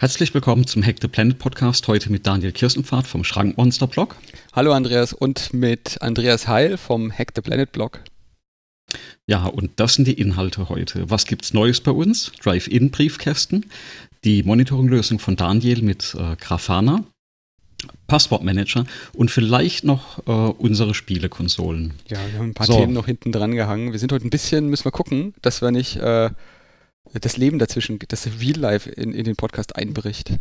Herzlich willkommen zum Hack the Planet Podcast, heute mit Daniel Kirstenpfad vom Schrankmonster Blog. Hallo Andreas und mit Andreas Heil vom Hack the Planet Blog. Ja, und das sind die Inhalte heute. Was gibt's Neues bei uns? Drive-In-Briefkästen, die Monitoring-Lösung von Daniel mit äh, Grafana, Passwortmanager und vielleicht noch äh, unsere Spielekonsolen. Ja, wir haben ein paar so. Themen noch hinten dran gehangen. Wir sind heute ein bisschen, müssen wir gucken, dass wir nicht äh, das Leben dazwischen, das Real Life in, in den Podcast einbricht.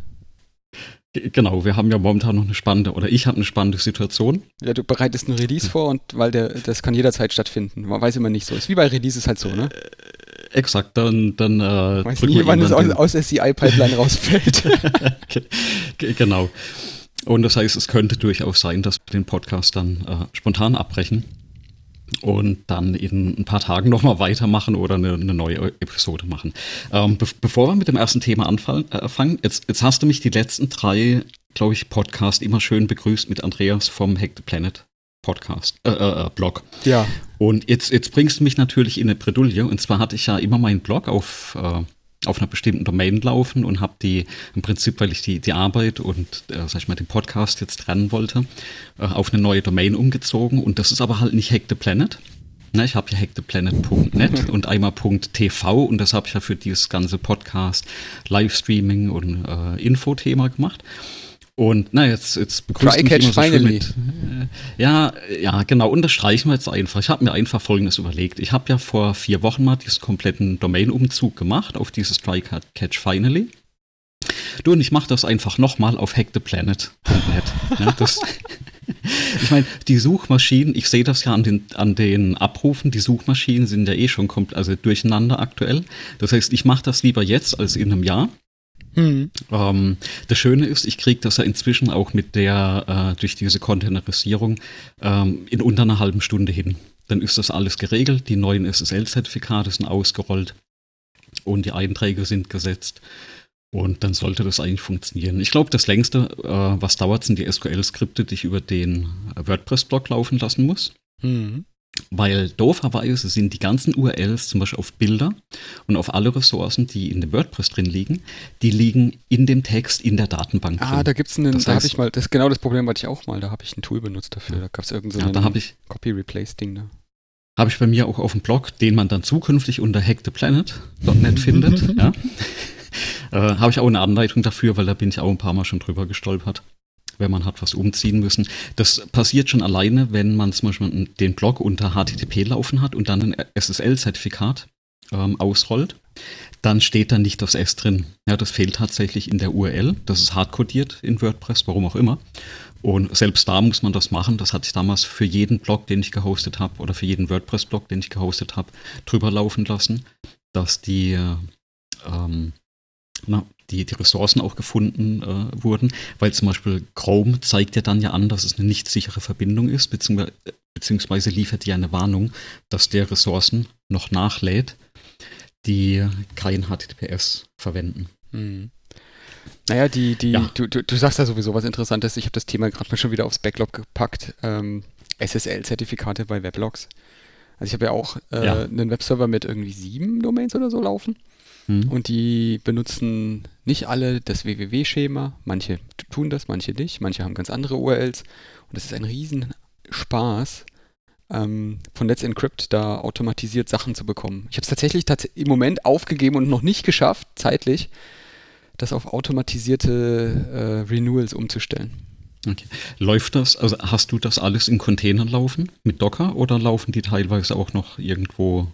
Genau, wir haben ja momentan noch eine spannende, oder ich habe eine spannende Situation. Ja, du bereitest ein Release vor und weil der, das kann jederzeit stattfinden. Man weiß immer nicht so. Ist wie bei Releases halt so, ne? Äh, exakt, dann, dann äh, weiß nie, wann es aus, aus der CI-Pipeline rausfällt. genau. Und das heißt, es könnte durchaus sein, dass wir den Podcast dann äh, spontan abbrechen und dann in ein paar Tagen nochmal weitermachen oder eine, eine, neue Episode machen. Ähm, be bevor wir mit dem ersten Thema anfangen, äh, jetzt, jetzt hast du mich die letzten drei, glaube ich, Podcasts immer schön begrüßt mit Andreas vom Hack the Planet Podcast, äh, äh, äh, Blog. Ja. Und jetzt, jetzt bringst du mich natürlich in eine Bredouille. Und zwar hatte ich ja immer meinen Blog auf äh, auf einer bestimmten Domain laufen und habe die im Prinzip, weil ich die, die Arbeit und äh, sag ich mal den Podcast jetzt trennen wollte, äh, auf eine neue Domain umgezogen und das ist aber halt nicht Hack the Planet. Ne, ich habe ja hacktheplanet.net und einmal .tv und das habe ich ja für dieses ganze Podcast, Livestreaming und äh, Info-Thema gemacht. Und na, jetzt, jetzt begrüßt Try mich immer so finally. Mit, äh, ja, ja, genau, unterstreichen wir jetzt einfach. Ich habe mir einfach Folgendes überlegt. Ich habe ja vor vier Wochen mal diesen kompletten Domain-Umzug gemacht auf dieses Try Catch Finally. Du, und ich mache das einfach nochmal auf hacktheplanet.net. ja, das, ich meine, die Suchmaschinen, ich sehe das ja an den, an den Abrufen, die Suchmaschinen sind ja eh schon komplett, also durcheinander aktuell. Das heißt, ich mache das lieber jetzt als in einem Jahr. Mhm. Ähm, das Schöne ist, ich kriege das ja inzwischen auch mit der, äh, durch diese Containerisierung ähm, in unter einer halben Stunde hin. Dann ist das alles geregelt, die neuen SSL-Zertifikate sind ausgerollt und die Einträge sind gesetzt. Und dann sollte das eigentlich funktionieren. Ich glaube, das längste, äh, was dauert, sind die SQL-Skripte, die ich über den WordPress-Blog laufen lassen muss. Mhm. Weil dooferweise sind die ganzen URLs zum Beispiel auf Bilder und auf alle Ressourcen, die in dem WordPress drin liegen, die liegen in dem Text in der Datenbank ah, drin. Ah, da gibt es einen, das da habe ich mal, das ist genau das Problem, was ich auch mal, da habe ich ein Tool benutzt dafür. Da gab es irgendein so ja, Copy-Replace-Ding da. Habe ich bei mir auch auf dem Blog, den man dann zukünftig unter hacktheplanet.net findet. ja. äh, habe ich auch eine Anleitung dafür, weil da bin ich auch ein paar Mal schon drüber gestolpert wenn man hat was umziehen müssen. Das passiert schon alleine, wenn man zum Beispiel den Blog unter HTTP laufen hat und dann ein SSL-Zertifikat ähm, ausrollt. Dann steht da nicht das S drin. Ja, das fehlt tatsächlich in der URL. Das ist hardcodiert in WordPress, warum auch immer. Und selbst da muss man das machen. Das hatte ich damals für jeden Blog, den ich gehostet habe, oder für jeden WordPress-Blog, den ich gehostet habe, drüber laufen lassen, dass die ähm, na, die, die Ressourcen auch gefunden äh, wurden, weil zum Beispiel Chrome zeigt ja dann ja an, dass es eine nicht sichere Verbindung ist, beziehungsweise, beziehungsweise liefert ja eine Warnung, dass der Ressourcen noch nachlädt, die kein HTTPS verwenden. Mhm. Naja, die, die, ja. du, du, du sagst ja sowieso was Interessantes. Ich habe das Thema gerade mal schon wieder aufs Backlog gepackt. Ähm, SSL-Zertifikate bei Weblogs. Also ich habe ja auch äh, ja. einen Webserver mit irgendwie sieben Domains oder so laufen. Mhm. Und die benutzen nicht alle das www-Schema. Manche tun das, manche nicht. Manche haben ganz andere URLs. Und es ist ein Riesenspaß, ähm, von Let's Encrypt da automatisiert Sachen zu bekommen. Ich habe es tatsächlich tats im Moment aufgegeben und noch nicht geschafft, zeitlich, das auf automatisierte äh, Renewals umzustellen. Okay. Läuft das, also hast du das alles in Containern laufen mit Docker oder laufen die teilweise auch noch irgendwo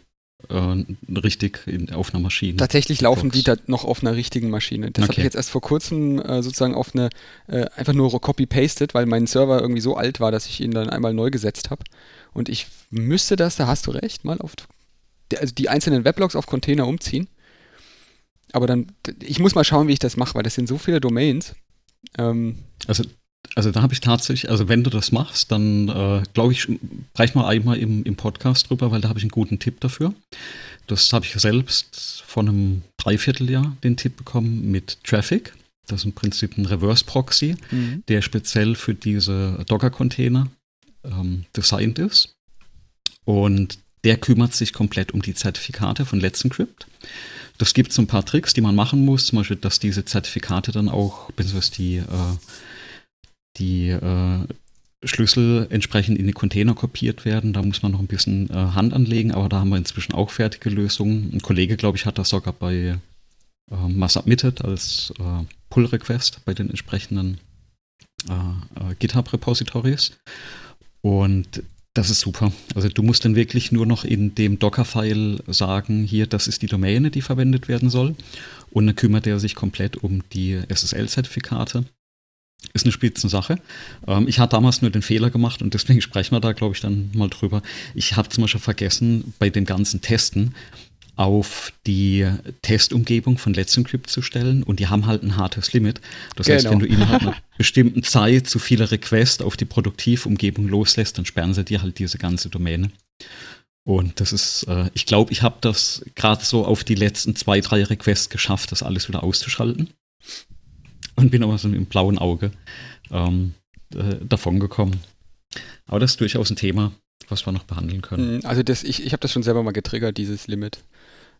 äh, richtig in, auf einer Maschine. Tatsächlich laufen die da noch auf einer richtigen Maschine. Das okay. habe ich jetzt erst vor kurzem äh, sozusagen auf eine, äh, einfach nur copy-pasted, weil mein Server irgendwie so alt war, dass ich ihn dann einmal neu gesetzt habe. Und ich müsste das, da hast du recht, mal auf also die einzelnen Weblogs auf Container umziehen. Aber dann, ich muss mal schauen, wie ich das mache, weil das sind so viele Domains. Ähm, also also da habe ich tatsächlich, also wenn du das machst, dann äh, glaube ich, reicht mal einmal im, im Podcast drüber, weil da habe ich einen guten Tipp dafür. Das habe ich selbst vor einem Dreivierteljahr den Tipp bekommen mit Traffic. Das ist im Prinzip ein Reverse-Proxy, mhm. der speziell für diese Docker-Container ähm, designt ist. Und der kümmert sich komplett um die Zertifikate von Let's Encrypt. Das gibt so ein paar Tricks, die man machen muss, zum Beispiel, dass diese Zertifikate dann auch, beziehungsweise die, äh, die äh, Schlüssel entsprechend in die Container kopiert werden. Da muss man noch ein bisschen äh, Hand anlegen, aber da haben wir inzwischen auch fertige Lösungen. Ein Kollege, glaube ich, hat das sogar bei äh, mal als äh, Pull-Request bei den entsprechenden äh, äh, GitHub-Repositories. Und das ist super. Also du musst dann wirklich nur noch in dem Docker-File sagen, hier, das ist die Domäne, die verwendet werden soll. Und dann kümmert er sich komplett um die SSL-Zertifikate. Ist eine Spitzensache. Ähm, ich hatte damals nur den Fehler gemacht und deswegen sprechen wir da, glaube ich, dann mal drüber. Ich habe zum Beispiel vergessen, bei dem ganzen Testen auf die Testumgebung von Let's Encrypt zu stellen und die haben halt ein hartes Limit. Das genau. heißt, wenn du innerhalb einer bestimmten Zeit zu viele Requests auf die Produktivumgebung loslässt, dann sperren sie dir halt diese ganze Domäne. Und das ist, äh, ich glaube, ich habe das gerade so auf die letzten zwei, drei Requests geschafft, das alles wieder auszuschalten. Und bin aber so mit dem blauen Auge ähm, äh, davon gekommen. Aber das ist durchaus ein Thema, was wir noch behandeln können. Also das, ich, ich habe das schon selber mal getriggert, dieses Limit.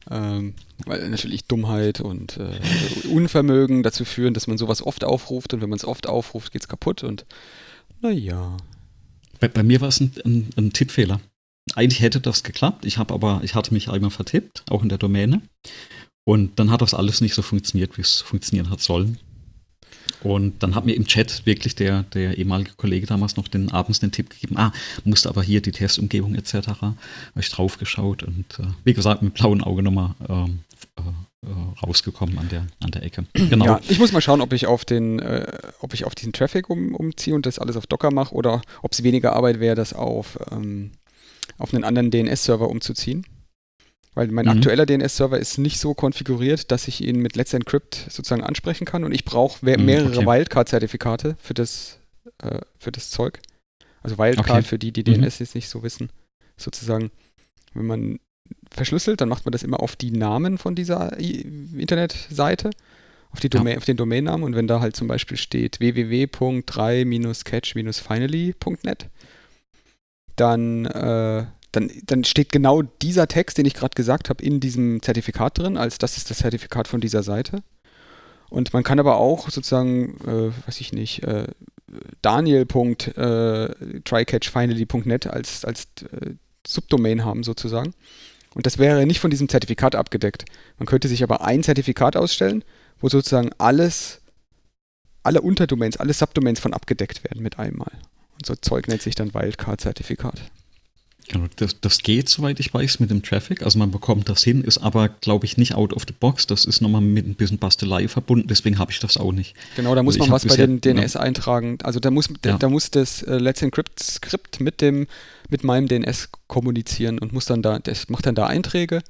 Ähm, weil natürlich Dummheit und äh, Unvermögen dazu führen, dass man sowas oft aufruft und wenn man es oft aufruft, geht es kaputt und naja. Bei, bei mir war es ein, ein, ein, Tippfehler. Eigentlich hätte das geklappt, ich habe aber, ich hatte mich einmal vertippt, auch in der Domäne. Und dann hat das alles nicht so funktioniert, wie es funktionieren hat sollen. Und dann hat mir im Chat wirklich der, der ehemalige Kollege damals noch den abends den Tipp gegeben, ah, musste aber hier die Testumgebung etc. Habe ich drauf geschaut und äh, wie gesagt, mit blauen Auge nochmal ähm, äh, äh, rausgekommen an der, an der Ecke. Genau. Ja, ich muss mal schauen, ob ich auf den, äh, ob ich auf diesen Traffic um, umziehe und das alles auf Docker mache oder ob es weniger Arbeit wäre, das auf, ähm, auf einen anderen DNS-Server umzuziehen. Weil mein mhm. aktueller DNS-Server ist nicht so konfiguriert, dass ich ihn mit Let's Encrypt sozusagen ansprechen kann und ich brauche mhm, mehrere okay. Wildcard-Zertifikate für das, äh, für das Zeug. Also Wildcard okay. für die, die DNS mhm. jetzt nicht so wissen, sozusagen, wenn man verschlüsselt, dann macht man das immer auf die Namen von dieser Internetseite, auf, die Domain, ja. auf den Domainnamen und wenn da halt zum Beispiel steht www.3-catch-finally.net, dann äh, dann, dann steht genau dieser Text, den ich gerade gesagt habe, in diesem Zertifikat drin, als das ist das Zertifikat von dieser Seite. Und man kann aber auch sozusagen, äh, weiß ich nicht, äh, daniel.trycatchfinally.net als, als äh, Subdomain haben sozusagen. Und das wäre nicht von diesem Zertifikat abgedeckt. Man könnte sich aber ein Zertifikat ausstellen, wo sozusagen alles, alle Unterdomains, alle Subdomains von abgedeckt werden mit einmal. Und so Zeug nennt sich dann Wildcard-Zertifikat. Genau, das, das geht, soweit ich weiß, mit dem Traffic. Also man bekommt das hin, ist aber, glaube ich, nicht out of the box. Das ist nochmal mit ein bisschen Bastelei verbunden, deswegen habe ich das auch nicht. Genau, da muss also man was bei den DNS ja. eintragen. Also da muss, ja. da muss das äh, Let's Encrypt Skript mit dem, mit meinem DNS kommunizieren und muss dann da, das macht dann da Einträge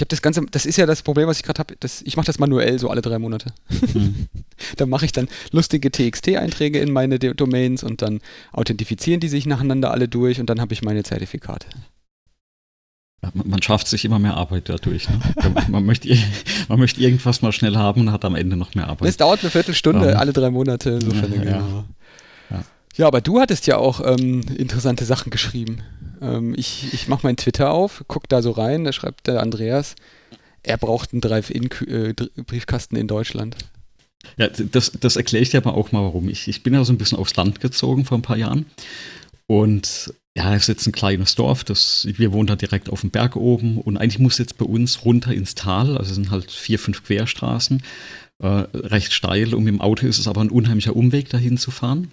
ich habe das Ganze, das ist ja das Problem, was ich gerade habe. Ich mache das manuell so alle drei Monate. Mhm. da mache ich dann lustige TXT-Einträge in meine Domains und dann authentifizieren die sich nacheinander alle durch und dann habe ich meine Zertifikate. Man schafft sich immer mehr Arbeit dadurch. Ne? man, möchte, man möchte irgendwas mal schnell haben und hat am Ende noch mehr Arbeit. Es dauert eine Viertelstunde, um, alle drei Monate. Insofern ja, genau. ja. ja, aber du hattest ja auch ähm, interessante Sachen geschrieben. Ähm, ich ich mache meinen Twitter auf, gucke da so rein, da schreibt der Andreas, er braucht einen Drive-In-Briefkasten äh, in Deutschland. Ja, das, das erkläre ich dir aber auch mal, warum. Ich, ich bin ja so ein bisschen aufs Land gezogen vor ein paar Jahren. Und ja, es ist jetzt ein kleines Dorf, das, wir wohnen da direkt auf dem Berg oben und eigentlich muss jetzt bei uns runter ins Tal, also es sind halt vier, fünf Querstraßen, äh, recht steil und mit dem Auto ist es aber ein unheimlicher Umweg dahin zu fahren.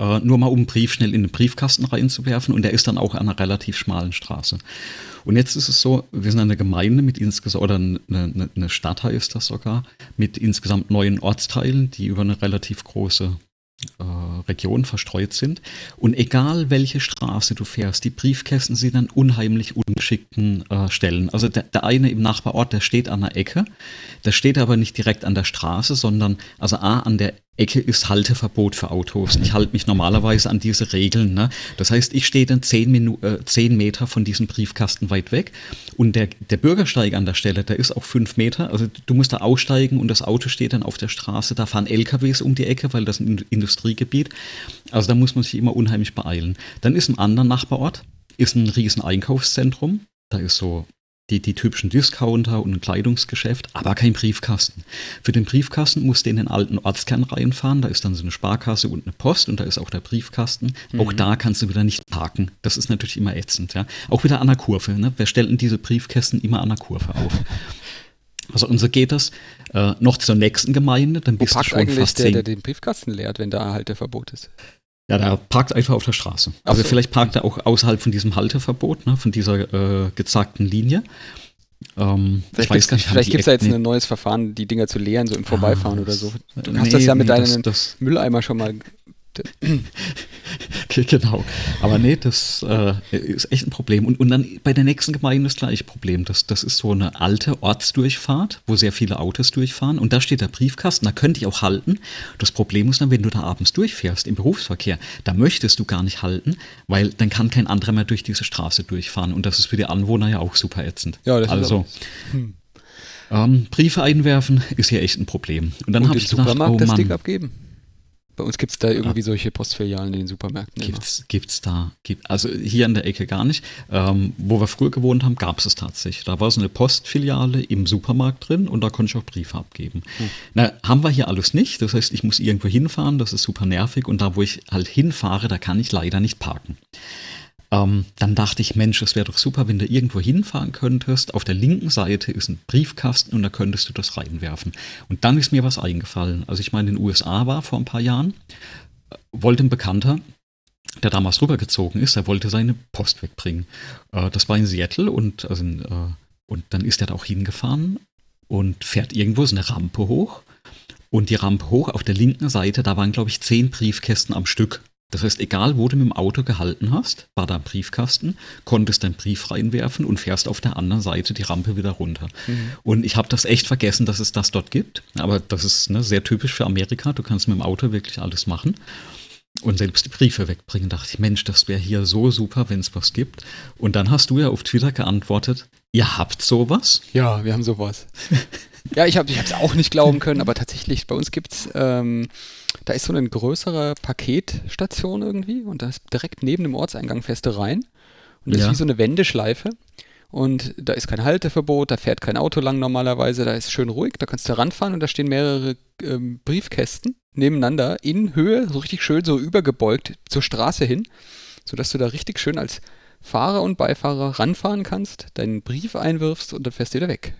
Äh, nur mal um einen Brief schnell in den Briefkasten reinzuwerfen und der ist dann auch an einer relativ schmalen Straße. Und jetzt ist es so, wir sind eine Gemeinde mit insgesamt, oder eine, eine, Stadt heißt das sogar, mit insgesamt neun Ortsteilen, die über eine relativ große äh, Regionen verstreut sind. Und egal welche Straße du fährst, die Briefkästen sind an unheimlich ungeschickten äh, Stellen. Also der, der, eine im Nachbarort, der steht an der Ecke, der steht aber nicht direkt an der Straße, sondern also A an der Ecke ist Halteverbot für Autos. Ich halte mich normalerweise an diese Regeln. Ne? Das heißt, ich stehe dann zehn, Minu äh, zehn Meter von diesem Briefkasten weit weg und der, der Bürgersteig an der Stelle, der ist auch fünf Meter. Also du musst da aussteigen und das Auto steht dann auf der Straße. Da fahren LKWs um die Ecke, weil das ein Industriegebiet. Also da muss man sich immer unheimlich beeilen. Dann ist ein anderer Nachbarort, ist ein riesen Einkaufszentrum. Da ist so die, die typischen Discounter und ein Kleidungsgeschäft, aber kein Briefkasten. Für den Briefkasten musst du in den alten Ortskern reinfahren, da ist dann so eine Sparkasse und eine Post und da ist auch der Briefkasten. Mhm. Auch da kannst du wieder nicht parken. Das ist natürlich immer ätzend. Ja? Auch wieder an der Kurve. Ne? Wer stellt denn diese Briefkästen immer an der Kurve auf? Also und so geht das äh, noch zur nächsten Gemeinde, dann bist Wo du schon eigentlich fast der, zehn. der den Briefkasten leert, wenn da Halteverbot ist? Ja, der parkt einfach auf der Straße. Also so. vielleicht parkt er auch außerhalb von diesem Halteverbot, ne, von dieser äh, gezackten Linie. Ähm, vielleicht gibt es da jetzt ein neues Verfahren, die Dinger zu leeren, so im Vorbeifahren ah, oder so. Du nee, hast das ja mit nee, deinem das, das, Mülleimer schon mal genau. Aber nee, das äh, ist echt ein Problem. Und, und dann bei der nächsten Gemeinde das gleiche Problem. Das, das ist so eine alte Ortsdurchfahrt, wo sehr viele Autos durchfahren. Und da steht der Briefkasten, da könnte ich auch halten. Das Problem ist dann, wenn du da abends durchfährst im Berufsverkehr, da möchtest du gar nicht halten, weil dann kann kein anderer mehr durch diese Straße durchfahren. Und das ist für die Anwohner ja auch super ätzend. Ja, das also, ist hm. ähm, Briefe einwerfen ist hier echt ein Problem. Und dann habe ich gedacht, Supermarkt oh Mann, das Ding abgeben. Bei uns gibt es da irgendwie solche Postfilialen in den Supermärkten. Gibt's, gibt's da. Gibt, also hier in der Ecke gar nicht. Ähm, wo wir früher gewohnt haben, gab es es tatsächlich. Da war so eine Postfiliale im Supermarkt drin und da konnte ich auch Briefe abgeben. Hm. Na, haben wir hier alles nicht. Das heißt, ich muss irgendwo hinfahren, das ist super nervig und da, wo ich halt hinfahre, da kann ich leider nicht parken. Ähm, dann dachte ich, Mensch, es wäre doch super, wenn du irgendwo hinfahren könntest. Auf der linken Seite ist ein Briefkasten und da könntest du das reinwerfen. Und dann ist mir was eingefallen. Also ich meine, in den USA war vor ein paar Jahren, äh, wollte ein Bekannter, der damals rübergezogen ist, der wollte seine Post wegbringen. Äh, das war in Seattle und, also, äh, und dann ist er da auch hingefahren und fährt irgendwo so eine Rampe hoch. Und die Rampe hoch auf der linken Seite, da waren, glaube ich, zehn Briefkästen am Stück. Das heißt, egal wo du mit dem Auto gehalten hast, war da ein Briefkasten, konntest deinen Brief reinwerfen und fährst auf der anderen Seite die Rampe wieder runter. Mhm. Und ich habe das echt vergessen, dass es das dort gibt. Aber das ist ne, sehr typisch für Amerika. Du kannst mit dem Auto wirklich alles machen. Und selbst die Briefe wegbringen. Da dachte ich, Mensch, das wäre hier so super, wenn es was gibt. Und dann hast du ja auf Twitter geantwortet, ihr habt sowas? Ja, wir haben sowas. ja, ich habe es auch nicht glauben können, aber tatsächlich, bei uns gibt es ähm, da ist so eine größere Paketstation irgendwie und da ist direkt neben dem Ortseingang feste rein. Und das ja. ist wie so eine Wendeschleife. Und da ist kein Halteverbot, da fährt kein Auto lang normalerweise, da ist schön ruhig, da kannst du ranfahren und da stehen mehrere ähm, Briefkästen nebeneinander in Höhe, so richtig schön so übergebeugt zur Straße hin, sodass du da richtig schön als Fahrer und Beifahrer ranfahren kannst, deinen Brief einwirfst und dann fährst du wieder weg.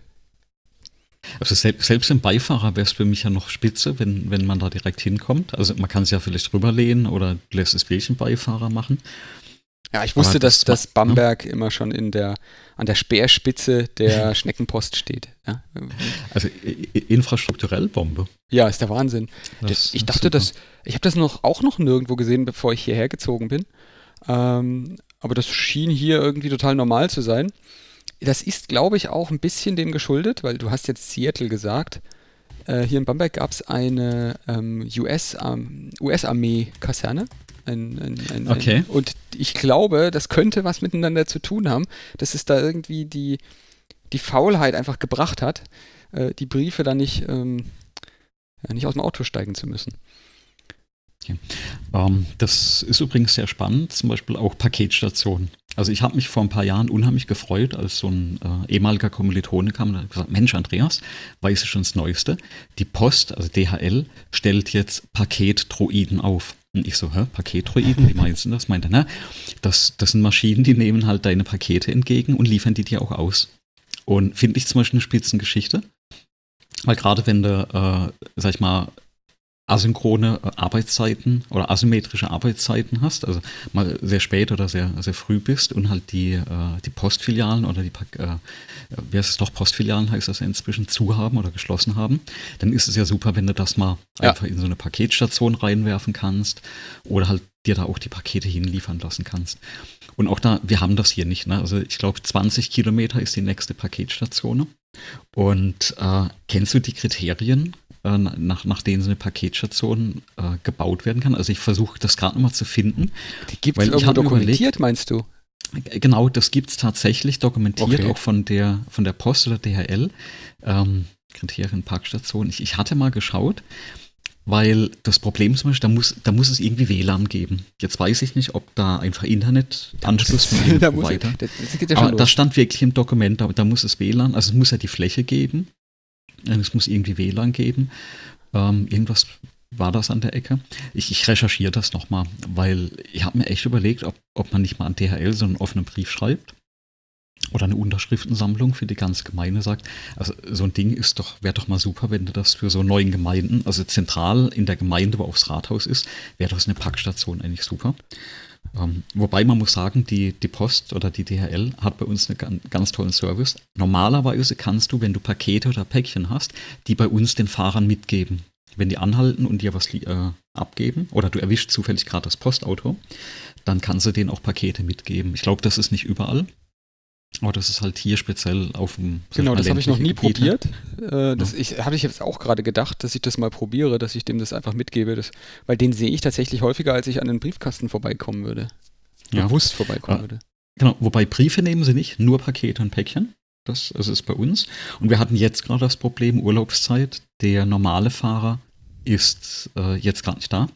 Also selbst, selbst im Beifahrer wäre es für mich ja noch spitze, wenn, wenn man da direkt hinkommt. Also man kann es ja vielleicht rüberlehnen oder lässt es welchen Beifahrer machen. Ja, ich wusste, das, dass, dass ne? Bamberg ja. immer schon in der, an der Speerspitze der Schneckenpost steht. Ja. Also infrastrukturell Bombe. Ja, ist der Wahnsinn. Das, ich dachte, dass ich habe das noch auch noch nirgendwo gesehen, bevor ich hierher gezogen bin. Ähm, aber das schien hier irgendwie total normal zu sein. Das ist, glaube ich, auch ein bisschen dem geschuldet, weil du hast jetzt Seattle gesagt. Äh, hier in Bamberg gab es eine ähm, US-Armee-Kaserne. Ein, ein, ein, okay. und ich glaube, das könnte was miteinander zu tun haben, dass es da irgendwie die, die Faulheit einfach gebracht hat, äh, die Briefe dann nicht, ähm, nicht aus dem Auto steigen zu müssen. Okay. Ähm, das ist übrigens sehr spannend, zum Beispiel auch Paketstationen. Also ich habe mich vor ein paar Jahren unheimlich gefreut, als so ein äh, ehemaliger Kommilitone kam und hat gesagt, Mensch Andreas, weißt du schon das Neueste? Die Post, also DHL, stellt jetzt Paketdroiden auf. Und ich so, hä, Paketdroiden, wie meinst du das? Meinte er, na, das, das sind Maschinen, die nehmen halt deine Pakete entgegen und liefern die dir auch aus. Und finde ich zum Beispiel eine Spitzengeschichte. Weil gerade wenn du, äh, sag ich mal, asynchrone äh, Arbeitszeiten oder asymmetrische Arbeitszeiten hast, also mal sehr spät oder sehr, sehr früh bist und halt die, äh, die Postfilialen oder die, äh, wie heißt es doch, Postfilialen heißt das inzwischen, zu haben oder geschlossen haben, dann ist es ja super, wenn du das mal ja. einfach in so eine Paketstation reinwerfen kannst oder halt dir da auch die Pakete hinliefern lassen kannst. Und auch da, wir haben das hier nicht. Ne? Also ich glaube, 20 Kilometer ist die nächste Paketstation. Und äh, kennst du die Kriterien, äh, nach, nach denen so eine Paketstation äh, gebaut werden kann. Also ich versuche das gerade nochmal zu finden. Die gibt es irgendwo dokumentiert, überlegt, meinst du? Genau, das gibt es tatsächlich dokumentiert, okay. auch von der, von der Post oder DHL. Ähm, Kriterien Parkstation. Ich, ich hatte mal geschaut, weil das Problem zum Beispiel, da muss, da muss es irgendwie WLAN geben. Jetzt weiß ich nicht, ob da einfach Internetanschluss da muss, weiter. Das, das ja Aber das stand wirklich im Dokument, da, da muss es WLAN, also es muss ja die Fläche geben. Es muss irgendwie WLAN geben. Ähm, irgendwas war das an der Ecke. Ich, ich recherchiere das nochmal, weil ich habe mir echt überlegt, ob, ob man nicht mal an DHL so einen offenen Brief schreibt oder eine Unterschriftensammlung für die ganze Gemeinde sagt, also so ein Ding ist doch, wäre doch mal super, wenn du das für so neuen Gemeinden, also zentral in der Gemeinde, wo das Rathaus ist, wäre das eine Packstation eigentlich super. Ähm, wobei man muss sagen, die, die Post oder die DHL hat bei uns einen ganz, ganz tollen Service. Normalerweise kannst du, wenn du Pakete oder Päckchen hast, die bei uns den Fahrern mitgeben. Wenn die anhalten und dir was äh, abgeben oder du erwischst zufällig gerade das Postauto, dann kannst du denen auch Pakete mitgeben. Ich glaube, das ist nicht überall. Aber das ist halt hier speziell auf dem. Genau, das habe ich noch nie Gebiete. probiert. Äh, das ja. habe ich jetzt auch gerade gedacht, dass ich das mal probiere, dass ich dem das einfach mitgebe. Das, weil den sehe ich tatsächlich häufiger, als ich an den Briefkasten vorbeikommen würde. Ja. Bewusst vorbeikommen äh, würde. Genau, wobei Briefe nehmen sie nicht, nur Pakete und Päckchen. Das, das ist bei uns. Und wir hatten jetzt gerade das Problem, Urlaubszeit. Der normale Fahrer ist äh, jetzt gar nicht da.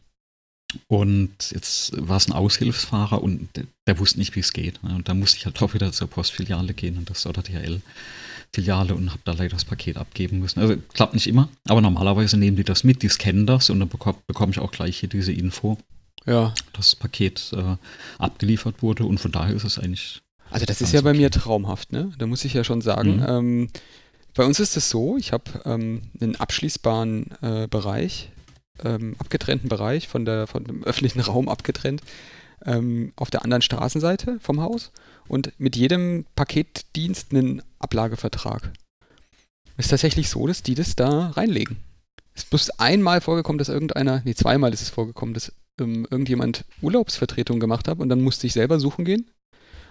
Und jetzt war es ein Aushilfsfahrer und der, der wusste nicht, wie es geht. Und da musste ich halt doch wieder zur Postfiliale gehen und das oder DHL-Filiale und habe da leider das Paket abgeben müssen. Also klappt nicht immer, aber normalerweise nehmen die das mit, die scannen das und dann bekomme bekomm ich auch gleich hier diese Info, ja. dass das Paket äh, abgeliefert wurde und von daher ist es eigentlich. Also das ist ja bei okay. mir traumhaft, ne? Da muss ich ja schon sagen. Mhm. Ähm, bei uns ist es so, ich habe ähm, einen abschließbaren äh, Bereich ähm, abgetrennten Bereich, von, der, von dem öffentlichen Raum abgetrennt, ähm, auf der anderen Straßenseite vom Haus und mit jedem Paketdienst einen Ablagevertrag. Es ist tatsächlich so, dass die das da reinlegen. Es muss einmal vorgekommen, dass irgendeiner, nee, zweimal ist es vorgekommen, dass ähm, irgendjemand Urlaubsvertretung gemacht hat und dann musste ich selber suchen gehen.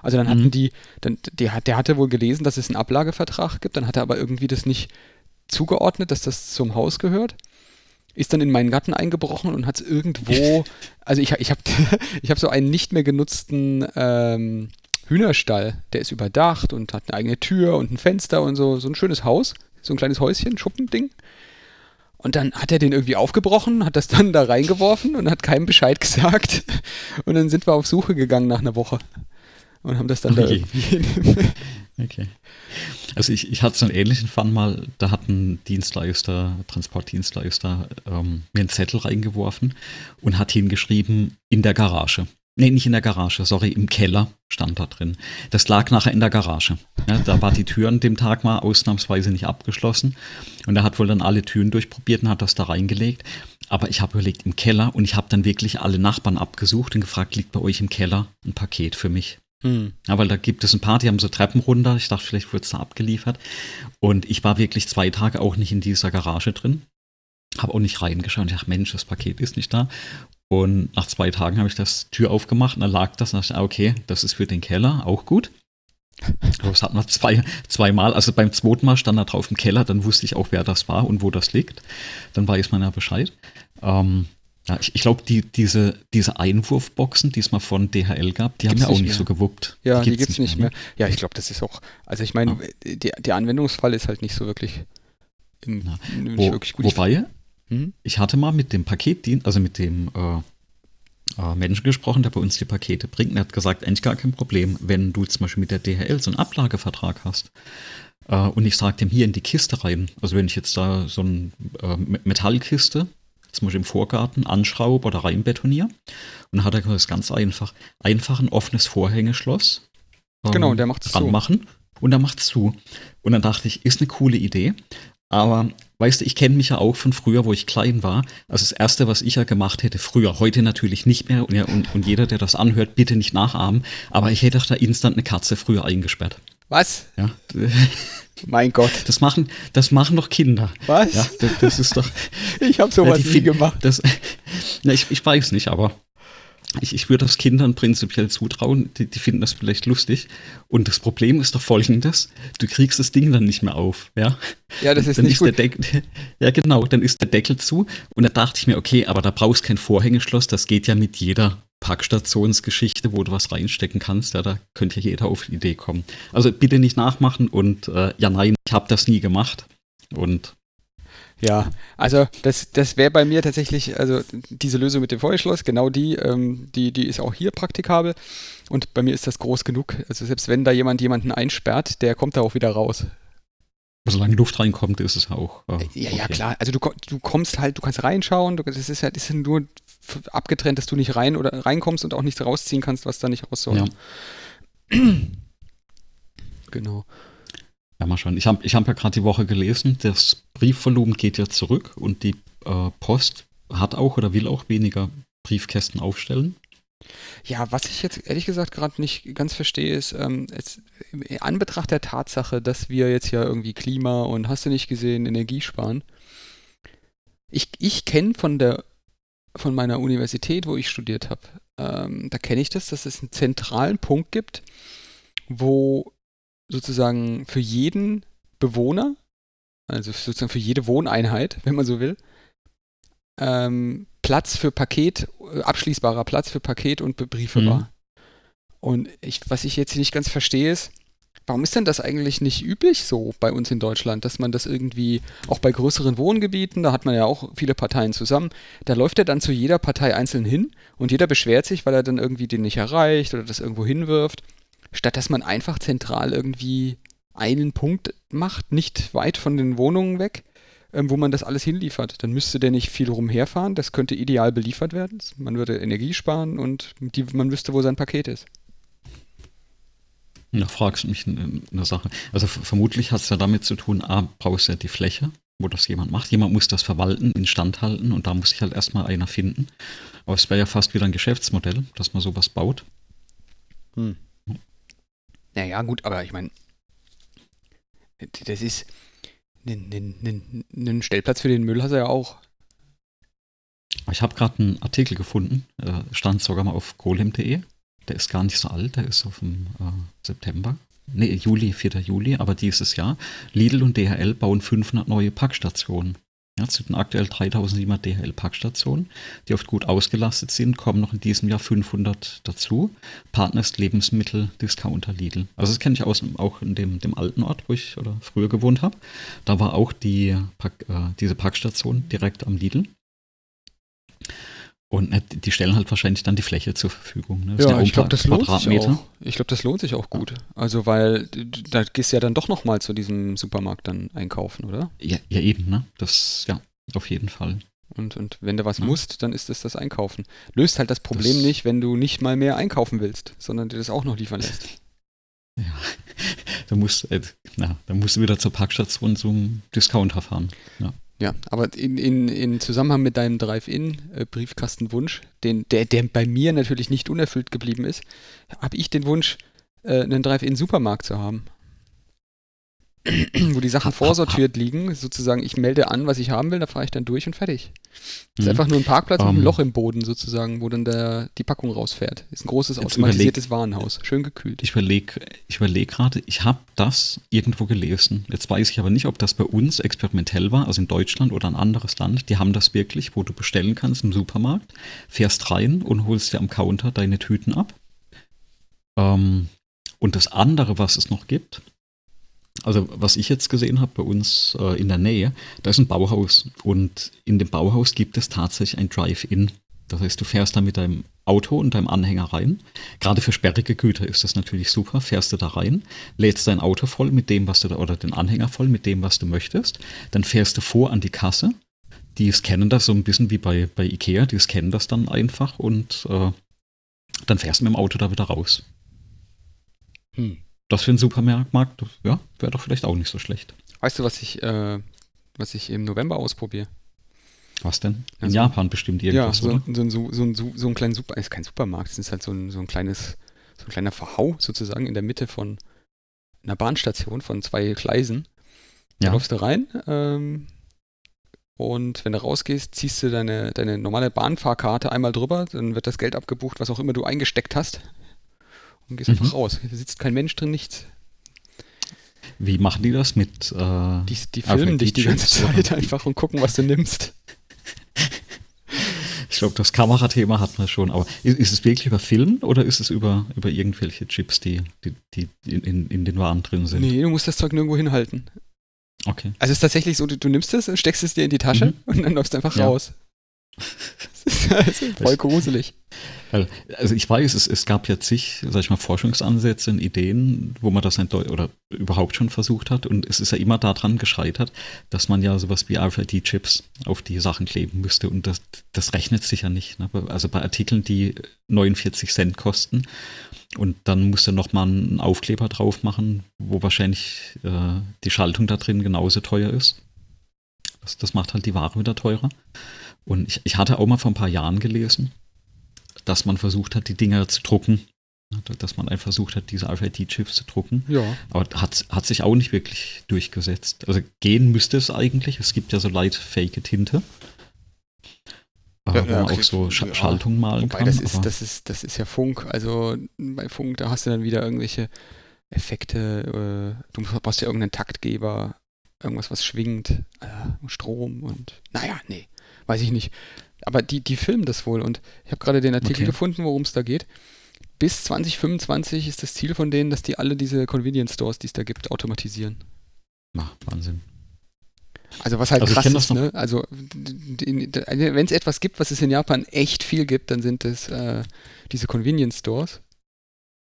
Also dann hatten mhm. die, dann, der, der hatte wohl gelesen, dass es einen Ablagevertrag gibt, dann hat er aber irgendwie das nicht zugeordnet, dass das zum Haus gehört ist dann in meinen Garten eingebrochen und hat es irgendwo, also ich, ich habe ich hab so einen nicht mehr genutzten ähm, Hühnerstall, der ist überdacht und hat eine eigene Tür und ein Fenster und so, so ein schönes Haus, so ein kleines Häuschen, Schuppending. Und dann hat er den irgendwie aufgebrochen, hat das dann da reingeworfen und hat keinem Bescheid gesagt. Und dann sind wir auf Suche gegangen nach einer Woche und haben das dann okay. da okay. Also ich, ich hatte so einen ähnlichen Fall mal, da hat ein Dienstleister, Transportdienstleister, ähm, mir einen Zettel reingeworfen und hat hingeschrieben, in der Garage. Nee, nicht in der Garage, sorry, im Keller stand da drin. Das lag nachher in der Garage. Ja, da war die Tür an dem Tag mal ausnahmsweise nicht abgeschlossen. Und er hat wohl dann alle Türen durchprobiert und hat das da reingelegt. Aber ich habe überlegt, im Keller und ich habe dann wirklich alle Nachbarn abgesucht und gefragt, liegt bei euch im Keller ein Paket für mich? Hm. Ja, weil da gibt es ein paar, die haben so Treppen runter. Ich dachte, vielleicht wird es da abgeliefert. Und ich war wirklich zwei Tage auch nicht in dieser Garage drin. Habe auch nicht reingeschaut. Ich dachte, Mensch, das Paket ist nicht da. Und nach zwei Tagen habe ich das Tür aufgemacht und da lag das. Und dachte, okay, das ist für den Keller auch gut. Das hat man zwei, zweimal, also beim zweiten Mal stand da drauf im Keller, dann wusste ich auch, wer das war und wo das liegt. Dann weiß man ja Bescheid. Ähm, ja, ich, ich glaube, die, diese, diese Einwurfboxen, die es mal von DHL gab, die gibt's haben ja auch nicht mehr. so gewuppt. Ja, die, gibt es nicht mehr. mehr. Ja, ich glaube, das ist auch, also ich meine, ja. der, Anwendungsfall ist halt nicht so wirklich, im, nicht Wo, wirklich gut. Wobei, hm? ich hatte mal mit dem Paketdienst, also mit dem äh, äh, Menschen gesprochen, der bei uns die Pakete bringt. Und er hat gesagt, eigentlich gar kein Problem, wenn du zum Beispiel mit der DHL so einen Ablagevertrag hast. Äh, und ich sage dem hier in die Kiste rein. Also wenn ich jetzt da so eine äh, Metallkiste zum Beispiel im Vorgarten anschraube oder reinbetoniere. Und dann hat er das ganz einfach. Einfach ein offenes Vorhängeschloss. Ähm, genau, der macht es zu. machen und er macht es zu. Und dann dachte ich, ist eine coole Idee. Aber weißt du, ich kenne mich ja auch von früher, wo ich klein war. Also das Erste, was ich ja gemacht hätte, früher, heute natürlich nicht mehr. Und, ja, und, und jeder, der das anhört, bitte nicht nachahmen. Aber ich hätte doch da instant eine Katze früher eingesperrt. Was? Ja. Mein Gott. Das machen, das machen doch Kinder. Was? Ja, das, das ist doch. ich habe sowas ja, nie gemacht. Das, na, ich, ich weiß nicht, aber ich, ich würde das Kindern prinzipiell zutrauen. Die, die, finden das vielleicht lustig. Und das Problem ist doch folgendes: Du kriegst das Ding dann nicht mehr auf. Ja, ja das ist dann nicht ist gut. Der Deckel, ja, genau. Dann ist der Deckel zu. Und da dachte ich mir, okay, aber da brauchst du kein Vorhängeschloss. Das geht ja mit jeder Packstationsgeschichte, wo du was reinstecken kannst. Ja, da könnte ja jeder auf die Idee kommen. Also bitte nicht nachmachen und äh, ja, nein, ich habe das nie gemacht. Und Ja, also das, das wäre bei mir tatsächlich, also diese Lösung mit dem Feuerschloss, genau die, ähm, die, die ist auch hier praktikabel. Und bei mir ist das groß genug. Also selbst wenn da jemand jemanden einsperrt, der kommt da auch wieder raus. Solange Luft reinkommt, ist es auch. Äh, ja, okay. ja, klar. Also du, du kommst halt, du kannst reinschauen, du, das ist halt ist nur abgetrennt, dass du nicht rein oder reinkommst und auch nichts rausziehen kannst, was da nicht raus soll. Ja. genau. Ja, mal schauen. Ich habe ich hab ja gerade die Woche gelesen, das Briefvolumen geht ja zurück und die äh, Post hat auch oder will auch weniger Briefkästen aufstellen. Ja, was ich jetzt ehrlich gesagt gerade nicht ganz verstehe, ist, ähm, es, in Anbetracht der Tatsache, dass wir jetzt ja irgendwie Klima und hast du nicht gesehen, Energie sparen. Ich, ich kenne von der von meiner Universität, wo ich studiert habe, ähm, da kenne ich das, dass es einen zentralen Punkt gibt, wo sozusagen für jeden Bewohner, also sozusagen für jede Wohneinheit, wenn man so will, ähm, Platz für Paket, äh, abschließbarer Platz für Paket und Briefe mhm. war. Und ich, was ich jetzt nicht ganz verstehe, ist, warum ist denn das eigentlich nicht üblich so bei uns in Deutschland, dass man das irgendwie auch bei größeren Wohngebieten, da hat man ja auch viele Parteien zusammen, da läuft er dann zu jeder Partei einzeln hin und jeder beschwert sich, weil er dann irgendwie den nicht erreicht oder das irgendwo hinwirft statt dass man einfach zentral irgendwie einen Punkt macht, nicht weit von den Wohnungen weg, ähm, wo man das alles hinliefert. Dann müsste der nicht viel rumherfahren, das könnte ideal beliefert werden. Man würde Energie sparen und die, man wüsste, wo sein Paket ist. Da fragst du mich eine, eine Sache. Also vermutlich hat es ja damit zu tun, A, brauchst du ja die Fläche, wo das jemand macht. Jemand muss das verwalten, instand halten und da muss sich halt erstmal einer finden. Aber es wäre ja fast wieder ein Geschäftsmodell, dass man sowas baut. Hm. Naja, gut, aber ich meine, das ist. Einen Stellplatz für den Müll hast du ja auch. Ich habe gerade einen Artikel gefunden, äh, stand sogar mal auf golem.de. Der ist gar nicht so alt, der ist auf dem äh, September. Nee, Juli, 4. Juli, aber dieses Jahr. Lidl und DHL bauen 500 neue Packstationen. Ja, zu den aktuell 3700 DHL-Packstationen, die oft gut ausgelastet sind, kommen noch in diesem Jahr 500 dazu. Partner ist Lebensmittel-Discounter Lidl. Also das kenne ich aus, auch in dem, dem alten Ort, wo ich oder früher gewohnt habe. Da war auch die Pack, äh, diese Packstation direkt am Lidl. Und ne, die stellen halt wahrscheinlich dann die Fläche zur Verfügung. Ne? Ja, ich glaube, das lohnt sich auch. Ich glaube, das lohnt sich auch gut. Also, weil da gehst du ja dann doch nochmal zu diesem Supermarkt dann einkaufen, oder? Ja, ja eben, ne? Das, ja, auf jeden Fall. Und, und wenn du was ja. musst, dann ist es das Einkaufen. Löst halt das Problem das nicht, wenn du nicht mal mehr einkaufen willst, sondern dir das auch noch liefern lässt. Ja, da musst, äh, na, da musst du wieder zur Parkstation zum Discounter fahren. Ja. Ja, aber in, in, in Zusammenhang mit deinem Drive-In-Briefkastenwunsch, den, der, der bei mir natürlich nicht unerfüllt geblieben ist, habe ich den Wunsch, äh, einen Drive-In-Supermarkt zu haben. Wo die Sachen vorsortiert liegen, sozusagen, ich melde an, was ich haben will, da fahre ich dann durch und fertig. Das ist mhm. einfach nur ein Parkplatz um, mit einem ähm. Loch im Boden sozusagen, wo dann der, die Packung rausfährt. Ist ein großes automatisiertes überleg, Warenhaus, schön gekühlt. Ich überlege ich überleg gerade, ich habe das irgendwo gelesen. Jetzt weiß ich aber nicht, ob das bei uns experimentell war, also in Deutschland oder ein anderes Land. Die haben das wirklich, wo du bestellen kannst im Supermarkt, fährst rein und holst dir am Counter deine Tüten ab. Ähm, und das andere, was es noch gibt, also was ich jetzt gesehen habe bei uns äh, in der Nähe, da ist ein Bauhaus und in dem Bauhaus gibt es tatsächlich ein Drive-In. Das heißt, du fährst da mit deinem Auto und deinem Anhänger rein. Gerade für sperrige Güter ist das natürlich super. Fährst du da rein, lädst dein Auto voll mit dem, was du da, oder den Anhänger voll mit dem, was du möchtest. Dann fährst du vor an die Kasse. Die scannen das so ein bisschen wie bei, bei Ikea. Die scannen das dann einfach und äh, dann fährst du mit dem Auto da wieder raus. Hm das für einen Supermarkt, ja, wäre doch vielleicht auch nicht so schlecht. Weißt du, was ich, äh, was ich im November ausprobiere? Was denn? In also, Japan bestimmt irgendwas, ja, so, oder? So, so, so, so ein kleiner Super, ist kein Supermarkt, es ist halt so ein, so ein kleines, so ein kleiner Verhau sozusagen in der Mitte von einer Bahnstation von zwei Gleisen. Da ja. läufst du rein ähm, und wenn du rausgehst, ziehst du deine, deine normale Bahnfahrkarte einmal drüber, dann wird das Geld abgebucht, was auch immer du eingesteckt hast und gehst mhm. einfach raus. Da sitzt kein Mensch drin, nichts. Wie machen die das mit? Äh, die, die filmen dich die ganze Zeit einfach und gucken, was du nimmst. Ich glaube, das Kamerathema hat man schon, aber ist, ist, es wirklich über Film oder ist es über, über irgendwelche Chips, die, die, die in, in den Waren drin sind? Nee, du musst das Zeug nirgendwo hinhalten. Okay. Also es ist tatsächlich so, du, du nimmst es steckst es dir in die Tasche mhm. und dann läufst du einfach ja. raus. Voll gruselig. Also ich weiß, es, es gab ja zig, sag ich mal, Forschungsansätze und Ideen, wo man das oder überhaupt schon versucht hat. Und es ist ja immer daran gescheitert, dass man ja sowas wie RFID-Chips auf die Sachen kleben müsste. Und das, das rechnet sich ja nicht. Ne? Also bei Artikeln, die 49 Cent kosten. Und dann musst du nochmal einen Aufkleber drauf machen, wo wahrscheinlich äh, die Schaltung da drin genauso teuer ist. Das, das macht halt die Ware wieder teurer. Und ich, ich hatte auch mal vor ein paar Jahren gelesen, dass man versucht hat, die Dinger zu drucken. Dass man einfach versucht hat, diese RFID-Chips zu drucken. Ja. Aber hat, hat sich auch nicht wirklich durchgesetzt. Also gehen müsste es eigentlich. Es gibt ja so leitfähige Tinte. Ja, wo man auch so Sch ja. Schaltungen malen Wobei, kann. Das ist, das, ist, das ist ja Funk. Also bei Funk, da hast du dann wieder irgendwelche Effekte. Äh, du brauchst ja irgendeinen Taktgeber, irgendwas, was schwingt, äh, Strom und naja, nee weiß ich nicht. Aber die, die filmen das wohl und ich habe gerade den Artikel okay. gefunden, worum es da geht. Bis 2025 ist das Ziel von denen, dass die alle diese Convenience Stores, die es da gibt, automatisieren. Ach, Wahnsinn. Also was halt also krass ist, ne? Also wenn es etwas gibt, was es in Japan echt viel gibt, dann sind es äh, diese Convenience Stores.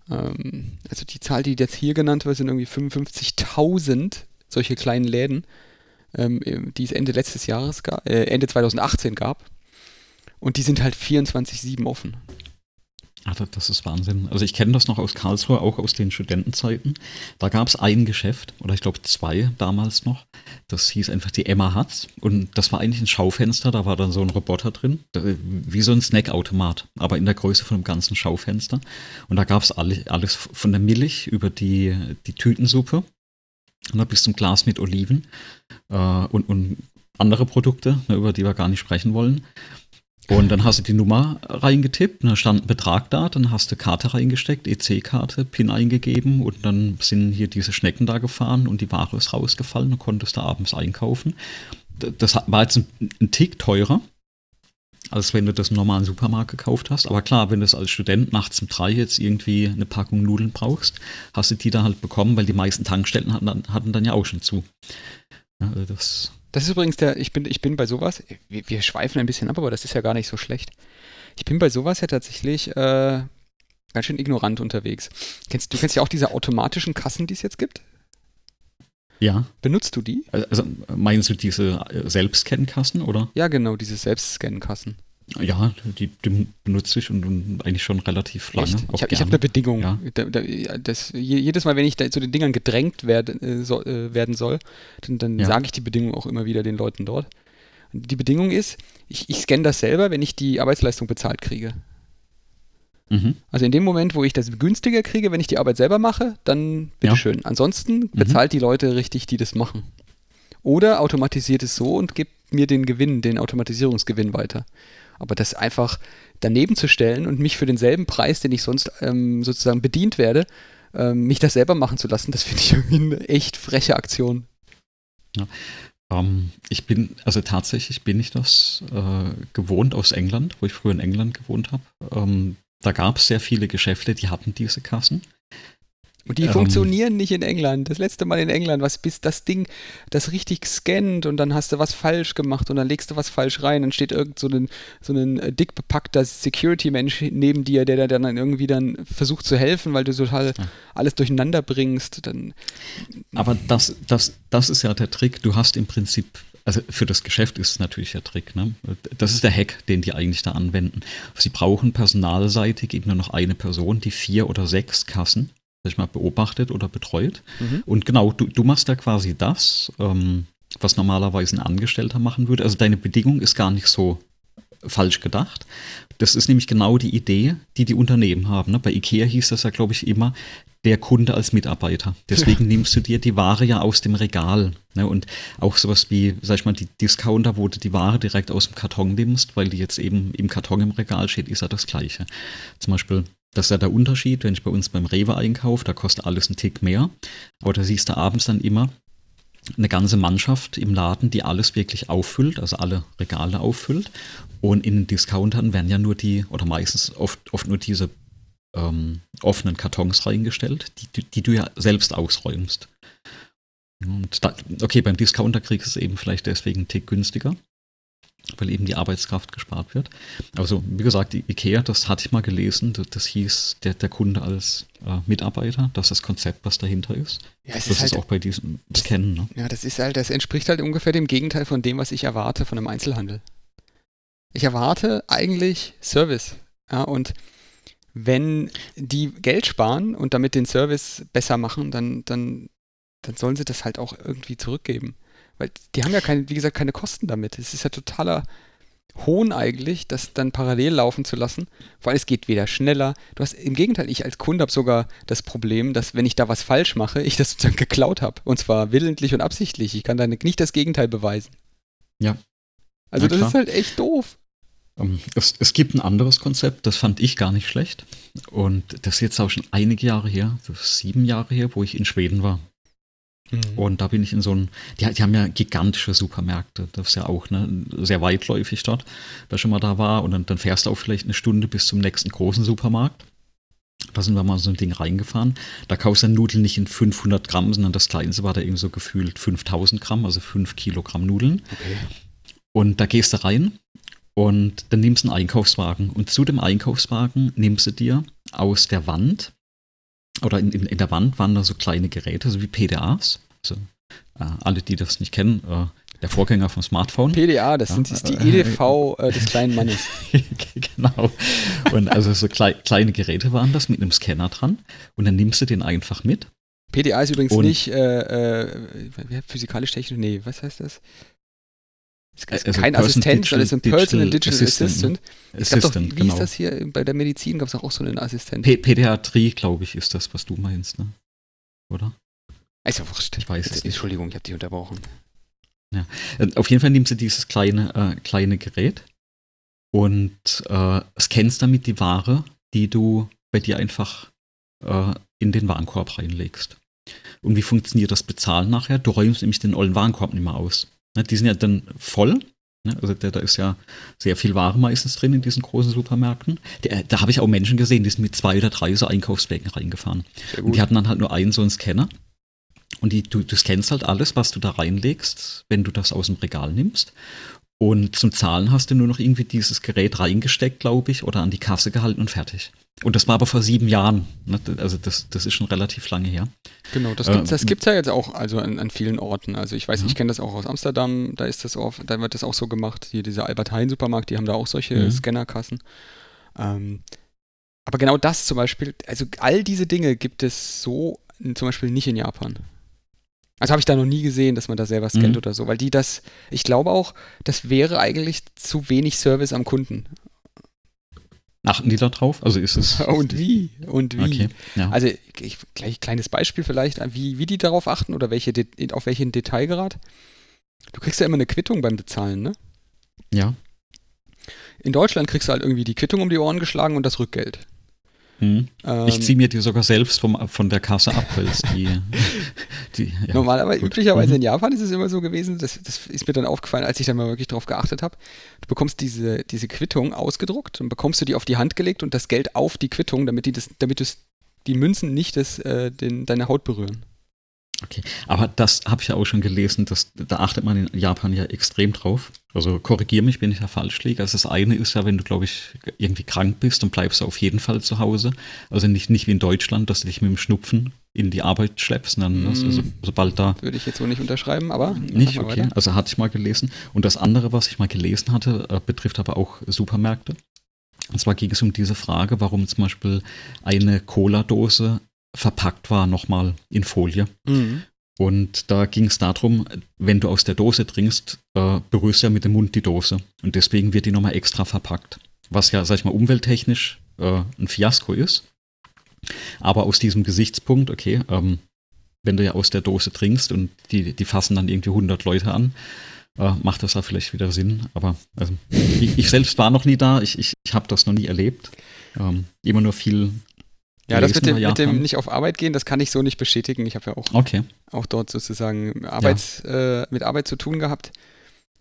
Ähm, also die Zahl, die jetzt hier genannt wird, sind irgendwie 55.000 solche kleinen Läden ähm, die es Ende letztes Jahres äh, Ende 2018 gab. Und die sind halt 24-7 offen. Ach, das ist Wahnsinn. Also ich kenne das noch aus Karlsruhe, auch aus den Studentenzeiten. Da gab es ein Geschäft, oder ich glaube zwei damals noch. Das hieß einfach die Emma Hatz. Und das war eigentlich ein Schaufenster, da war dann so ein Roboter drin, wie so ein Snackautomat, aber in der Größe von einem ganzen Schaufenster. Und da gab es alles, alles von der Milch über die, die Tütensuppe ne, bis zum Glas mit Oliven äh, und, und andere Produkte, ne, über die wir gar nicht sprechen wollen. Und dann hast du die Nummer reingetippt, da stand ein Betrag da, dann hast du Karte reingesteckt, EC-Karte, PIN eingegeben und dann sind hier diese Schnecken da gefahren und die Ware ist rausgefallen und konntest du abends einkaufen. Das war jetzt ein, ein Tick teurer, als wenn du das im normalen Supermarkt gekauft hast. Aber klar, wenn du es als Student nachts um drei jetzt irgendwie eine Packung Nudeln brauchst, hast du die da halt bekommen, weil die meisten Tankstellen hatten dann, hatten dann ja auch schon zu. Also das, das ist übrigens der, ich bin, ich bin bei sowas, wir, wir, schweifen ein bisschen ab, aber das ist ja gar nicht so schlecht. Ich bin bei sowas ja tatsächlich äh, ganz schön ignorant unterwegs. Kennst, du kennst ja auch diese automatischen Kassen, die es jetzt gibt? Ja. Benutzt du die? Also meinst du diese äh, Selbstscan-Kassen, oder? Ja, genau, diese Selbstscan-Kassen. Ja, die, die, benutze ich und, und, eigentlich schon relativ lange. Ich habe hab eine Bedingung. Ja. Da, da, das, jedes Mal, wenn ich zu den Dingern gedrängt werd, äh, so, äh, werden soll, dann, dann ja. sage ich die Bedingung auch immer wieder den Leuten dort. Die Bedingung ist, ich, ich scanne das selber, wenn ich die Arbeitsleistung bezahlt kriege. Mhm. Also in dem Moment, wo ich das günstiger kriege, wenn ich die Arbeit selber mache, dann bitteschön. Ja. Ansonsten mhm. bezahlt die Leute richtig, die das machen. Oder automatisiert es so und gibt mir den Gewinn, den Automatisierungsgewinn weiter. Aber das einfach daneben zu stellen und mich für denselben Preis, den ich sonst ähm, sozusagen bedient werde, ähm, mich das selber machen zu lassen, das finde ich irgendwie eine echt freche Aktion. Ja. Um, ähm, ich bin, also tatsächlich bin ich das äh, gewohnt aus England, wo ich früher in England gewohnt habe. Ähm, da gab es sehr viele Geschäfte, die hatten diese Kassen. Und die ähm, funktionieren nicht in England. Das letzte Mal in England, was bis das Ding das richtig scannt und dann hast du was falsch gemacht und dann legst du was falsch rein, dann steht irgend so ein, so ein äh, dick bepackter Security-Mensch neben dir, der dann irgendwie dann versucht zu helfen, weil du total ja. alles durcheinander bringst. Dann, Aber das, das, das ist ja der Trick. Du hast im Prinzip also für das Geschäft ist es natürlich der Trick. Ne? Das ist der Hack, den die eigentlich da anwenden. Sie brauchen personalseitig eben nur noch eine Person, die vier oder sechs Kassen, sag ich mal, beobachtet oder betreut. Mhm. Und genau, du, du machst da quasi das, ähm, was normalerweise ein Angestellter machen würde. Also deine Bedingung ist gar nicht so falsch gedacht. Das ist nämlich genau die Idee, die die Unternehmen haben. Ne? Bei Ikea hieß das ja, glaube ich, immer, der Kunde als Mitarbeiter. Deswegen ja. nimmst du dir die Ware ja aus dem Regal. Ne? Und auch sowas wie, sag ich mal, die Discounter, wo du die Ware direkt aus dem Karton nimmst, weil die jetzt eben im Karton im Regal steht, ist ja das Gleiche. Zum Beispiel, das ist ja der Unterschied, wenn ich bei uns beim Rewe einkaufe, da kostet alles einen Tick mehr. Aber da siehst du abends dann immer, eine ganze Mannschaft im Laden, die alles wirklich auffüllt, also alle Regale auffüllt. Und in den Discountern werden ja nur die, oder meistens oft, oft nur diese ähm, offenen Kartons reingestellt, die, die, du ja selbst ausräumst. Da, okay, beim Discounter kriegst du es eben vielleicht deswegen einen Tick günstiger, weil eben die Arbeitskraft gespart wird. Also, wie gesagt, die IKEA, das hatte ich mal gelesen, das, hieß der, der Kunde als äh, Mitarbeiter, das ist das Konzept, was dahinter ist. Ja, das ist halt, ist auch bei diesem Scannen. Ne? Ja, das ist halt, das entspricht halt ungefähr dem Gegenteil von dem, was ich erwarte von einem Einzelhandel. Ich erwarte eigentlich Service. Ja, und wenn die Geld sparen und damit den Service besser machen, dann, dann, dann sollen sie das halt auch irgendwie zurückgeben. Weil die haben ja keine, wie gesagt, keine Kosten damit. Es ist ja totaler Hohn eigentlich, das dann parallel laufen zu lassen. Vor allem es geht weder schneller. Du hast im Gegenteil, ich als Kunde habe sogar das Problem, dass wenn ich da was falsch mache, ich das sozusagen geklaut habe. Und zwar willentlich und absichtlich. Ich kann da nicht das Gegenteil beweisen. Ja. Also das ist halt echt doof. Ähm, es, es, gibt ein anderes Konzept, das fand ich gar nicht schlecht. Und das ist jetzt auch schon einige Jahre her, sieben Jahre her, wo ich in Schweden war. Mhm. Und da bin ich in so ein, die, die, haben ja gigantische Supermärkte, das ist ja auch ne, sehr weitläufig dort, wer schon mal da war. Und dann, dann fährst du auch vielleicht eine Stunde bis zum nächsten großen Supermarkt. Da sind wir mal so ein Ding reingefahren. Da kaufst du Nudeln nicht in 500 Gramm, sondern das kleinste war da irgendwie so gefühlt 5000 Gramm, also 5 Kilogramm Nudeln. Okay. Und da gehst du rein und dann nimmst du einen Einkaufswagen und zu dem Einkaufswagen nimmst du dir aus der Wand oder in, in, in der Wand waren da so kleine Geräte, so wie PDAs. Also, äh, alle, die das nicht kennen, äh, der Vorgänger vom Smartphone. PDA, das ja, sind, ist die EDV äh, des kleinen Mannes. genau. Und also so klei kleine Geräte waren das mit einem Scanner dran und dann nimmst du den einfach mit. PDA ist übrigens und nicht äh, äh, physikalisch-technisch, nee, was heißt das? Es ist also kein Assistent, sondern es ist ein Personal Digital, Digital Assistant. Ne? Assistant. Assistant doch, wie genau. ist das hier bei der Medizin? Gab es auch so einen Assistent? P Pädiatrie, glaube ich, ist das, was du meinst, ne? Oder? Ja wurscht. Ich weiß es nicht. Entschuldigung, ich habe dich unterbrochen. Ja. Äh, auf jeden Fall nimmst du dieses kleine, äh, kleine Gerät und äh, scannst damit die Ware, die du bei dir einfach äh, in den Warenkorb reinlegst. Und wie funktioniert das Bezahlen nachher? Du räumst nämlich den ollen Warenkorb nicht mehr aus. Ne, die sind ja dann voll. Ne, also da, da, ist ja sehr viel Ware meistens drin in diesen großen Supermärkten. Der, da habe ich auch Menschen gesehen, die sind mit zwei oder drei so Einkaufswägen reingefahren. Und die hatten dann halt nur einen so einen Scanner. Und die, du, du scannst halt alles, was du da reinlegst, wenn du das aus dem Regal nimmst. Und zum Zahlen hast du nur noch irgendwie dieses Gerät reingesteckt, glaube ich, oder an die Kasse gehalten und fertig. Und das war aber vor sieben Jahren. Ne? Also das, das ist schon relativ lange her. Genau, das gibt es äh, ja jetzt auch also an, an, vielen Orten. Also ich weiß, ja. ich kenne das auch aus Amsterdam, da ist das oft, da wird das auch so gemacht. Hier dieser Albert Heijn Supermarkt, die haben da auch solche mhm. Scannerkassen. Ähm, aber genau das zum Beispiel, also all diese Dinge gibt es so zum Beispiel nicht in Japan. Also habe ich da noch nie gesehen, dass man da selber scannt mhm. oder so, weil die das, ich glaube auch, das wäre eigentlich zu wenig Service am Kunden. Achten die da drauf? Also ist es. Und wie? Und wie? Okay, ja. Also ich, gleich kleines Beispiel vielleicht, wie, wie die darauf achten oder welche auf welchen Detailgrad. Du kriegst ja immer eine Quittung beim Bezahlen, ne? Ja. In Deutschland kriegst du halt irgendwie die Quittung um die Ohren geschlagen und das Rückgeld. Hm. Ähm, ich ziehe mir die sogar selbst vom, von der Kasse ab, weil es die, die ja, Normalerweise, gut. üblicherweise mhm. in Japan ist es immer so gewesen, das, das ist mir dann aufgefallen, als ich dann mal wirklich darauf geachtet habe. Du bekommst diese, diese Quittung ausgedruckt und bekommst du die auf die Hand gelegt und das Geld auf die Quittung, damit die das, damit die Münzen nicht das, äh, den, deine Haut berühren. Okay, aber das habe ich ja auch schon gelesen, dass, da achtet man in Japan ja extrem drauf. Also korrigiere mich, wenn ich da falsch liege. Also das eine ist ja, wenn du, glaube ich, irgendwie krank bist, dann bleibst du auf jeden Fall zu Hause. Also nicht, nicht wie in Deutschland, dass du dich mit dem Schnupfen in die Arbeit schleppst. Dann, mm, also sobald da. Würde ich jetzt so nicht unterschreiben, aber. Nicht, okay. Weiter. Also hatte ich mal gelesen. Und das andere, was ich mal gelesen hatte, äh, betrifft aber auch Supermärkte. Und zwar ging es um diese Frage, warum zum Beispiel eine Cola-Dose verpackt war, nochmal in Folie. Mhm. Und da ging es darum, wenn du aus der Dose trinkst, äh, berührst du ja mit dem Mund die Dose. Und deswegen wird die nochmal extra verpackt. Was ja, sag ich mal, umwelttechnisch äh, ein Fiasko ist. Aber aus diesem Gesichtspunkt, okay, ähm, wenn du ja aus der Dose trinkst und die, die fassen dann irgendwie 100 Leute an, äh, macht das da vielleicht wieder Sinn. Aber also, ich, ich, selbst war noch nie da, ich, ich, ich habe das noch nie erlebt. Ähm, immer nur viel ja, das mit dem, mit dem, nicht auf Arbeit gehen, das kann ich so nicht bestätigen. Ich habe ja auch, okay. auch dort sozusagen Arbeits, ja. äh, mit Arbeit zu tun gehabt.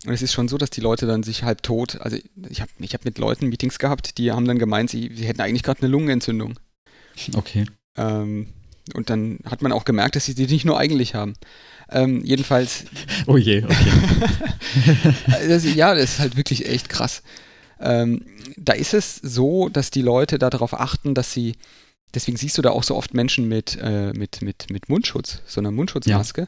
Und es ist schon so, dass die Leute dann sich halb tot, also ich habe ich hab mit Leuten Meetings gehabt, die haben dann gemeint, sie, sie hätten eigentlich gerade eine Lungenentzündung. Okay. Ähm, und dann hat man auch gemerkt, dass sie die nicht nur eigentlich haben. Ähm, jedenfalls. Oh je, okay. das, ja, das ist halt wirklich echt krass. Ähm, da ist es so, dass die Leute darauf achten, dass sie, deswegen siehst du da auch so oft Menschen mit, äh, mit, mit, mit Mundschutz, so einer Mundschutzmaske. Ja.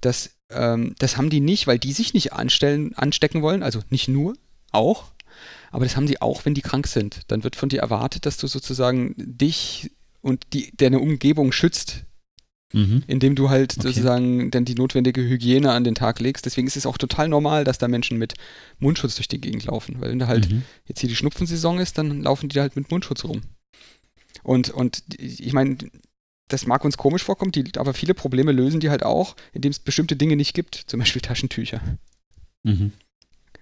Das, ähm, das haben die nicht, weil die sich nicht anstellen, anstecken wollen, also nicht nur, auch, aber das haben die auch, wenn die krank sind. Dann wird von dir erwartet, dass du sozusagen dich und die, deine Umgebung schützt, mhm. indem du halt okay. sozusagen dann die notwendige Hygiene an den Tag legst. Deswegen ist es auch total normal, dass da Menschen mit Mundschutz durch die Gegend laufen. Weil wenn da halt mhm. jetzt hier die Schnupfensaison ist, dann laufen die halt mit Mundschutz rum. Und, und ich meine, das mag uns komisch vorkommen, die, aber viele Probleme lösen die halt auch, indem es bestimmte Dinge nicht gibt, zum Beispiel Taschentücher. Mhm.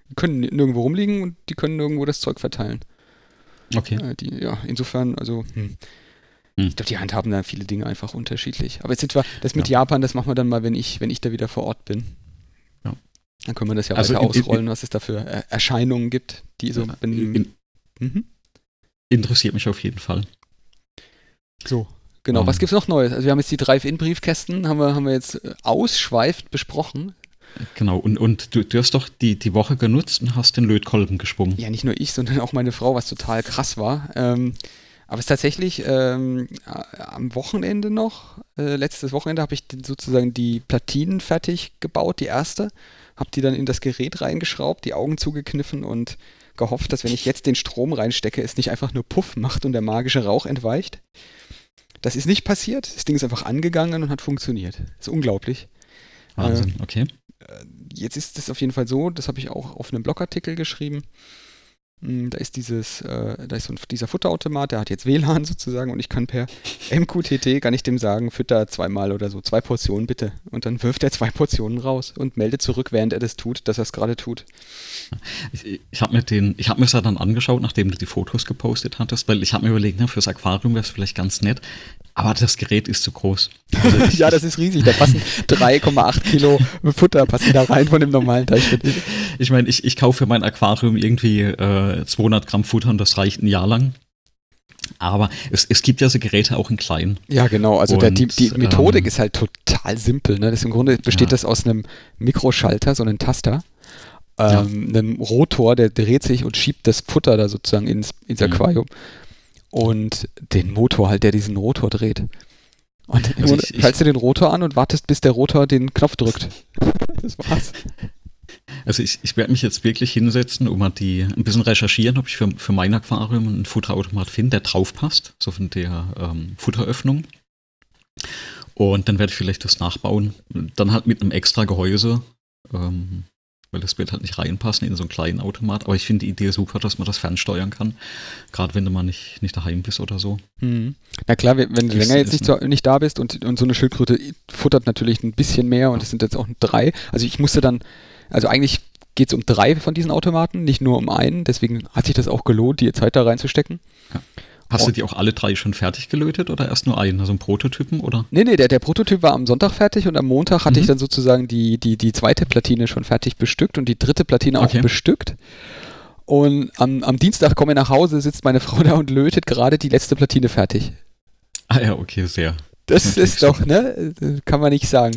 Die können nirgendwo rumliegen und die können nirgendwo das Zeug verteilen. Okay. Äh, die, ja, insofern, also, hm. Hm. Ich glaube, die handhaben da viele Dinge einfach unterschiedlich. Aber jetzt sind wir, das mit ja. Japan, das machen wir dann mal, wenn ich, wenn ich da wieder vor Ort bin. Ja. Dann können wir das ja also weiter in, ausrollen, in, was es da für Erscheinungen gibt, die so. In, mhm. Interessiert mich auf jeden Fall. So, genau. Um. Was es noch Neues? Also wir haben jetzt die Drive-In-Briefkästen, haben wir, haben wir jetzt äh, ausschweifend besprochen. Genau, und, und du, du hast doch die, die Woche genutzt und hast den Lötkolben gesprungen. Ja, nicht nur ich, sondern auch meine Frau, was total krass war. Ähm, aber es ist tatsächlich ähm, am Wochenende noch, äh, letztes Wochenende habe ich sozusagen die Platinen fertig gebaut, die erste, habe die dann in das Gerät reingeschraubt, die Augen zugekniffen und gehofft, dass wenn ich jetzt den Strom reinstecke, es nicht einfach nur Puff macht und der magische Rauch entweicht. Das ist nicht passiert. Das Ding ist einfach angegangen und hat funktioniert. Das ist unglaublich. Wahnsinn, äh, okay. Jetzt ist es auf jeden Fall so, das habe ich auch auf einem Blogartikel geschrieben. Hm, da ist dieses, äh, da ist so ein, dieser Futterautomat, der hat jetzt WLAN sozusagen und ich kann per MQTT, kann ich dem sagen, fütter zweimal oder so, zwei Portionen bitte. Und dann wirft er zwei Portionen raus und meldet zurück, während er das tut, dass er es gerade tut. Ich, ich habe mir den, ich habe mir das dann angeschaut, nachdem du die Fotos gepostet hattest, weil ich habe mir überlegt, na, fürs Aquarium wäre es vielleicht ganz nett, aber das Gerät ist zu groß. Also ja, das ist riesig. Da passen 3,8 Kilo Futter passen da rein von dem normalen Teich. Ich meine, ich, ich kaufe für mein Aquarium irgendwie äh, 200 Gramm Futter und das reicht ein Jahr lang. Aber es, es gibt ja so Geräte auch in klein. Ja, genau. Also und, der, die, die Methodik ähm, ist halt total simpel. Ne? Das Im Grunde besteht ja. das aus einem Mikroschalter, so einem Taster, ähm, ja. einem Rotor, der dreht sich und schiebt das Futter da sozusagen ins, ins mhm. Aquarium. Mhm und den Motor halt, der diesen Rotor dreht. Und also ich, schaltest du den Rotor an und wartest, bis der Rotor den Knopf drückt. das war's. Also ich, ich werde mich jetzt wirklich hinsetzen und mal die ein bisschen recherchieren, ob ich für, für mein Aquarium einen Futterautomat finde, der drauf passt, so von der ähm, Futteröffnung. Und dann werde ich vielleicht das nachbauen. Dann halt mit einem extra Gehäuse. Ähm, weil das wird halt nicht reinpassen in so einen kleinen Automat. Aber ich finde die Idee super, dass man das fernsteuern kann. Gerade wenn du mal nicht, nicht daheim bist oder so. Mhm. Na klar, wenn du länger jetzt nicht, so, nicht da bist und, und so eine Schildkröte futtert natürlich ein bisschen mehr und es sind jetzt auch drei. Also ich musste dann, also eigentlich geht es um drei von diesen Automaten, nicht nur um einen. Deswegen hat sich das auch gelohnt, die Zeit da reinzustecken. Ja. Hast du die auch alle drei schon fertig gelötet oder erst nur einen, also einen Prototypen oder? Nee, nee, der, der Prototyp war am Sonntag fertig und am Montag hatte mhm. ich dann sozusagen die, die, die zweite Platine schon fertig bestückt und die dritte Platine okay. auch bestückt. Und am, am Dienstag komme ich nach Hause, sitzt meine Frau da und lötet gerade die letzte Platine fertig. Ah ja, okay, sehr. Das, das ist doch, ne? Kann man nicht sagen.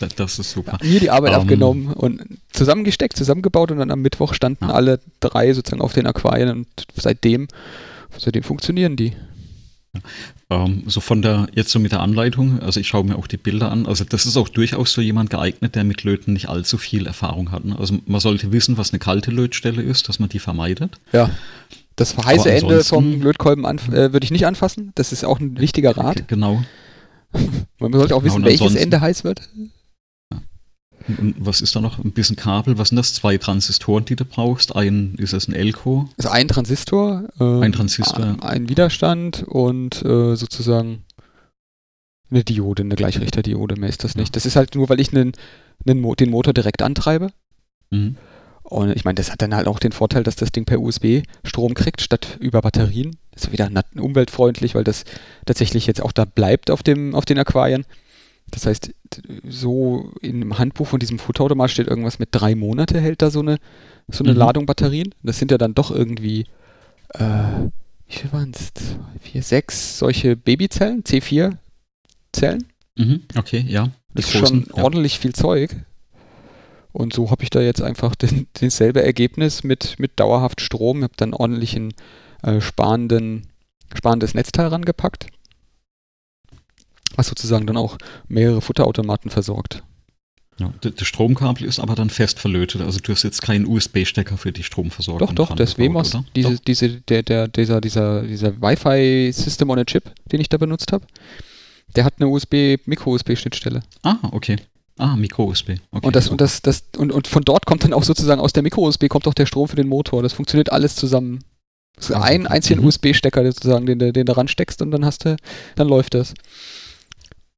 Das, das ist super. Mir die Arbeit um, ähm. abgenommen und zusammengesteckt, zusammengebaut und dann am Mittwoch standen ja. alle drei sozusagen auf den Aquarien und seitdem Seitdem funktionieren die. Ähm, so von der, jetzt so mit der Anleitung, also ich schaue mir auch die Bilder an, also das ist auch durchaus so jemand geeignet, der mit Löten nicht allzu viel Erfahrung hat. Ne? Also man sollte wissen, was eine kalte Lötstelle ist, dass man die vermeidet. Ja. Das heiße Ende vom Lötkolben äh, würde ich nicht anfassen. Das ist auch ein wichtiger Rat. Genau. man sollte auch wissen, genau, welches Ende heiß wird. Und was ist da noch? Ein bisschen Kabel. Was sind das? Zwei Transistoren, die du brauchst. Ein, ist das ein Elko? Also ein Transistor. Äh, ein Transistor. Ein Widerstand und äh, sozusagen eine Diode, eine Gleichrichterdiode. Mehr ist das nicht. Ja. Das ist halt nur, weil ich einen, einen den Motor direkt antreibe. Mhm. Und ich meine, das hat dann halt auch den Vorteil, dass das Ding per USB Strom kriegt, statt über Batterien. Das ist wieder umweltfreundlich, weil das tatsächlich jetzt auch da bleibt auf, dem, auf den Aquarien. Das heißt, so im Handbuch von diesem Futterautomat steht irgendwas mit drei Monate hält da so eine, so eine mhm. Ladung Batterien. Das sind ja dann doch irgendwie, äh, wie viel waren es? Vier, sechs solche Babyzellen, C4 Zellen. Mhm, okay, ja. Das ist schon ja. ordentlich viel Zeug. Und so habe ich da jetzt einfach den, dasselbe Ergebnis mit, mit dauerhaft Strom. Ich habe dann ordentlichen äh, sparenden, sparendes Netzteil rangepackt, was sozusagen dann auch mehrere Futterautomaten versorgt. Ja, das Stromkabel ist aber dann fest verlötet. Also du hast jetzt keinen USB-Stecker für die Stromversorgung. Doch, doch, das WMOS, diese, diese, der, der, dieser, dieser, dieser Wi-Fi-System on a Chip, den ich da benutzt habe, der hat eine USB, Micro-USB-Schnittstelle. Ah, okay. Ah, Micro-USB. Okay, und, das, und, das, das, und, und von dort kommt dann auch sozusagen aus der Micro-USB kommt auch der Strom für den Motor. Das funktioniert alles zusammen. Das ist also, ein einzigen mhm. USB-Stecker sozusagen, den, den du ransteckst und dann hast du, dann läuft das.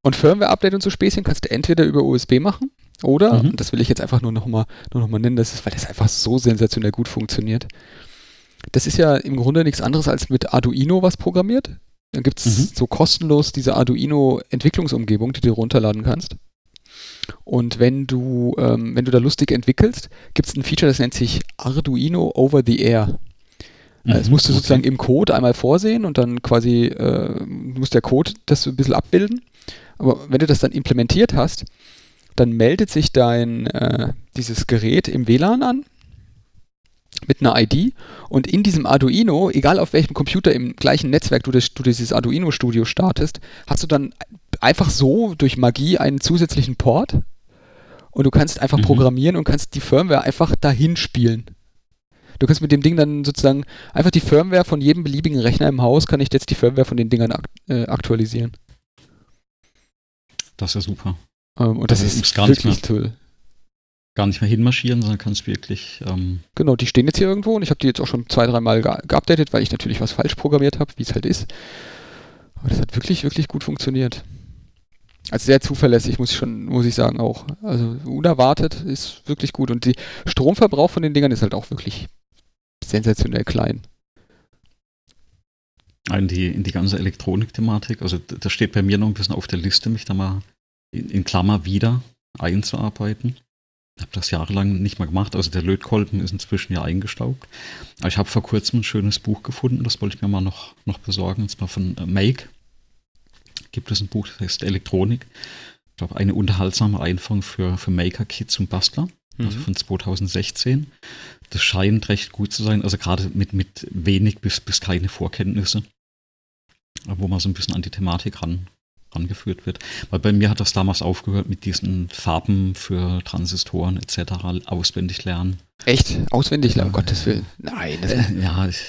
Und Firmware-Update und so Späßchen kannst du entweder über USB machen oder, mhm. und das will ich jetzt einfach nur nochmal nur noch mal nennen, das ist, weil das einfach so sensationell gut funktioniert. Das ist ja im Grunde nichts anderes als mit Arduino was programmiert. Dann gibt es mhm. so kostenlos diese Arduino-Entwicklungsumgebung, die du runterladen kannst. Und wenn du, ähm, wenn du da lustig entwickelst, gibt es ein Feature, das nennt sich Arduino Over the Air. Mhm, das musst du okay. sozusagen im Code einmal vorsehen und dann quasi äh, muss der Code das ein bisschen abbilden. Aber wenn du das dann implementiert hast, dann meldet sich dein äh, dieses Gerät im WLAN an mit einer ID und in diesem Arduino, egal auf welchem Computer im gleichen Netzwerk du, das, du dieses Arduino Studio startest, hast du dann einfach so durch Magie einen zusätzlichen Port und du kannst einfach mhm. programmieren und kannst die Firmware einfach dahin spielen. Du kannst mit dem Ding dann sozusagen einfach die Firmware von jedem beliebigen Rechner im Haus, kann ich jetzt die Firmware von den Dingern ak äh, aktualisieren. Das ist ja super. Ähm, und das, das ist wirklich toll gar nicht mehr hinmarschieren, sondern kannst wirklich. Ähm genau, die stehen jetzt hier irgendwo und ich habe die jetzt auch schon zwei, dreimal ge geupdatet, weil ich natürlich was falsch programmiert habe, wie es halt ist. Aber das hat wirklich, wirklich gut funktioniert. Also sehr zuverlässig, muss ich schon, muss ich sagen, auch. Also unerwartet ist wirklich gut. Und der Stromverbrauch von den Dingern ist halt auch wirklich sensationell klein. In die, in die ganze Elektronik-Thematik, also das steht bei mir noch ein bisschen auf der Liste, mich da mal in, in Klammer wieder einzuarbeiten. Ich habe das jahrelang nicht mehr gemacht. Also der Lötkolben ist inzwischen ja eingestaubt. Aber ich habe vor kurzem ein schönes Buch gefunden, das wollte ich mir mal noch, noch besorgen. Und zwar von äh, Make. Gibt es ein Buch, das heißt Elektronik. Ich glaube, eine unterhaltsame Einführung für, für Maker-Kits und Bastler. Mhm. Also von 2016. Das scheint recht gut zu sein. Also gerade mit, mit wenig bis, bis keine Vorkenntnisse. Wo man so ein bisschen an die Thematik ran, rangeführt wird. Weil bei mir hat das damals aufgehört mit diesen Farben für Transistoren etc. auswendig lernen. Echt? Auswendig lernen, um Gottes Willen. Nein. Äh, ja, ich,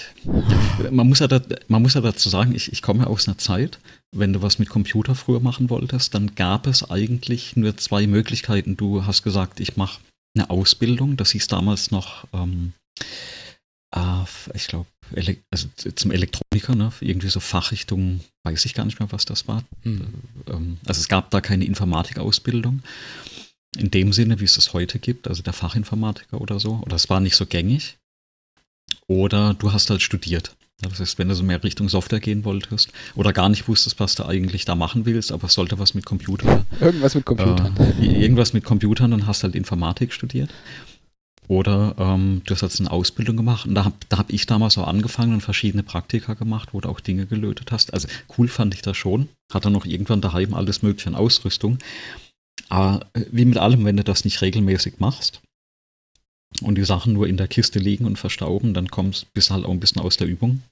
man, muss ja da, man muss ja dazu sagen, ich, ich komme aus einer Zeit, wenn du was mit Computer früher machen wolltest, dann gab es eigentlich nur zwei Möglichkeiten. Du hast gesagt, ich mache eine Ausbildung, das hieß damals noch ähm, äh, ich glaube, also zum Elektroniker, ne? irgendwie so Fachrichtung, weiß ich gar nicht mehr, was das war. Hm. Ähm, also es gab da keine Informatikausbildung in dem Sinne, wie es es heute gibt, also der Fachinformatiker oder so. Oder es war nicht so gängig. Oder du hast halt studiert. Das heißt, wenn du so mehr Richtung Software gehen wolltest oder gar nicht wusstest, was du eigentlich da machen willst, aber es sollte was mit Computer. Irgendwas mit Computern. Äh, irgendwas mit Computern, dann hast du halt Informatik studiert. Oder ähm, du hast jetzt eine Ausbildung gemacht und da habe da hab ich damals auch angefangen und verschiedene Praktika gemacht, wo du auch Dinge gelötet hast. Also cool fand ich das schon. Hatte noch irgendwann daheim alles mögliche an Ausrüstung. Aber äh, wie mit allem, wenn du das nicht regelmäßig machst und die Sachen nur in der Kiste liegen und verstauben, dann kommst du halt auch ein bisschen aus der Übung.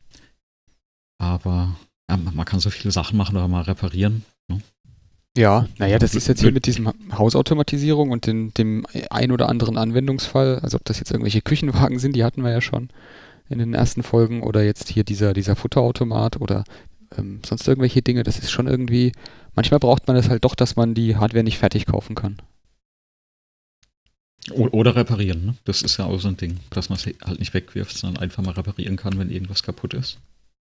Aber ja, man kann so viele Sachen machen oder mal reparieren. Ja, naja, das ist jetzt hier mit diesem Hausautomatisierung und den, dem ein oder anderen Anwendungsfall, also ob das jetzt irgendwelche Küchenwagen sind, die hatten wir ja schon in den ersten Folgen, oder jetzt hier dieser, dieser Futterautomat oder ähm, sonst irgendwelche Dinge, das ist schon irgendwie, manchmal braucht man es halt doch, dass man die Hardware nicht fertig kaufen kann. Oder reparieren, ne? Das ist ja auch so ein Ding, dass man es halt nicht wegwirft, sondern einfach mal reparieren kann, wenn irgendwas kaputt ist.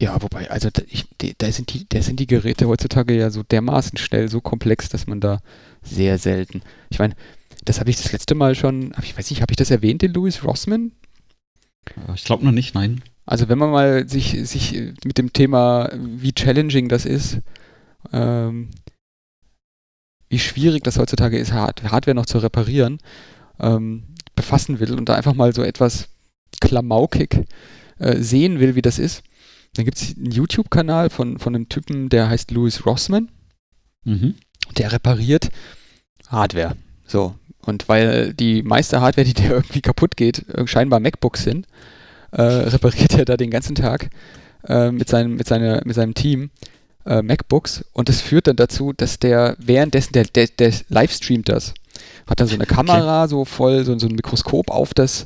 Ja, wobei, also da, ich, da, sind die, da sind die Geräte heutzutage ja so dermaßen schnell, so komplex, dass man da sehr selten. Ich meine, das habe ich das letzte Mal schon, ich weiß nicht, habe ich das erwähnt, den Louis Rossman? Äh, ich glaube noch nicht, nein. Also wenn man mal sich, sich mit dem Thema, wie challenging das ist, ähm, wie schwierig das heutzutage ist, Hardware noch zu reparieren, ähm, befassen will und da einfach mal so etwas klamaukig äh, sehen will, wie das ist, dann gibt es einen YouTube-Kanal von, von einem Typen, der heißt Louis Rossman. Mhm. Der repariert Hardware. So. Und weil die meiste Hardware, die dir irgendwie kaputt geht, scheinbar MacBooks sind, äh, repariert er da den ganzen Tag äh, mit, seinem, mit, seine, mit seinem Team äh, MacBooks und das führt dann dazu, dass der währenddessen, der, der, der livestreamt das, hat dann so eine Kamera, okay. so voll, so, so ein Mikroskop auf das,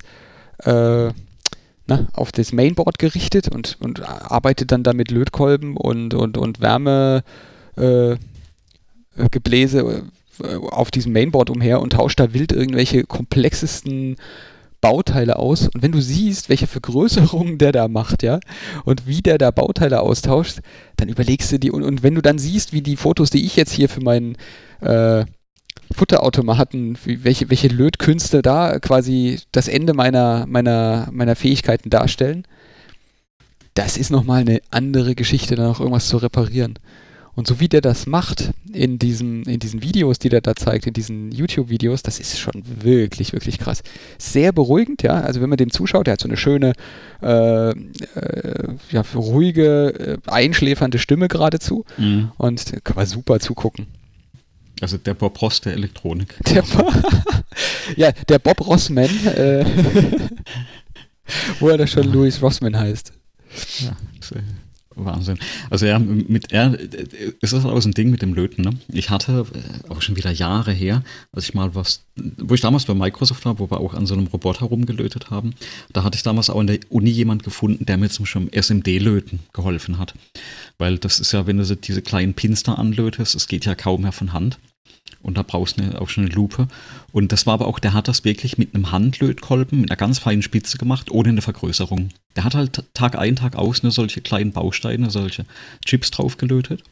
äh, na, auf das Mainboard gerichtet und, und arbeitet dann da mit Lötkolben und, und, und Wärmegebläse äh, äh, auf diesem Mainboard umher und tauscht da wild irgendwelche komplexesten Bauteile aus. Und wenn du siehst, welche Vergrößerungen der da macht, ja, und wie der da Bauteile austauscht, dann überlegst du die und, und wenn du dann siehst, wie die Fotos, die ich jetzt hier für meinen äh, Futterautomaten, welche, welche Lötkünste da quasi das Ende meiner, meiner, meiner Fähigkeiten darstellen, das ist nochmal eine andere Geschichte, da noch irgendwas zu reparieren. Und so wie der das macht in diesen, in diesen Videos, die der da zeigt, in diesen YouTube-Videos, das ist schon wirklich, wirklich krass. Sehr beruhigend, ja. Also wenn man dem zuschaut, der hat so eine schöne, äh, äh, ja, ruhige, äh, einschläfernde Stimme geradezu. Mhm. Und kann man super zugucken. Also der Bob Ross der Elektronik. Der ja, der Bob Rossman, äh, wo er da schon. Louis Rossman heißt. Ja, Wahnsinn. Also ja, mit er ist das auch so ein Ding mit dem Löten. Ne? Ich hatte äh, auch schon wieder Jahre her, als ich mal was, wo ich damals bei Microsoft war, wo wir auch an so einem Roboter rumgelötet haben, da hatte ich damals auch in der Uni jemand gefunden, der mir zum schon SMD-Löten geholfen hat. Weil das ist ja, wenn du diese kleinen Pins da anlötest, es geht ja kaum mehr von Hand. Und da brauchst du auch schon eine Lupe. Und das war aber auch, der hat das wirklich mit einem Handlötkolben, mit einer ganz feinen Spitze gemacht, ohne eine Vergrößerung. Der hat halt Tag ein, Tag aus nur solche kleinen Bausteine, solche Chips drauf gelötet.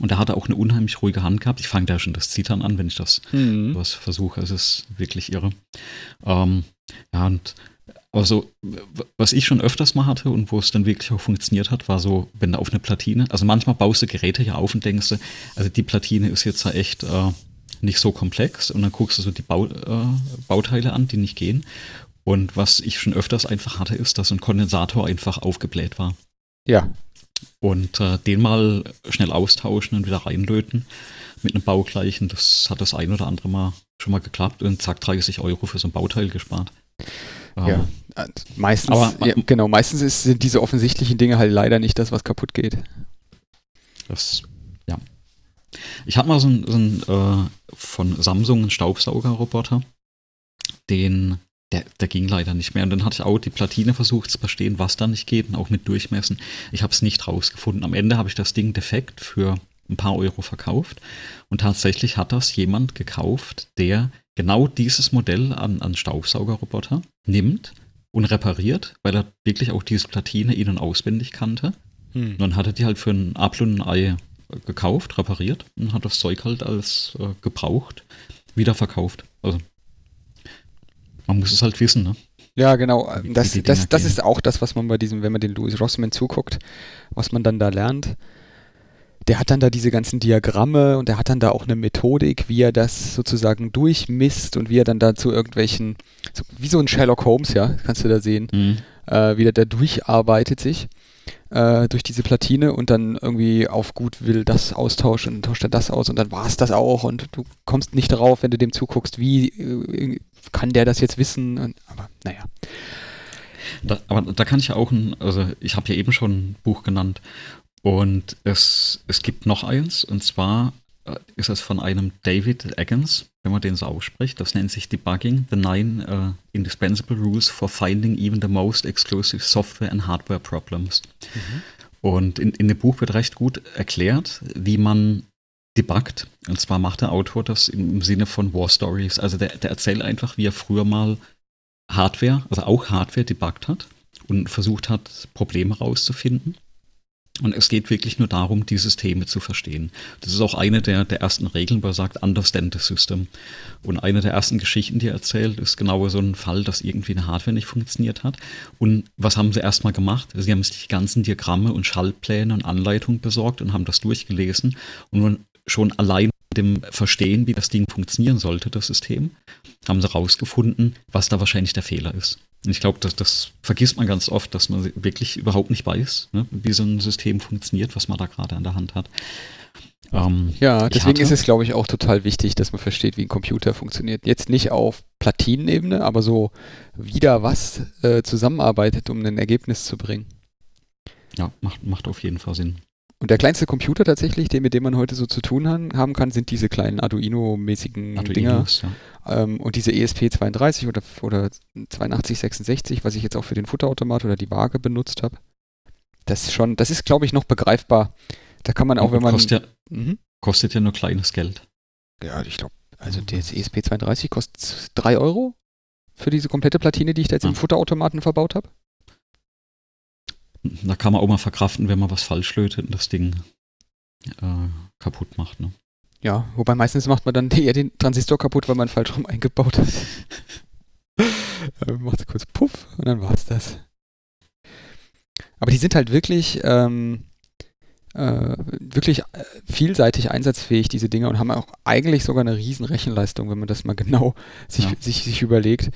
Und er hatte auch eine unheimlich ruhige Hand gehabt. Ich fange da schon das Zittern an, wenn ich das mhm. was versuche. Es ist wirklich irre. Ähm, ja, und also, was ich schon öfters mal hatte und wo es dann wirklich auch funktioniert hat, war so, wenn du auf eine Platine, also manchmal baust du Geräte ja auf und denkst du, also die Platine ist jetzt ja echt äh, nicht so komplex und dann guckst du so die Bau, äh, Bauteile an, die nicht gehen. Und was ich schon öfters einfach hatte, ist, dass ein Kondensator einfach aufgebläht war. Ja. Und äh, den mal schnell austauschen und wieder reinlöten mit einem baugleichen, das hat das ein oder andere Mal schon mal geklappt und zack, 30 Euro für so ein Bauteil gespart. Ja, ähm, meistens, aber, ja, genau, meistens ist, sind diese offensichtlichen Dinge halt leider nicht das, was kaputt geht. Das, ja. Ich habe mal so einen, so einen äh, von Samsung einen Staubsaugerroboter, den, der, der ging leider nicht mehr. Und dann hatte ich auch die Platine versucht zu verstehen, was da nicht geht und auch mit Durchmessen. Ich habe es nicht rausgefunden. Am Ende habe ich das Ding defekt für ein paar Euro verkauft. Und tatsächlich hat das jemand gekauft, der genau dieses Modell an, an Staubsaugerroboter nimmt und repariert, weil er wirklich auch diese Platine in- und auswendig kannte. Hm. Und dann hat er die halt für ein Apfel und ein Ei gekauft, repariert und hat das Zeug halt als äh, gebraucht wiederverkauft. Also man muss es halt wissen, ne? Ja, genau. Das, das, das ist auch das, was man bei diesem, wenn man den Louis Rossman zuguckt, was man dann da lernt der hat dann da diese ganzen Diagramme und der hat dann da auch eine Methodik, wie er das sozusagen durchmisst und wie er dann da zu irgendwelchen, so, wie so ein Sherlock Holmes, ja, kannst du da sehen, mhm. äh, wie der da durcharbeitet sich äh, durch diese Platine und dann irgendwie auf gut will das austauschen und dann tauscht er das aus und dann war es das auch und du kommst nicht darauf, wenn du dem zuguckst, wie äh, kann der das jetzt wissen, und, aber naja. Da, aber da kann ich ja auch ein, also ich habe ja eben schon ein Buch genannt und es, es gibt noch eins, und zwar äh, ist es von einem David Eggins, wenn man den so ausspricht. Das nennt sich Debugging, the Nine uh, Indispensable Rules for Finding Even the Most Exclusive Software and Hardware Problems. Mhm. Und in, in dem Buch wird recht gut erklärt, wie man debuggt. Und zwar macht der Autor das im Sinne von War Stories. Also der, der erzählt einfach, wie er früher mal Hardware, also auch Hardware debuggt hat und versucht hat, Probleme rauszufinden. Und es geht wirklich nur darum, die Systeme zu verstehen. Das ist auch eine der, der ersten Regeln, wo er sagt, understand the system. Und eine der ersten Geschichten, die er erzählt, ist genau so ein Fall, dass irgendwie eine Hardware nicht funktioniert hat. Und was haben sie erstmal gemacht? Sie haben sich die ganzen Diagramme und Schaltpläne und Anleitungen besorgt und haben das durchgelesen. Und schon allein dem Verstehen, wie das Ding funktionieren sollte, das System, haben sie rausgefunden, was da wahrscheinlich der Fehler ist. Ich glaube, das, das vergisst man ganz oft, dass man wirklich überhaupt nicht weiß, ne, wie so ein System funktioniert, was man da gerade an der Hand hat. Ähm, ja, deswegen ist es, glaube ich, auch total wichtig, dass man versteht, wie ein Computer funktioniert. Jetzt nicht auf Platinenebene, aber so wieder was äh, zusammenarbeitet, um ein Ergebnis zu bringen. Ja, macht, macht auf jeden Fall Sinn. Und der kleinste Computer tatsächlich, den, mit dem man heute so zu tun haben kann, sind diese kleinen Arduino-mäßigen Dinger. Ja. Ähm, und diese ESP32 oder, oder 8266, was ich jetzt auch für den Futterautomat oder die Waage benutzt habe. Das ist schon, das ist, glaube ich, noch begreifbar. Da kann man auch, wenn man. Kostet ja, mhm. kostet ja nur kleines Geld. Ja, ich glaube, also das ESP32 kostet 3 Euro für diese komplette Platine, die ich da jetzt ja. im Futterautomaten verbaut habe. Da kann man auch mal verkraften, wenn man was falsch lötet und das Ding äh, kaputt macht. Ne? Ja, wobei meistens macht man dann eher den Transistor kaputt, weil man falsch rum eingebaut hat. macht kurz Puff und dann war es das. Aber die sind halt wirklich, ähm, äh, wirklich äh, vielseitig einsatzfähig, diese Dinge, und haben auch eigentlich sogar eine riesen Rechenleistung, wenn man das mal genau sich, ja. sich, sich überlegt.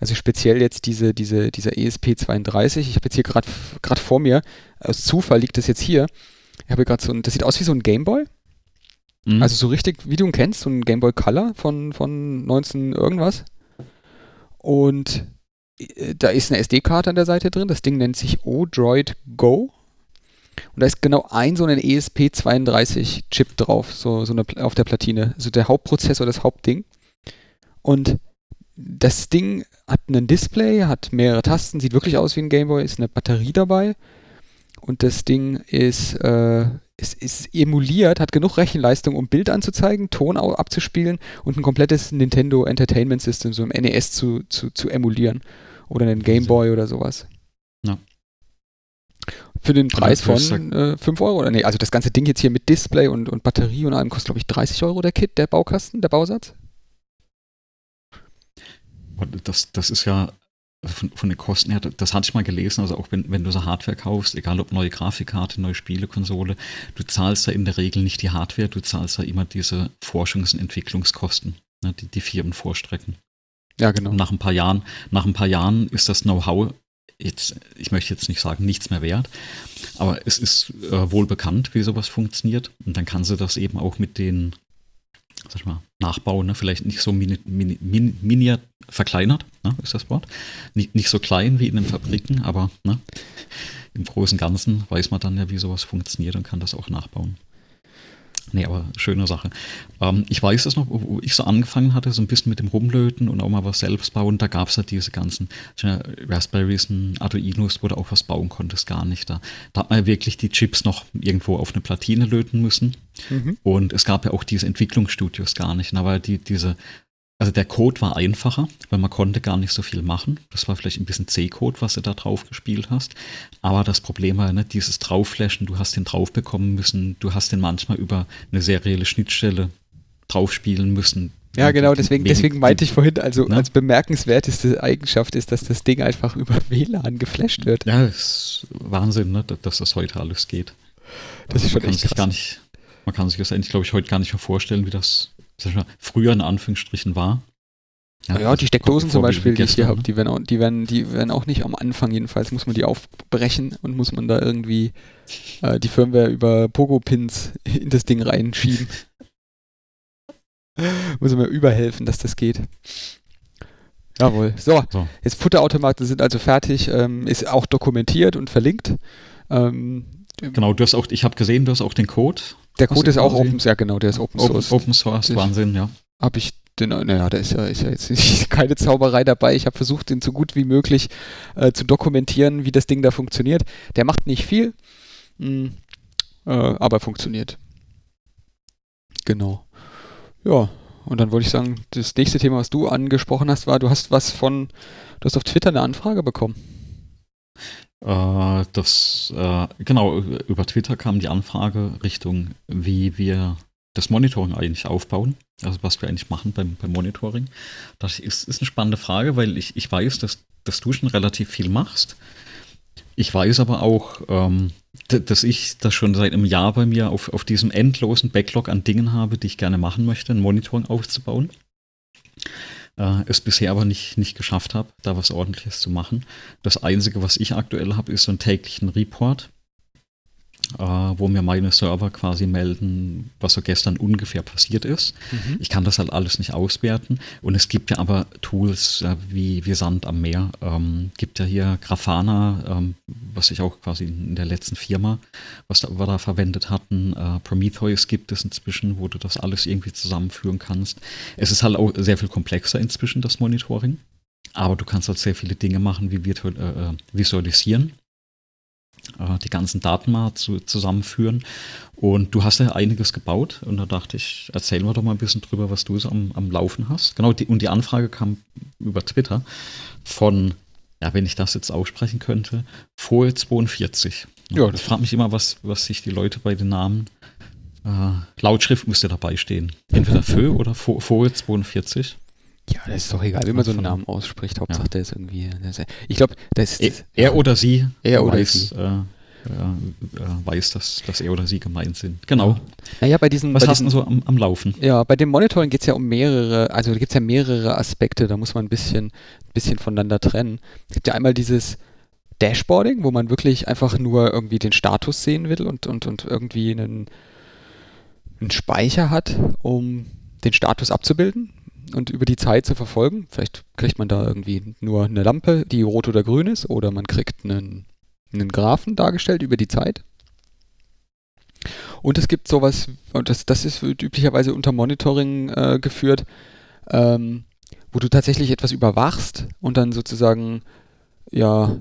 Also speziell jetzt diese, diese, dieser ESP32, ich habe jetzt hier gerade vor mir, aus Zufall liegt das jetzt hier, ich habe gerade so ein, das sieht aus wie so ein Gameboy. Mhm. Also so richtig, wie du ihn kennst, so ein Gameboy Color von, von 19 irgendwas. Und äh, da ist eine SD-Karte an der Seite drin. Das Ding nennt sich O-Droid Go. Und da ist genau ein so ein ESP32-Chip drauf, so, so eine, auf der Platine. Also der Hauptprozessor, das Hauptding. Und das Ding hat ein Display, hat mehrere Tasten, sieht wirklich aus wie ein Gameboy, ist eine Batterie dabei. Und das Ding ist, äh, ist, ist emuliert, hat genug Rechenleistung, um Bild anzuzeigen, Ton abzuspielen und ein komplettes Nintendo Entertainment System, so im NES zu, zu, zu emulieren. Oder einen Gameboy oder sowas. Ja. Für den Preis von äh, 5 Euro oder nee, also das ganze Ding jetzt hier mit Display und, und Batterie und allem kostet, glaube ich, 30 Euro der Kit, der Baukasten, der Bausatz. Das, das ist ja von, von, den Kosten her, das hatte ich mal gelesen, also auch wenn, wenn du so Hardware kaufst, egal ob neue Grafikkarte, neue Spielekonsole, du zahlst ja in der Regel nicht die Hardware, du zahlst ja immer diese Forschungs- und Entwicklungskosten, ne, die die Firmen vorstrecken. Ja, genau. Und nach ein paar Jahren, nach ein paar Jahren ist das Know-how jetzt, ich möchte jetzt nicht sagen, nichts mehr wert, aber es ist äh, wohl bekannt, wie sowas funktioniert. Und dann kannst du das eben auch mit den sag ich mal, nachbauen, ne? vielleicht nicht so mini, mini, mini, mini verkleinert, ne? ist das Wort. Nicht, nicht so klein wie in den Fabriken, aber ne? im Großen und Ganzen weiß man dann ja, wie sowas funktioniert und kann das auch nachbauen. Nee, aber schöne Sache. Ähm, ich weiß es noch, wo ich so angefangen hatte, so ein bisschen mit dem Rumlöten und auch mal was selbst bauen, da gab es ja diese ganzen Raspberries und Arduinos, wo du auch was bauen konntest, gar nicht. Da, da hat man ja wirklich die Chips noch irgendwo auf eine Platine löten müssen. Mhm. Und es gab ja auch diese Entwicklungsstudios gar nicht. Aber die, diese also der Code war einfacher, weil man konnte gar nicht so viel machen. Das war vielleicht ein bisschen C-Code, was du da drauf gespielt hast. Aber das Problem war, ne, dieses Draufflashen, du hast den drauf bekommen müssen, du hast den manchmal über eine serielle Schnittstelle draufspielen müssen. Ja, genau, deswegen, deswegen meinte ich vorhin, also ne? als bemerkenswerteste Eigenschaft ist, dass das Ding einfach über WLAN geflasht wird. Ja, das ist Wahnsinn, ne, dass das heute alles geht. Das also ist schon man echt kann sich gar nicht, Man kann sich das eigentlich, glaube ich, heute gar nicht mehr vorstellen, wie das früher in Anführungsstrichen war. Ja, ja die Steckdosen zum Beispiel, die ich hier habe, die werden, auch, die, werden, die werden auch nicht am Anfang jedenfalls, muss man die aufbrechen und muss man da irgendwie äh, die Firmware über Pogo-Pins in das Ding reinschieben. muss man mir überhelfen, dass das geht. Jawohl. So, so. jetzt Futterautomaten sind also fertig, ähm, ist auch dokumentiert und verlinkt. Ähm, genau, du hast auch, ich habe gesehen, du hast auch den Code der Code ist auch Open, ja genau, der ist Open Source. Open Source, Wahnsinn, ja. Habe ich den, naja, da ist ja, ist ja jetzt keine Zauberei dabei. Ich habe versucht, den so gut wie möglich äh, zu dokumentieren, wie das Ding da funktioniert. Der macht nicht viel, mh, hm, äh, aber funktioniert. Genau. Ja, und dann wollte ich sagen, das nächste Thema, was du angesprochen hast, war, du hast was von, du hast auf Twitter eine Anfrage bekommen. Äh, das, äh, genau, über Twitter kam die Anfrage Richtung, wie wir das Monitoring eigentlich aufbauen, also was wir eigentlich machen beim, beim Monitoring. Das ist, ist eine spannende Frage, weil ich, ich weiß, dass, dass du schon relativ viel machst. Ich weiß aber auch, ähm, dass ich das schon seit einem Jahr bei mir auf, auf diesem endlosen Backlog an Dingen habe, die ich gerne machen möchte, ein Monitoring aufzubauen äh, es bisher aber nicht, nicht geschafft habe, da was ordentliches zu machen. Das Einzige, was ich aktuell habe, ist so einen täglichen Report. Äh, wo mir meine Server quasi melden, was so gestern ungefähr passiert ist. Mhm. Ich kann das halt alles nicht auswerten. Und es gibt ja aber Tools äh, wie, wie Sand am Meer. Ähm, gibt ja hier Grafana, ähm, was ich auch quasi in der letzten Firma, was da, wir da verwendet hatten. Äh, Prometheus gibt es inzwischen, wo du das alles irgendwie zusammenführen kannst. Es ist halt auch sehr viel komplexer inzwischen, das Monitoring. Aber du kannst halt sehr viele Dinge machen, wie virtuell, äh, äh visualisieren die ganzen Daten mal zu, zusammenführen. Und du hast ja einiges gebaut und da dachte ich, erzähl mir doch mal ein bisschen drüber, was du so am, am Laufen hast. Genau, die, und die Anfrage kam über Twitter von, ja, wenn ich das jetzt aussprechen könnte, Foe42. Ja, ich frage mich immer, was, was sich die Leute bei den Namen äh, Lautschrift müsste dabei stehen. Entweder Fö oder Foe42. Ja, das ist doch egal, wie man so einen Namen ausspricht. Hauptsache, ja. der ist irgendwie. Ich glaube, das ist. Er, er oder sie. Er oder weiß, sie. Äh, äh, weiß, dass, dass er oder sie gemeint sind. Genau. Naja, bei diesen. Was bei hast du so am, am, Laufen? Ja, bei dem Monitoring geht es ja um mehrere, also da gibt es ja mehrere Aspekte, da muss man ein bisschen, ein bisschen voneinander trennen. Es gibt ja einmal dieses Dashboarding, wo man wirklich einfach nur irgendwie den Status sehen will und, und, und irgendwie einen, einen Speicher hat, um den Status abzubilden und über die Zeit zu verfolgen. Vielleicht kriegt man da irgendwie nur eine Lampe, die rot oder grün ist, oder man kriegt einen, einen Graphen dargestellt über die Zeit. Und es gibt sowas, und das, das ist üblicherweise unter Monitoring äh, geführt, ähm, wo du tatsächlich etwas überwachst und dann sozusagen ja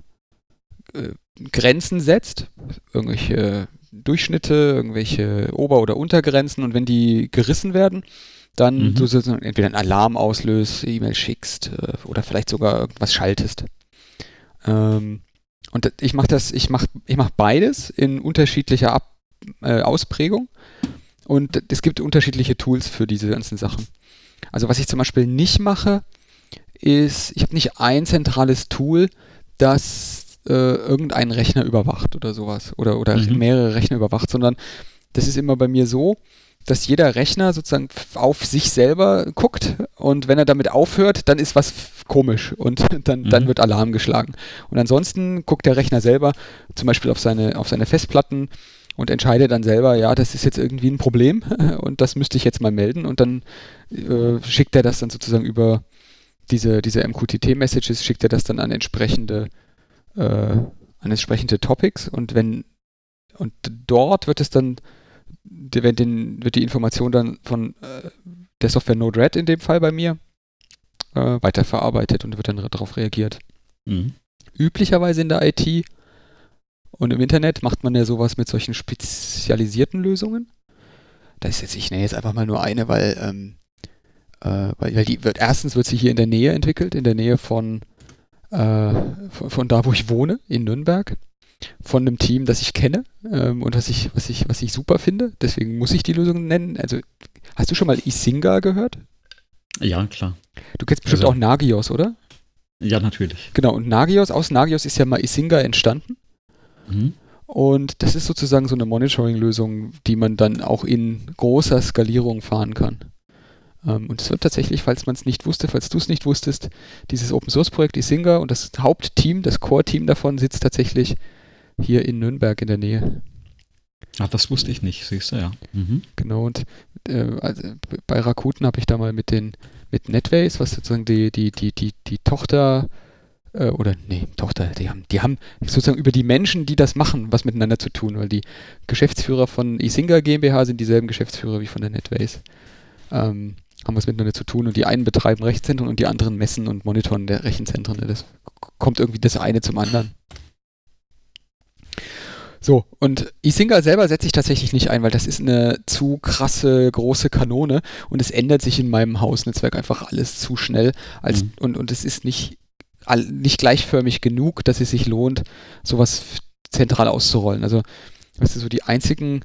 äh, Grenzen setzt, irgendwelche Durchschnitte, irgendwelche Ober- oder Untergrenzen und wenn die gerissen werden, dann mhm. du sozusagen entweder einen Alarm auslöst, E-Mail schickst äh, oder vielleicht sogar irgendwas schaltest. Ähm, und ich mache das, ich mache ich mach beides in unterschiedlicher Ab äh, Ausprägung und es gibt unterschiedliche Tools für diese ganzen Sachen. Also was ich zum Beispiel nicht mache, ist, ich habe nicht ein zentrales Tool, das äh, irgendeinen Rechner überwacht oder sowas oder, oder mhm. mehrere Rechner überwacht, sondern das ist immer bei mir so, dass jeder Rechner sozusagen auf sich selber guckt und wenn er damit aufhört, dann ist was komisch und dann, mhm. dann wird Alarm geschlagen. Und ansonsten guckt der Rechner selber zum Beispiel auf seine, auf seine Festplatten und entscheidet dann selber, ja, das ist jetzt irgendwie ein Problem und das müsste ich jetzt mal melden und dann äh, schickt er das dann sozusagen über diese, diese MQTT-Messages, schickt er das dann an entsprechende, äh, an entsprechende Topics und wenn und dort wird es dann wird, den, wird die Information dann von äh, der Software Node-RED in dem Fall bei mir äh, weiterverarbeitet und wird dann darauf reagiert. Mhm. Üblicherweise in der IT und im Internet macht man ja sowas mit solchen spezialisierten Lösungen. Da ist jetzt, ich nenne jetzt einfach mal nur eine, weil, ähm, äh, weil, weil, die wird, erstens wird sie hier in der Nähe entwickelt, in der Nähe von, äh, von, von, da, wo ich wohne, in Nürnberg von einem Team, das ich kenne ähm, und was ich, was, ich, was ich super finde. Deswegen muss ich die Lösung nennen. Also, hast du schon mal Isinga gehört? Ja, klar. Du kennst bestimmt also, auch Nagios, oder? Ja, natürlich. Genau, und Nagios, aus Nagios ist ja mal Isinga entstanden. Mhm. Und das ist sozusagen so eine Monitoring-Lösung, die man dann auch in großer Skalierung fahren kann. Ähm, und es wird tatsächlich, falls man es nicht wusste, falls du es nicht wusstest, dieses Open-Source-Projekt Isinga und das Hauptteam, das Core-Team davon sitzt tatsächlich hier in Nürnberg in der Nähe. Ach, das wusste ich nicht, siehst du, ja. Mhm. Genau, und äh, also bei Rakuten habe ich da mal mit den mit Netways, was sozusagen die, die, die, die, die Tochter äh, oder nee, Tochter, die haben, die haben sozusagen über die Menschen, die das machen, was miteinander zu tun, weil die Geschäftsführer von Isinga GmbH sind dieselben Geschäftsführer wie von der Netways. Ähm, haben was miteinander zu tun und die einen betreiben Rechenzentren und die anderen messen und monitoren der Rechenzentren. Das kommt irgendwie das eine zum anderen. So, und Isinga selber setze ich tatsächlich nicht ein, weil das ist eine zu krasse, große Kanone und es ändert sich in meinem Hausnetzwerk einfach alles zu schnell als, mhm. und, und es ist nicht, nicht gleichförmig genug, dass es sich lohnt, sowas zentral auszurollen. Also, weißt du, so die einzigen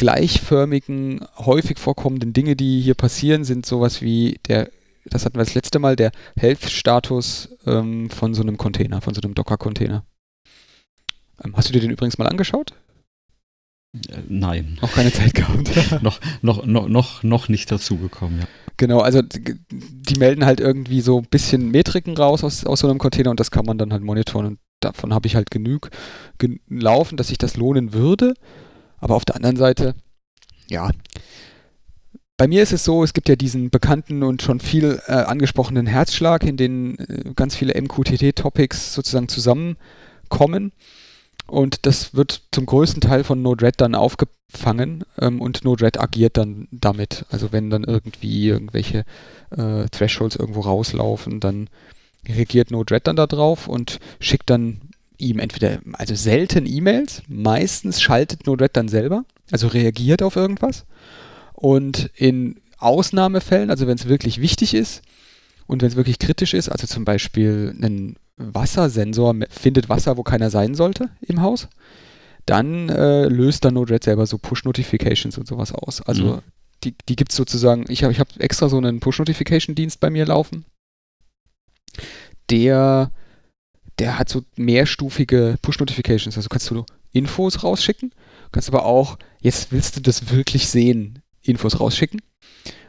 gleichförmigen, häufig vorkommenden Dinge, die hier passieren, sind sowas wie der, das hatten wir das letzte Mal, der Health-Status ähm, von so einem Container, von so einem Docker-Container. Ähm, hast du dir den übrigens mal angeschaut? Äh, nein. Auch keine Zeit gehabt. noch, noch, noch, noch, noch nicht dazugekommen, ja. Genau, also die melden halt irgendwie so ein bisschen Metriken raus aus, aus so einem Container und das kann man dann halt monitoren. Und davon habe ich halt genug gelaufen, dass sich das lohnen würde. Aber auf der anderen Seite, ja, bei mir ist es so, es gibt ja diesen bekannten und schon viel äh, angesprochenen Herzschlag, in dem äh, ganz viele MQTT-Topics sozusagen zusammenkommen. Und das wird zum größten Teil von Node-RED dann aufgefangen ähm, und Node-RED agiert dann damit. Also wenn dann irgendwie irgendwelche äh, Thresholds irgendwo rauslaufen, dann reagiert Node-RED dann darauf und schickt dann ihm entweder, also selten E-Mails, meistens schaltet Node-RED dann selber, also reagiert auf irgendwas und in Ausnahmefällen, also wenn es wirklich wichtig ist und wenn es wirklich kritisch ist, also zum Beispiel ein Wassersensor findet Wasser, wo keiner sein sollte im Haus, dann äh, löst dann Node-RED selber so Push-Notifications und sowas aus. Also mhm. die, die gibt es sozusagen, ich habe ich hab extra so einen Push-Notification-Dienst bei mir laufen, der, der hat so mehrstufige Push-Notifications. Also kannst du Infos rausschicken, kannst aber auch, jetzt willst du das wirklich sehen, Infos rausschicken.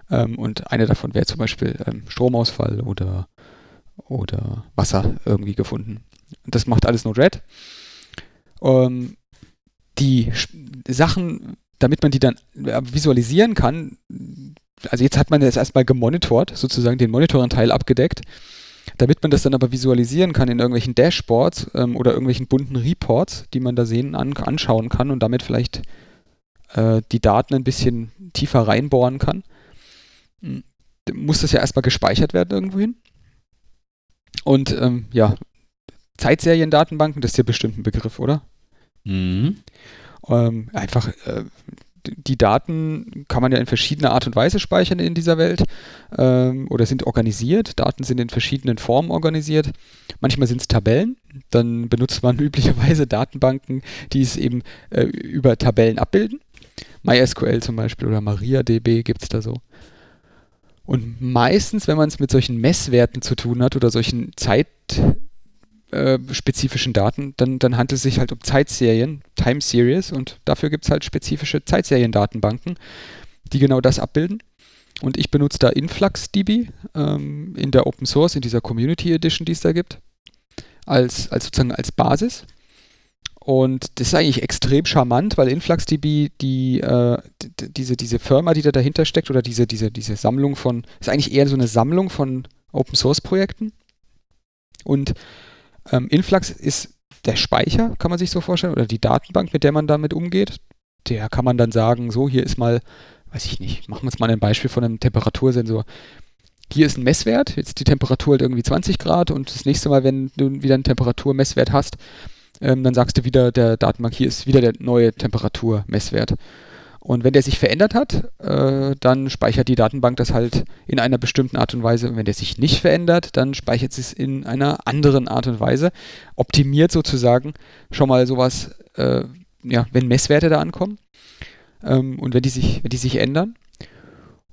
Ähm, und eine davon wäre zum Beispiel ähm, Stromausfall oder, oder Wasser irgendwie gefunden. Das macht alles Node-RED. Ähm, die Sachen, damit man die dann äh, visualisieren kann, also jetzt hat man das erstmal gemonitort, sozusagen den Monitoring-Teil abgedeckt. Damit man das dann aber visualisieren kann in irgendwelchen Dashboards ähm, oder irgendwelchen bunten Reports, die man da sehen, an, anschauen kann und damit vielleicht äh, die Daten ein bisschen tiefer reinbohren kann, hm, muss das ja erstmal gespeichert werden irgendwohin. Und ähm, ja, Zeitseriendatenbanken, das ist ja bestimmt ein Begriff, oder? Mhm. Ähm, einfach äh, die Daten kann man ja in verschiedener Art und Weise speichern in dieser Welt ähm, oder sind organisiert. Daten sind in verschiedenen Formen organisiert. Manchmal sind es Tabellen. Dann benutzt man üblicherweise Datenbanken, die es eben äh, über Tabellen abbilden. MySQL zum Beispiel oder MariaDB gibt es da so. Und meistens, wenn man es mit solchen Messwerten zu tun hat oder solchen zeitspezifischen äh, Daten, dann, dann handelt es sich halt um Zeitserien, Time Series, und dafür gibt es halt spezifische Zeitseriendatenbanken, die genau das abbilden. Und ich benutze da InfluxDB ähm, in der Open Source, in dieser Community Edition, die es da gibt, als, als sozusagen als Basis. Und das ist eigentlich extrem charmant, weil InfluxDB, die, äh, diese, diese Firma, die da dahinter steckt, oder diese, diese, diese Sammlung von, ist eigentlich eher so eine Sammlung von Open Source Projekten. Und ähm, Influx ist der Speicher, kann man sich so vorstellen, oder die Datenbank, mit der man damit umgeht. Der kann man dann sagen, so, hier ist mal, weiß ich nicht, machen wir uns mal ein Beispiel von einem Temperatursensor. Hier ist ein Messwert, jetzt die Temperatur halt irgendwie 20 Grad und das nächste Mal, wenn du wieder einen Temperaturmesswert hast, ähm, dann sagst du wieder, der Datenbank hier ist wieder der neue Temperaturmesswert. Und wenn der sich verändert hat, äh, dann speichert die Datenbank das halt in einer bestimmten Art und Weise. Und wenn der sich nicht verändert, dann speichert sie es in einer anderen Art und Weise. Optimiert sozusagen schon mal sowas, äh, ja, wenn Messwerte da ankommen ähm, und wenn die, sich, wenn die sich ändern.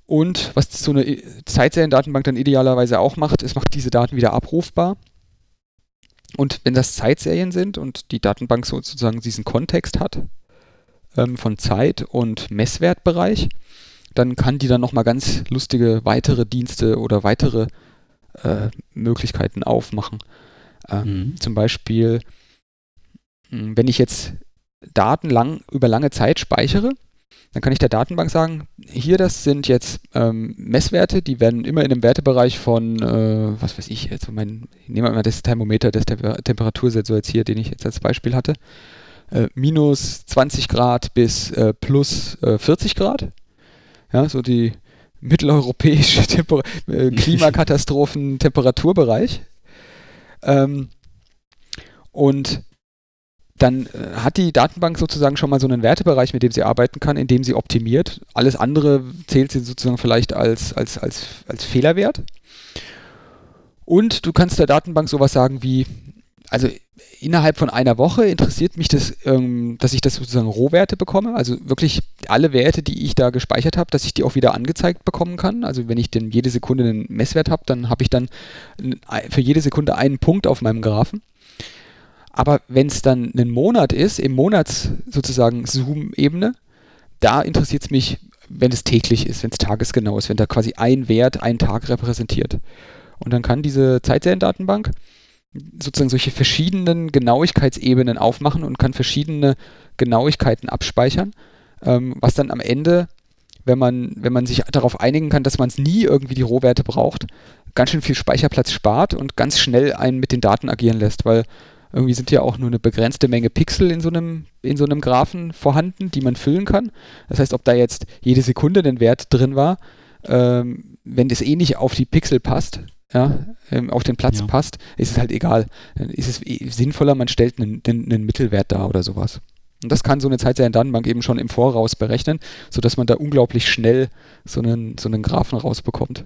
Und was so eine Zeitseriendatenbank dann idealerweise auch macht, es macht diese Daten wieder abrufbar. Und wenn das Zeitserien sind und die Datenbank sozusagen diesen Kontext hat ähm, von Zeit und Messwertbereich, dann kann die dann nochmal ganz lustige weitere Dienste oder weitere äh, Möglichkeiten aufmachen. Ähm, mhm. Zum Beispiel, hm, wenn ich jetzt Daten lang, über lange Zeit speichere, dann kann ich der Datenbank sagen, hier, das sind jetzt ähm, Messwerte, die werden immer in einem Wertebereich von, äh, was weiß ich, jetzt mein, ich nehme mal das Thermometer, das Temper Temperatursensor jetzt hier, den ich jetzt als Beispiel hatte, äh, minus 20 Grad bis äh, plus 40 äh, Grad. Ja, so die mitteleuropäische Temper äh, Klimakatastrophen-Temperaturbereich. Ähm, und dann äh, hat die Datenbank sozusagen schon mal so einen Wertebereich, mit dem sie arbeiten kann, in dem sie optimiert. Alles andere zählt sie sozusagen vielleicht als, als, als, als Fehlerwert. Und du kannst der Datenbank sowas sagen wie, also innerhalb von einer Woche interessiert mich das, ähm, dass ich das sozusagen Rohwerte bekomme, also wirklich alle Werte, die ich da gespeichert habe, dass ich die auch wieder angezeigt bekommen kann. Also wenn ich denn jede Sekunde einen Messwert habe, dann habe ich dann für jede Sekunde einen Punkt auf meinem Graphen. Aber wenn es dann ein Monat ist, im Monats sozusagen Zoom-Ebene, da interessiert es mich, wenn es täglich ist, wenn es tagesgenau ist, wenn da quasi ein Wert einen Tag repräsentiert. Und dann kann diese Zeitseriendatenbank sozusagen solche verschiedenen Genauigkeitsebenen aufmachen und kann verschiedene Genauigkeiten abspeichern, ähm, was dann am Ende, wenn man, wenn man sich darauf einigen kann, dass man es nie irgendwie die Rohwerte braucht, ganz schön viel Speicherplatz spart und ganz schnell einen mit den Daten agieren lässt, weil irgendwie sind ja auch nur eine begrenzte Menge Pixel in so einem, in so einem Graphen vorhanden, die man füllen kann. Das heißt, ob da jetzt jede Sekunde ein Wert drin war, ähm, wenn das eh nicht auf die Pixel passt, ja, ähm, auf den Platz ja. passt, ist es halt egal. Dann ist es sinnvoller, man stellt einen, einen, einen Mittelwert dar oder sowas. Und das kann so eine Zeitserien-Datenbank eben schon im Voraus berechnen, sodass man da unglaublich schnell so einen, so einen Graphen rausbekommt.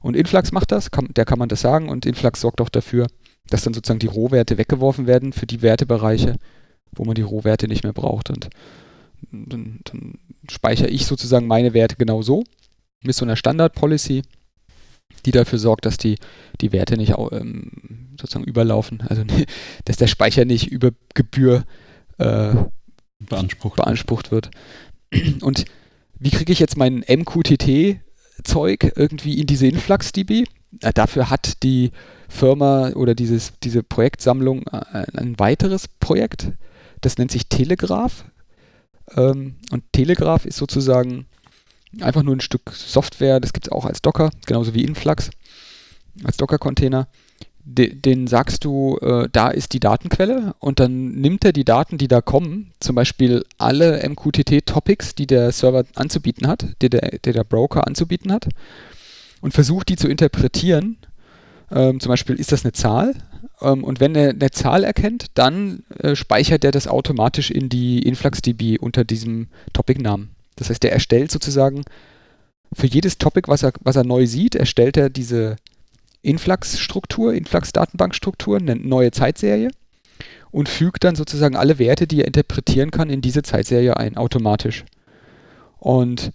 Und Influx macht das, kann, der kann man das sagen, und Influx sorgt auch dafür, dass dann sozusagen die Rohwerte weggeworfen werden für die Wertebereiche, wo man die Rohwerte nicht mehr braucht. Und dann, dann speichere ich sozusagen meine Werte genau so, mit so einer Standard-Policy, die dafür sorgt, dass die, die Werte nicht ähm, sozusagen überlaufen, also dass der Speicher nicht über Gebühr äh, beansprucht. beansprucht wird. Und wie kriege ich jetzt mein MQTT-Zeug irgendwie in diese InfluxDB? Äh, dafür hat die Firma oder dieses, diese Projektsammlung äh, ein weiteres Projekt, das nennt sich Telegraph. Ähm, und Telegraph ist sozusagen einfach nur ein Stück Software, das gibt es auch als Docker, genauso wie Influx, als Docker-Container. De, den sagst du, äh, da ist die Datenquelle und dann nimmt er die Daten, die da kommen, zum Beispiel alle MQTT-Topics, die der Server anzubieten hat, die der, der, der Broker anzubieten hat, und versucht die zu interpretieren. Ähm, zum Beispiel ist das eine Zahl ähm, und wenn er eine Zahl erkennt, dann äh, speichert er das automatisch in die InfluxDB unter diesem Topic-Namen. Das heißt, er erstellt sozusagen für jedes Topic, was er, was er neu sieht, erstellt er diese Influx-Struktur, Influx-Datenbankstruktur, eine neue Zeitserie und fügt dann sozusagen alle Werte, die er interpretieren kann, in diese Zeitserie ein, automatisch. Und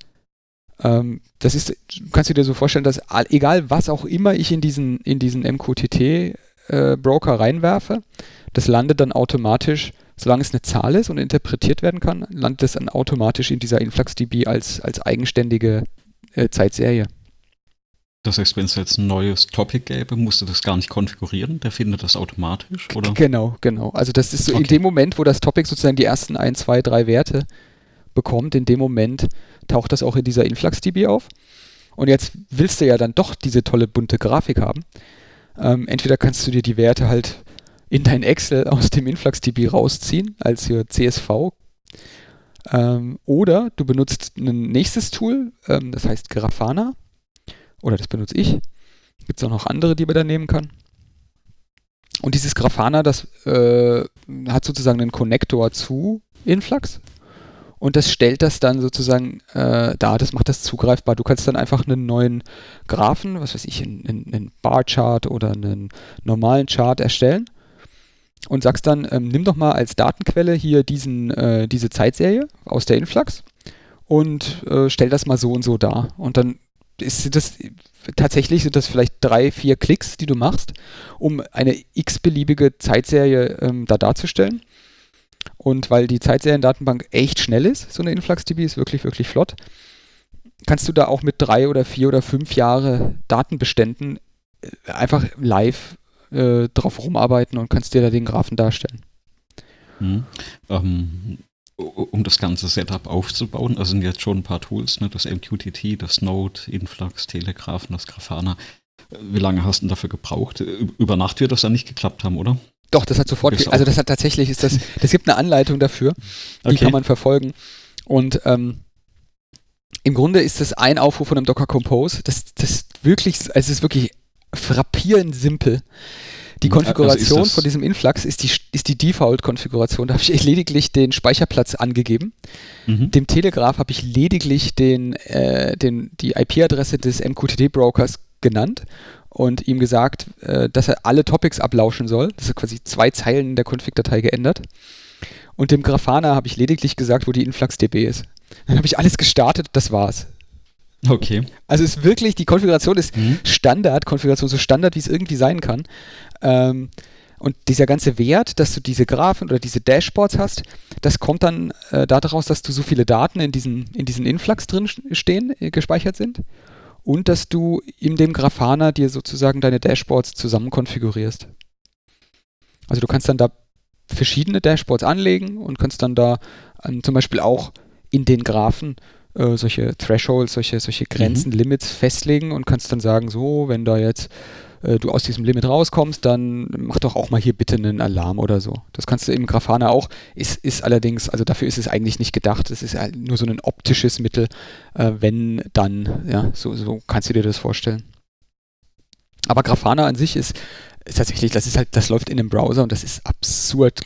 ähm, das ist, kannst du dir so vorstellen, dass egal was auch immer ich in diesen, in diesen MQTT-Broker äh, reinwerfe, das landet dann automatisch solange es eine Zahl ist und interpretiert werden kann, landet es dann automatisch in dieser InfluxDB als, als eigenständige äh, Zeitserie. Das heißt, wenn es jetzt ein neues Topic gäbe, musst du das gar nicht konfigurieren, der findet das automatisch, oder? Genau, genau. Also das ist so okay. in dem Moment, wo das Topic sozusagen die ersten ein, zwei, drei Werte bekommt, in dem Moment taucht das auch in dieser InfluxDB auf. Und jetzt willst du ja dann doch diese tolle bunte Grafik haben. Ähm, entweder kannst du dir die Werte halt in dein Excel aus dem InfluxDB rausziehen als hier CSV. Ähm, oder du benutzt ein nächstes Tool, ähm, das heißt Grafana. Oder das benutze ich. Gibt es auch noch andere, die man da nehmen kann. Und dieses Grafana, das äh, hat sozusagen einen Konnektor zu Influx. Und das stellt das dann sozusagen äh, da, das macht das zugreifbar. Du kannst dann einfach einen neuen Graphen, was weiß ich, einen, einen Bar-Chart oder einen normalen Chart erstellen und sagst dann, ähm, nimm doch mal als Datenquelle hier diesen, äh, diese Zeitserie aus der Influx und äh, stell das mal so und so dar. Und dann ist das tatsächlich sind das vielleicht drei, vier Klicks, die du machst, um eine x-beliebige Zeitserie ähm, da darzustellen. Und weil die Zeitseriendatenbank echt schnell ist, so eine InfluxDB ist wirklich, wirklich flott, kannst du da auch mit drei oder vier oder fünf Jahre Datenbeständen äh, einfach live äh, drauf rumarbeiten und kannst dir da den Graphen darstellen. Hm. Ähm, um das ganze Setup aufzubauen, also sind jetzt schon ein paar Tools, ne? das MQTT, das Node, Influx, Telegraphen, das Grafana. Wie lange hast du dafür gebraucht? Über Nacht wird das dann nicht geklappt haben, oder? Doch, das hat sofort, also das hat tatsächlich, ist das, das gibt eine Anleitung dafür, die okay. kann man verfolgen. Und ähm, im Grunde ist das ein Aufruf von einem Docker Compose. Das, das wirklich, also es ist wirklich frappierend simpel. Die hm, Konfiguration also von diesem Influx ist die, ist die Default-Konfiguration. Da habe ich lediglich den Speicherplatz angegeben. Mhm. Dem Telegraph habe ich lediglich den, äh, den, die IP-Adresse des MQTT-Brokers genannt und ihm gesagt, äh, dass er alle Topics ablauschen soll. Das ist quasi zwei Zeilen der Config-Datei geändert. Und dem Grafana habe ich lediglich gesagt, wo die InfluxDB ist. Dann habe ich alles gestartet, das war's. Okay. Also ist wirklich, die Konfiguration ist mhm. Standard, Konfiguration so Standard, wie es irgendwie sein kann. Ähm, und dieser ganze Wert, dass du diese Graphen oder diese Dashboards hast, das kommt dann äh, daraus, dass du so viele Daten in diesen, in diesen Influx drin stehen, äh, gespeichert sind. Und dass du in dem Grafana dir sozusagen deine Dashboards zusammen konfigurierst. Also du kannst dann da verschiedene Dashboards anlegen und kannst dann da ähm, zum Beispiel auch in den Graphen äh, solche Thresholds, solche, solche Grenzen, mhm. Limits festlegen und kannst dann sagen, so, wenn da jetzt äh, du aus diesem Limit rauskommst, dann mach doch auch mal hier bitte einen Alarm oder so. Das kannst du im Grafana auch, ist, ist allerdings, also dafür ist es eigentlich nicht gedacht, es ist halt nur so ein optisches Mittel, äh, wenn dann, ja, so, so kannst du dir das vorstellen. Aber Grafana an sich ist, ist tatsächlich, das ist halt, das läuft in einem Browser und das ist absurd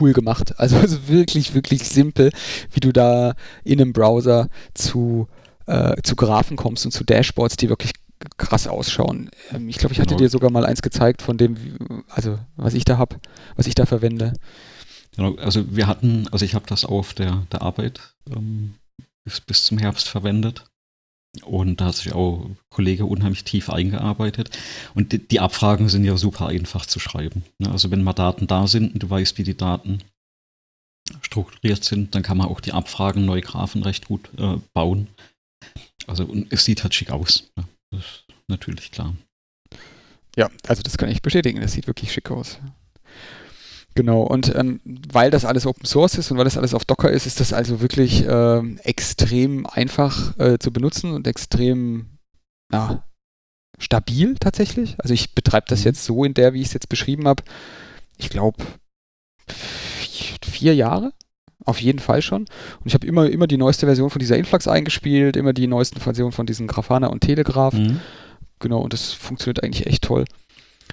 cool gemacht. Also, also wirklich, wirklich simpel, wie du da in einem Browser zu, äh, zu Graphen kommst und zu Dashboards, die wirklich krass ausschauen. Ähm, ich glaube, ich hatte genau. dir sogar mal eins gezeigt von dem, also was ich da habe, was ich da verwende. Genau, also wir hatten, also ich habe das auf der, der Arbeit ähm, bis, bis zum Herbst verwendet. Und da hat sich auch ein Kollege unheimlich tief eingearbeitet. Und die, die Abfragen sind ja super einfach zu schreiben. Ne? Also wenn mal Daten da sind und du weißt, wie die Daten strukturiert sind, dann kann man auch die Abfragen, neue Graphen recht gut äh, bauen. Also und es sieht halt schick aus. Ne? Das ist natürlich klar. Ja, also das kann ich bestätigen. Das sieht wirklich schick aus. Genau, und ähm, weil das alles Open Source ist und weil das alles auf Docker ist, ist das also wirklich äh, extrem einfach äh, zu benutzen und extrem ja, stabil tatsächlich. Also ich betreibe das mhm. jetzt so in der, wie ich es jetzt beschrieben habe, ich glaube vier Jahre. Auf jeden Fall schon. Und ich habe immer, immer die neueste Version von dieser Influx eingespielt, immer die neuesten Versionen von diesen Grafana und Telegraph. Mhm. Genau, und das funktioniert eigentlich echt toll.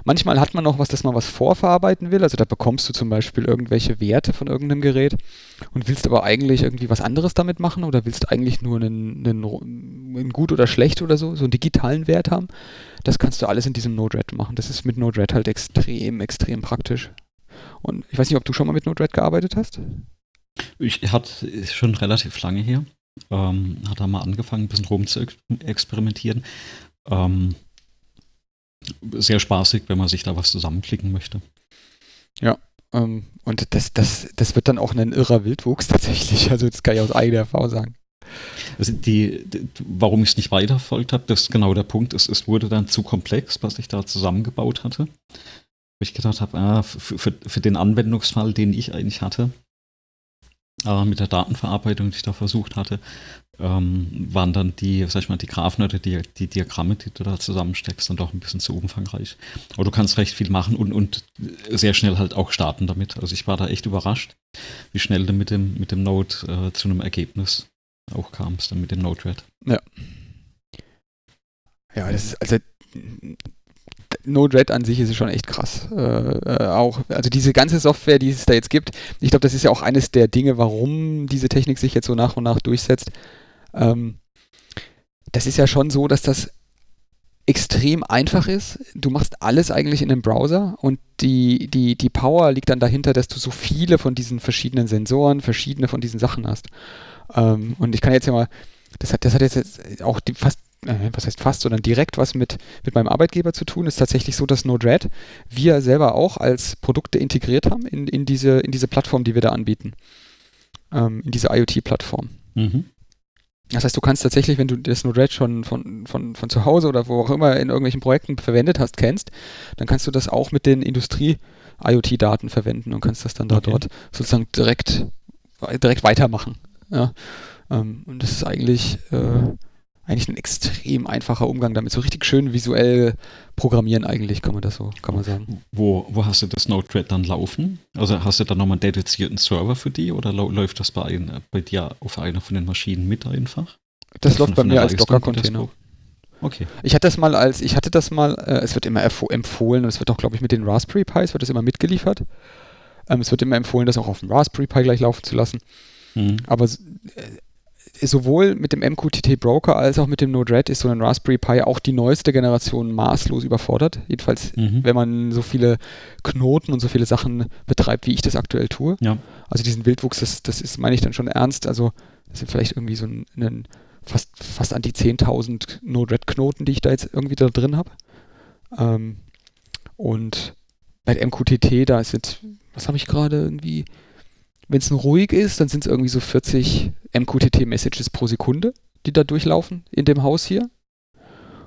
Manchmal hat man noch was, dass man was vorverarbeiten will. Also da bekommst du zum Beispiel irgendwelche Werte von irgendeinem Gerät und willst aber eigentlich irgendwie was anderes damit machen oder willst eigentlich nur einen, einen, einen gut oder schlecht oder so, so einen digitalen Wert haben. Das kannst du alles in diesem Node-RED machen. Das ist mit Node-RED halt extrem, extrem praktisch. Und ich weiß nicht, ob du schon mal mit Node-RED gearbeitet hast? Ich hatte schon relativ lange her. Ähm, hat da mal angefangen, ein bisschen rum zu experimentieren. Ähm, sehr spaßig, wenn man sich da was zusammenklicken möchte. Ja, ähm, und das, das, das wird dann auch ein irrer Wildwuchs tatsächlich. Also das kann ich aus eigener Erfahrung sagen. Also die, die warum ich es nicht weiterverfolgt habe, das ist genau der Punkt. Es, es wurde dann zu komplex, was ich da zusammengebaut hatte. Wo ich gedacht habe, ah, für, für, für den Anwendungsfall, den ich eigentlich hatte, äh, mit der Datenverarbeitung, die ich da versucht hatte, ähm, waren dann die, sag ich mal, die Graphen oder die, die Diagramme, die du da zusammensteckst, dann doch ein bisschen zu umfangreich. Aber du kannst recht viel machen und, und sehr schnell halt auch starten damit. Also ich war da echt überrascht, wie schnell du mit dem, mit dem Node äh, zu einem Ergebnis auch kamst, dann mit dem Node-RED. Ja. Ja, das ist, also Node-RED an sich ist schon echt krass. Äh, äh, auch, also diese ganze Software, die es da jetzt gibt, ich glaube, das ist ja auch eines der Dinge, warum diese Technik sich jetzt so nach und nach durchsetzt. Ähm, das ist ja schon so, dass das extrem einfach ist. Du machst alles eigentlich in einem Browser und die, die, die Power liegt dann dahinter, dass du so viele von diesen verschiedenen Sensoren, verschiedene von diesen Sachen hast. Ähm, und ich kann jetzt ja mal, das hat, das hat jetzt auch die, fast äh, was heißt fast, sondern direkt was mit, mit meinem Arbeitgeber zu tun, ist tatsächlich so, dass Node-RED wir selber auch als Produkte integriert haben in, in, diese, in diese Plattform, die wir da anbieten. Ähm, in diese IoT-Plattform. Mhm. Das heißt, du kannst tatsächlich, wenn du das Node-RED schon von, von, von zu Hause oder wo auch immer in irgendwelchen Projekten verwendet hast, kennst, dann kannst du das auch mit den Industrie-IoT-Daten verwenden und kannst das dann da okay. dort sozusagen direkt, direkt weitermachen. Ja. Ähm, und das ist eigentlich äh, eigentlich ein extrem einfacher Umgang damit. So richtig schön visuell programmieren eigentlich, kann man das so, kann man sagen. Wo, wo hast du das Node-RED dann laufen? Also hast du da nochmal einen dedizierten Server für die oder läuft das bei, ein, bei dir auf einer von den Maschinen mit einfach? Das also läuft bei mir als Docker-Container. Okay. Ich hatte das mal als, ich hatte das mal, äh, es wird immer empfohlen und es wird auch, glaube ich, mit den Raspberry Pis wird das immer mitgeliefert. Ähm, es wird immer empfohlen, das auch auf dem Raspberry Pi gleich laufen zu lassen. Mhm. Aber äh, sowohl mit dem MQTT Broker als auch mit dem Node-RED ist so ein Raspberry Pi auch die neueste Generation maßlos überfordert. Jedenfalls, mhm. wenn man so viele Knoten und so viele Sachen betreibt, wie ich das aktuell tue. Ja. Also diesen Wildwuchs, das, das ist, meine ich dann schon ernst. Also das sind vielleicht irgendwie so ein, ein fast, fast an die 10.000 Node-RED-Knoten, die ich da jetzt irgendwie da drin habe. Ähm, und bei MQTT, da sind, was habe ich gerade irgendwie wenn es ruhig ist, dann sind es irgendwie so 40 MQTT-Messages pro Sekunde, die da durchlaufen in dem Haus hier.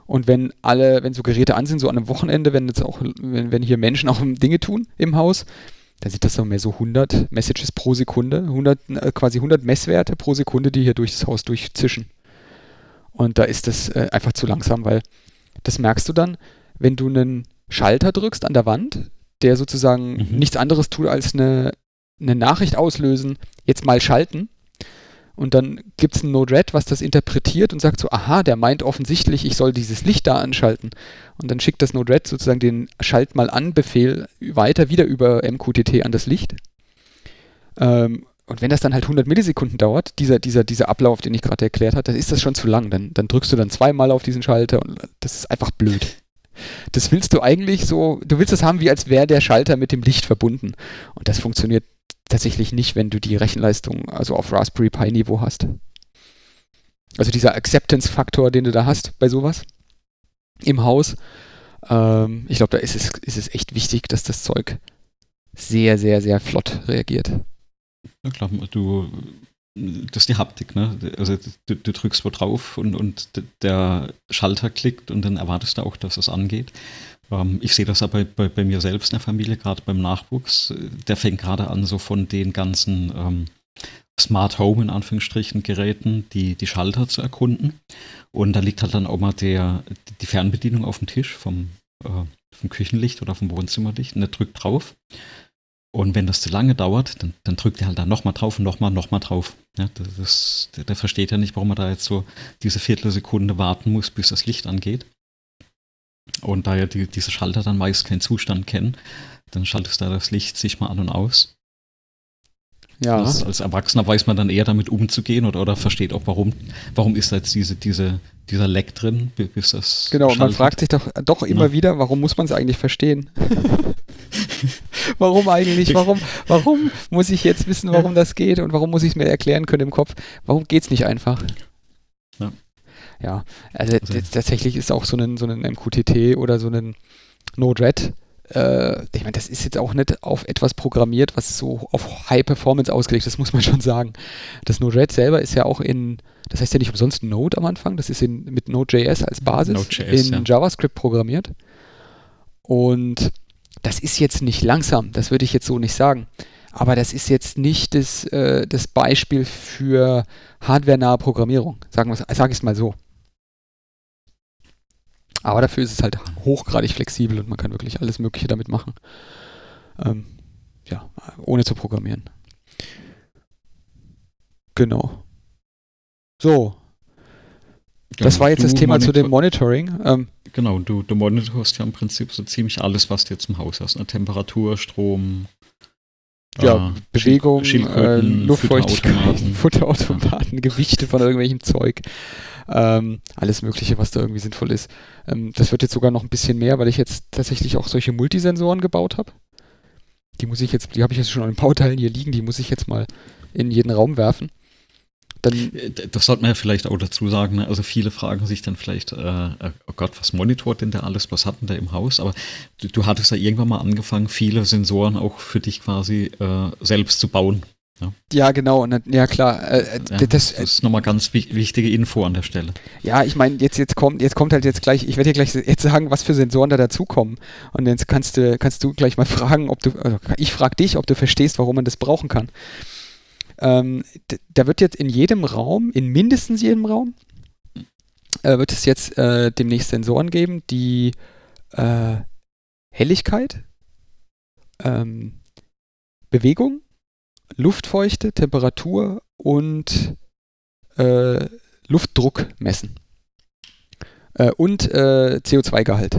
Und wenn alle, wenn so Geräte an sind, so an einem Wochenende, wenn jetzt auch, wenn, wenn hier Menschen auch Dinge tun im Haus, dann sind das noch mehr so 100 Messages pro Sekunde, 100, äh, quasi 100 Messwerte pro Sekunde, die hier durch das Haus durchzischen. Und da ist das äh, einfach zu langsam, weil das merkst du dann, wenn du einen Schalter drückst an der Wand, der sozusagen mhm. nichts anderes tut als eine, eine Nachricht auslösen, jetzt mal schalten. Und dann gibt es ein Node-RED, was das interpretiert und sagt so, aha, der meint offensichtlich, ich soll dieses Licht da anschalten. Und dann schickt das Node-RED sozusagen den Schalt mal an Befehl weiter wieder über MQTT an das Licht. Ähm, und wenn das dann halt 100 Millisekunden dauert, dieser, dieser, dieser Ablauf, den ich gerade erklärt habe, dann ist das schon zu lang. Dann, dann drückst du dann zweimal auf diesen Schalter und das ist einfach blöd. Das willst du eigentlich so, du willst das haben, wie als wäre der Schalter mit dem Licht verbunden. Und das funktioniert tatsächlich nicht, wenn du die Rechenleistung also auf Raspberry Pi Niveau hast. Also dieser Acceptance-Faktor, den du da hast bei sowas im Haus, ähm, ich glaube, da ist es, ist es echt wichtig, dass das Zeug sehr, sehr, sehr flott reagiert. Ja, klar, du, das ist die Haptik, ne? Also du, du drückst wo drauf und, und der Schalter klickt und dann erwartest du auch, dass es angeht. Ähm, ich sehe das aber bei, bei, mir selbst in der Familie, gerade beim Nachwuchs. Der fängt gerade an, so von den ganzen ähm, Smart Home in Anführungsstrichen Geräten, die, die Schalter zu erkunden. Und da liegt halt dann auch mal der, die Fernbedienung auf dem Tisch vom, äh, vom Küchenlicht oder vom Wohnzimmerlicht und er drückt drauf. Und wenn das zu lange dauert, dann, dann drückt er halt da nochmal drauf und nochmal, nochmal drauf. Ja, das, der, der versteht ja nicht, warum er da jetzt so diese Viertelsekunde warten muss, bis das Licht angeht. Und da ja die, diese Schalter dann meist keinen Zustand kennen, dann schaltest du da das Licht sich mal an und aus. Ja. Als, als, Erwachsener weiß man dann eher damit umzugehen oder, oder versteht auch, warum, warum ist da jetzt diese, diese, dieser Leck drin, bis das. Genau, schaltet. man fragt sich doch, doch immer ja. wieder, warum muss man es eigentlich verstehen? warum eigentlich? Warum, warum muss ich jetzt wissen, warum das geht und warum muss ich es mir erklären können im Kopf? Warum geht es nicht einfach? Ja. Also, also tatsächlich ist auch so ein, so ein MQTT oder so ein Node-RED äh, ich meine, das ist jetzt auch nicht auf etwas programmiert, was so auf High Performance ausgelegt ist, muss man schon sagen. Das Node-RED selber ist ja auch in, das heißt ja nicht umsonst Node am Anfang, das ist in, mit Node.js als Basis Node.js, in ja. JavaScript programmiert. Und das ist jetzt nicht langsam, das würde ich jetzt so nicht sagen. Aber das ist jetzt nicht das, äh, das Beispiel für hardwarenahe Programmierung, sagen sag ich es mal so. Aber dafür ist es halt hochgradig flexibel und man kann wirklich alles Mögliche damit machen. Ähm, ja, ohne zu programmieren. Genau. So. Genau, das war jetzt das Thema zu dem Monitoring. Ähm, genau, du, du monitorst ja im Prinzip so ziemlich alles, was du jetzt im Haus hast. Ne? Temperatur, Strom, ja, äh, Bewegung, äh, Luftfeuchtigkeit, Futterautomaten, Gewichte von irgendwelchem Zeug. Ähm, alles Mögliche, was da irgendwie sinnvoll ist. Ähm, das wird jetzt sogar noch ein bisschen mehr, weil ich jetzt tatsächlich auch solche Multisensoren gebaut habe. Die muss ich jetzt, die habe ich jetzt schon in Bauteilen hier liegen, die muss ich jetzt mal in jeden Raum werfen. Dann äh, das sollte man ja vielleicht auch dazu sagen. Ne? Also viele fragen sich dann vielleicht, äh, äh, oh Gott, was monitort denn der alles? Was hat denn der im Haus? Aber du, du hattest ja irgendwann mal angefangen, viele Sensoren auch für dich quasi äh, selbst zu bauen. Ja, ja genau. Und, ja, klar. Äh, äh ja, das, das, ist nochmal ganz wichtige Info an der Stelle. Ja, ich meine, jetzt, jetzt, kommt, jetzt kommt halt jetzt gleich, ich werde dir gleich jetzt sagen, was für Sensoren da dazukommen. Und jetzt kannst du, kannst du gleich mal fragen, ob du, also ich frage dich, ob du verstehst, warum man das brauchen kann. Ähm, da wird jetzt in jedem Raum, in mindestens jedem Raum, äh, wird es jetzt äh, demnächst Sensoren geben, die äh, Helligkeit, ähm, Bewegung Luftfeuchte, Temperatur und äh, Luftdruck messen. Äh, und äh, CO2-Gehalt.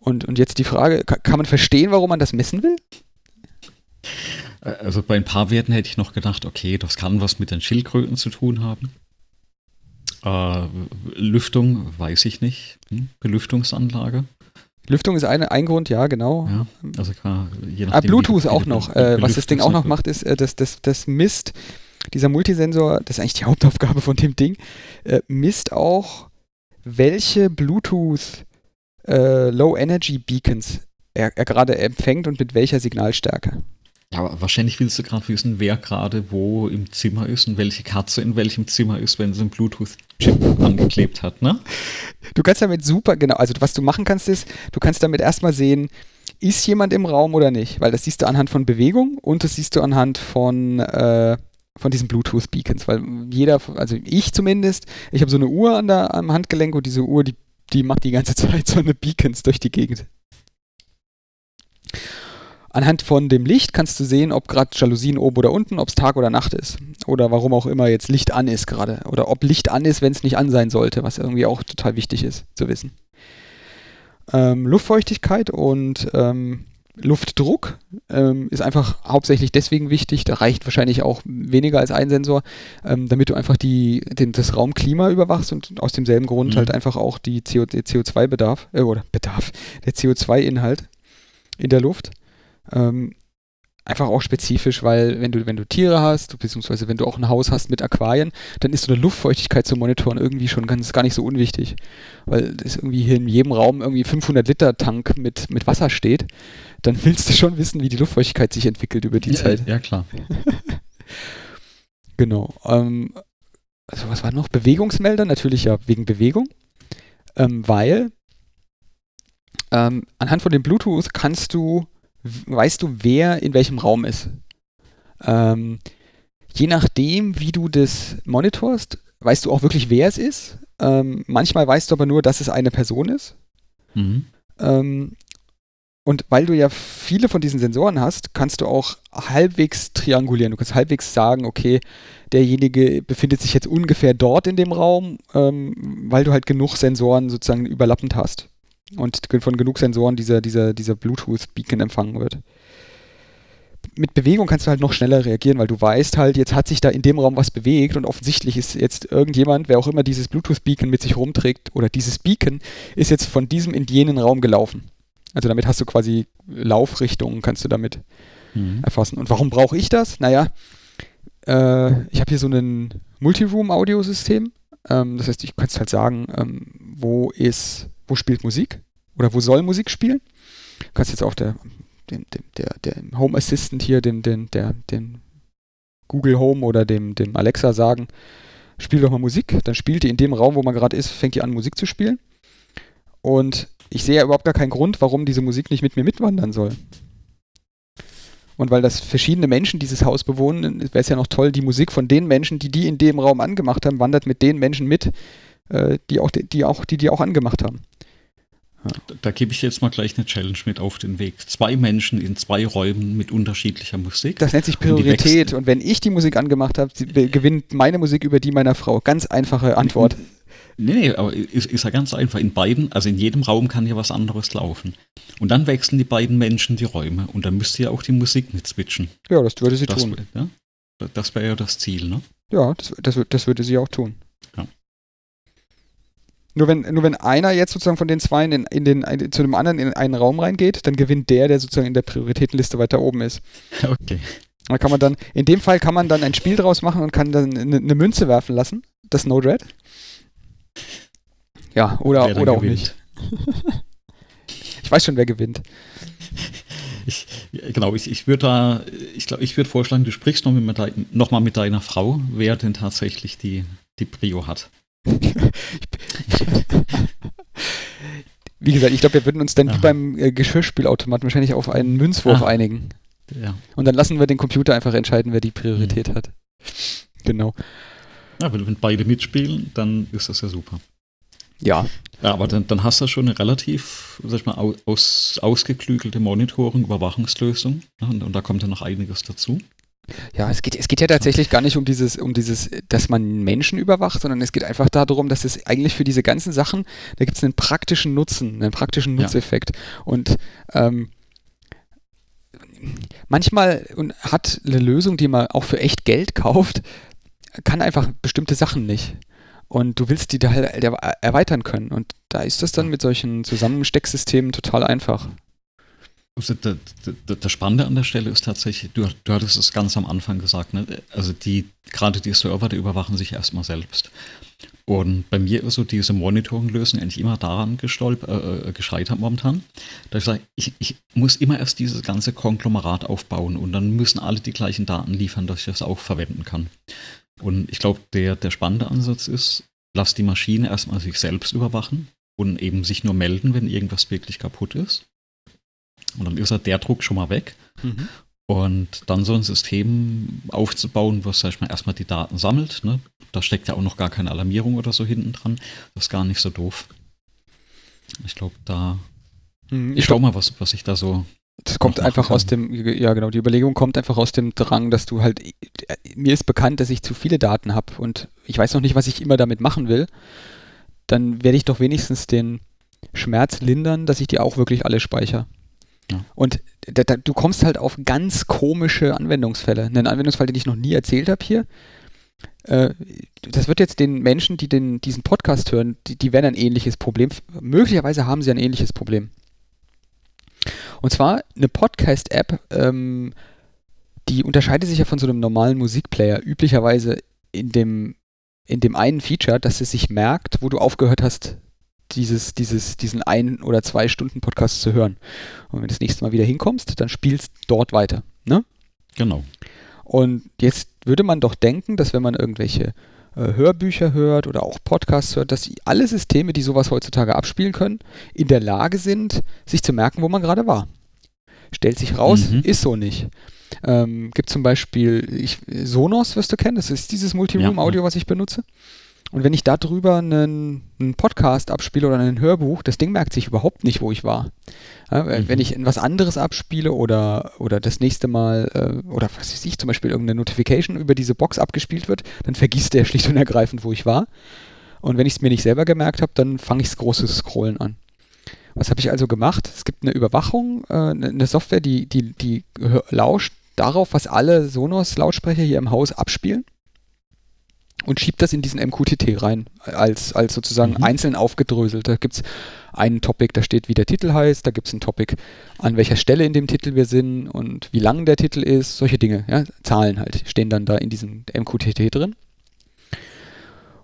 Und, und jetzt die Frage, kann, kann man verstehen, warum man das messen will? Also bei ein paar Werten hätte ich noch gedacht, okay, das kann was mit den Schildkröten zu tun haben. Äh, Lüftung weiß ich nicht. Hm? Belüftungsanlage. Lüftung ist eine, ein Grund, ja, genau. Ja, also klar, je nachdem, ah, Bluetooth auch noch. Äh, was das Ding auch noch macht, ist, äh, das, das, das misst, dieser Multisensor, das ist eigentlich die Hauptaufgabe von dem Ding, äh, misst auch, welche Bluetooth äh, Low Energy Beacons er, er gerade empfängt und mit welcher Signalstärke. Ja, wahrscheinlich willst du gerade wissen, wer gerade wo im Zimmer ist und welche Katze in welchem Zimmer ist, wenn sie einen Bluetooth-Chip angeklebt hat, ne? Du kannst damit super, genau, also was du machen kannst ist, du kannst damit erstmal sehen, ist jemand im Raum oder nicht, weil das siehst du anhand von Bewegung und das siehst du anhand von, äh, von diesen Bluetooth-Beacons, weil jeder, also ich zumindest, ich habe so eine Uhr an der, am Handgelenk und diese Uhr, die, die macht die ganze Zeit so eine Beacons durch die Gegend. Anhand von dem Licht kannst du sehen, ob gerade Jalousien oben oder unten, ob es Tag oder Nacht ist. Oder warum auch immer jetzt Licht an ist gerade. Oder ob Licht an ist, wenn es nicht an sein sollte, was irgendwie auch total wichtig ist zu wissen. Ähm, Luftfeuchtigkeit und ähm, Luftdruck ähm, ist einfach hauptsächlich deswegen wichtig. Da reicht wahrscheinlich auch weniger als ein Sensor, ähm, damit du einfach die, den, das Raumklima überwachst und aus demselben Grund mhm. halt einfach auch die CO, CO2-Bedarf, äh, oder Bedarf, der CO2-Inhalt in der Luft. Ähm, einfach auch spezifisch, weil wenn du, wenn du Tiere hast, beziehungsweise wenn du auch ein Haus hast mit Aquarien, dann ist so eine Luftfeuchtigkeit zu monitoren irgendwie schon ganz gar nicht so unwichtig, weil es irgendwie hier in jedem Raum irgendwie 500 Liter Tank mit, mit Wasser steht, dann willst du schon wissen, wie die Luftfeuchtigkeit sich entwickelt über die ja, Zeit. Ja, klar. genau. Ähm, also was war noch? Bewegungsmelder, natürlich ja wegen Bewegung, ähm, weil ähm, anhand von dem Bluetooth kannst du weißt du, wer in welchem Raum ist. Ähm, je nachdem, wie du das monitorst, weißt du auch wirklich, wer es ist. Ähm, manchmal weißt du aber nur, dass es eine Person ist. Mhm. Ähm, und weil du ja viele von diesen Sensoren hast, kannst du auch halbwegs triangulieren. Du kannst halbwegs sagen, okay, derjenige befindet sich jetzt ungefähr dort in dem Raum, ähm, weil du halt genug Sensoren sozusagen überlappend hast und von genug Sensoren dieser, dieser, dieser Bluetooth-Beacon empfangen wird. Mit Bewegung kannst du halt noch schneller reagieren, weil du weißt halt, jetzt hat sich da in dem Raum was bewegt und offensichtlich ist jetzt irgendjemand, wer auch immer dieses Bluetooth-Beacon mit sich rumträgt oder dieses Beacon ist jetzt von diesem in jenen Raum gelaufen. Also damit hast du quasi Laufrichtungen, kannst du damit mhm. erfassen. Und warum brauche ich das? Naja, äh, ich habe hier so ein Multiroom-Audiosystem. Ähm, das heißt, ich kann halt sagen, ähm, wo ist wo spielt Musik oder wo soll Musik spielen. Du kannst jetzt auch der, dem, dem, der, der Home Assistant hier, dem, dem, der, dem Google Home oder dem, dem Alexa sagen, spiel doch mal Musik. Dann spielt die in dem Raum, wo man gerade ist, fängt die an, Musik zu spielen. Und ich sehe ja überhaupt gar keinen Grund, warum diese Musik nicht mit mir mitwandern soll. Und weil das verschiedene Menschen dieses Haus bewohnen, wäre es ja noch toll, die Musik von den Menschen, die die in dem Raum angemacht haben, wandert mit den Menschen mit, äh, die, auch, die, auch, die die auch angemacht haben. Ja. Da, da gebe ich jetzt mal gleich eine Challenge mit auf den Weg. Zwei Menschen in zwei Räumen mit unterschiedlicher Musik. Das nennt sich Priorität. Und, und wenn ich die Musik angemacht habe, gewinnt meine Musik über die meiner Frau. Ganz einfache Antwort. Nee, nee, aber ist, ist ja ganz einfach. In beiden, also in jedem Raum kann ja was anderes laufen. Und dann wechseln die beiden Menschen die Räume und dann müsste ja auch die Musik mit switchen. Ja, das würde sie das, tun. Ja? Das wäre ja das Ziel, ne? Ja, das, das, das würde sie auch tun. Ja. Nur wenn, nur wenn einer jetzt sozusagen von den zwei in, in den, in, zu dem anderen in einen Raum reingeht, dann gewinnt der, der sozusagen in der Prioritätenliste weiter oben ist. Okay. Da kann man dann, in dem Fall kann man dann ein Spiel draus machen und kann dann eine, eine Münze werfen lassen, das Node-RED. Ja, oder, oder auch nicht. ich weiß schon, wer gewinnt. Ich, genau, ich, ich würde da, ich glaube, ich würde vorschlagen, du sprichst noch, mit, noch mal mit deiner Frau, wer denn tatsächlich die, die Prio hat. wie gesagt, ich glaube, wir würden uns dann ja. wie beim äh, Geschirrspielautomaten wahrscheinlich auf einen Münzwurf ah. einigen. Ja. Und dann lassen wir den Computer einfach entscheiden, wer die Priorität mhm. hat. Genau. Ja, wenn, wenn beide mitspielen, dann ist das ja super. Ja. Ja, aber dann, dann hast du schon eine relativ, sag ich mal, aus, ausgeklügelte Monitoring, Überwachungslösung. Ne? Und, und da kommt ja noch einiges dazu. Ja, es geht, es geht ja tatsächlich gar nicht um dieses, um dieses, dass man Menschen überwacht, sondern es geht einfach darum, dass es eigentlich für diese ganzen Sachen, da gibt es einen praktischen Nutzen, einen praktischen Nutzeffekt. Ja. Und ähm, manchmal hat eine Lösung, die man auch für echt Geld kauft, kann einfach bestimmte Sachen nicht. Und du willst die da halt erweitern können. Und da ist das dann mit solchen Zusammenstecksystemen total einfach. Also das, das, Spannende an der Stelle ist tatsächlich, du, du hattest es ganz am Anfang gesagt, ne? also die, gerade die Server, die überwachen sich erstmal selbst. Und bei mir ist so diese Monitoring-Lösung eigentlich immer daran gestolp äh, äh, gescheitert momentan, dass ich sage, ich, ich muss immer erst dieses ganze Konglomerat aufbauen und dann müssen alle die gleichen Daten liefern, dass ich das auch verwenden kann. Und ich glaube, der, der spannende Ansatz ist, lass die Maschine erstmal sich selbst überwachen und eben sich nur melden, wenn irgendwas wirklich kaputt ist. Und dann ist halt der Druck schon mal weg. Mhm. Und dann so ein System aufzubauen, was, sag ich mal, erstmal die Daten sammelt. Ne? Da steckt ja auch noch gar keine Alarmierung oder so hinten dran. Das ist gar nicht so doof. Ich glaube, da. Ich, ich schau mal, was, was ich da so. Das kommt einfach kann. aus dem, ja genau, die Überlegung kommt einfach aus dem Drang, dass du halt, mir ist bekannt, dass ich zu viele Daten habe und ich weiß noch nicht, was ich immer damit machen will. Dann werde ich doch wenigstens den Schmerz lindern, dass ich die auch wirklich alle speichere. Und da, da, du kommst halt auf ganz komische Anwendungsfälle. Einen Anwendungsfall, den ich noch nie erzählt habe hier. Äh, das wird jetzt den Menschen, die den, diesen Podcast hören, die, die werden ein ähnliches Problem. Möglicherweise haben sie ein ähnliches Problem. Und zwar eine Podcast-App, ähm, die unterscheidet sich ja von so einem normalen Musikplayer üblicherweise in dem, in dem einen Feature, dass es sich merkt, wo du aufgehört hast dieses, dieses, diesen ein- oder zwei Stunden Podcast zu hören. Und wenn du das nächste Mal wieder hinkommst, dann spielst dort weiter. Ne? Genau. Und jetzt würde man doch denken, dass wenn man irgendwelche äh, Hörbücher hört oder auch Podcasts hört, dass alle Systeme, die sowas heutzutage abspielen können, in der Lage sind, sich zu merken, wo man gerade war. Stellt sich raus, mhm. ist so nicht. Ähm, gibt zum Beispiel ich, Sonos, wirst du kennen, das ist dieses Multiroom-Audio, ja. was ich benutze. Und wenn ich darüber einen, einen Podcast abspiele oder ein Hörbuch, das Ding merkt sich überhaupt nicht, wo ich war. Ja, mhm. Wenn ich was anderes abspiele oder, oder das nächste Mal, äh, oder was weiß ich, zum Beispiel irgendeine Notification über diese Box abgespielt wird, dann vergisst der schlicht und ergreifend, wo ich war. Und wenn ich es mir nicht selber gemerkt habe, dann fange ich das große Scrollen an. Was habe ich also gemacht? Es gibt eine Überwachung, äh, eine Software, die, die, die lauscht darauf, was alle Sonos-Lautsprecher hier im Haus abspielen und schiebt das in diesen MQTT rein, als, als sozusagen mhm. einzeln aufgedröselt. Da gibt es einen Topic, da steht, wie der Titel heißt, da gibt es einen Topic, an welcher Stelle in dem Titel wir sind und wie lang der Titel ist, solche Dinge, ja, Zahlen halt, stehen dann da in diesem MQTT drin.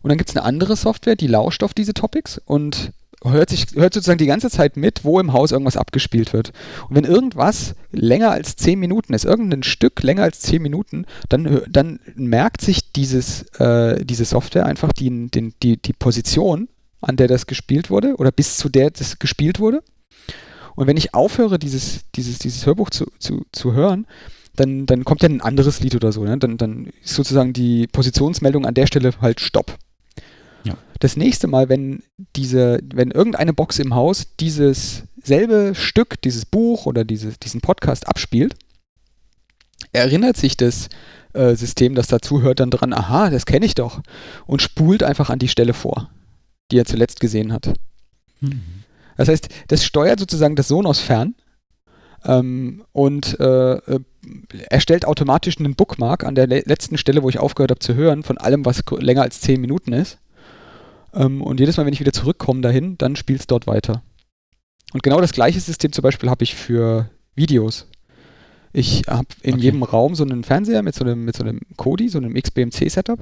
Und dann gibt es eine andere Software, die lauscht auf diese Topics und hört, sich, hört sozusagen die ganze Zeit mit, wo im Haus irgendwas abgespielt wird. Und wenn irgendwas länger als 10 Minuten ist, irgendein Stück länger als 10 Minuten, dann, dann merkt sich dieses, äh, diese Software einfach die, den, die, die Position, an der das gespielt wurde oder bis zu der das gespielt wurde. Und wenn ich aufhöre, dieses, dieses, dieses Hörbuch zu, zu, zu hören, dann, dann kommt ja ein anderes Lied oder so. Ne? Dann, dann ist sozusagen die Positionsmeldung an der Stelle halt Stopp. Das nächste Mal, wenn diese, wenn irgendeine Box im Haus dieses selbe Stück, dieses Buch oder diese, diesen Podcast abspielt, erinnert sich das äh, System, das dazuhört, dann dran, aha, das kenne ich doch, und spult einfach an die Stelle vor, die er zuletzt gesehen hat. Mhm. Das heißt, das steuert sozusagen das Sonos fern ähm, und äh, äh erstellt automatisch einen Bookmark an der le letzten Stelle, wo ich aufgehört habe zu hören, von allem, was länger als 10 Minuten ist. Ähm, und jedes Mal, wenn ich wieder zurückkomme dahin, dann spielt es dort weiter. Und genau das gleiche System zum Beispiel habe ich für Videos. Ich habe in okay. jedem Raum so einen Fernseher mit so einem, mit so einem Kodi, so einem XBMC-Setup.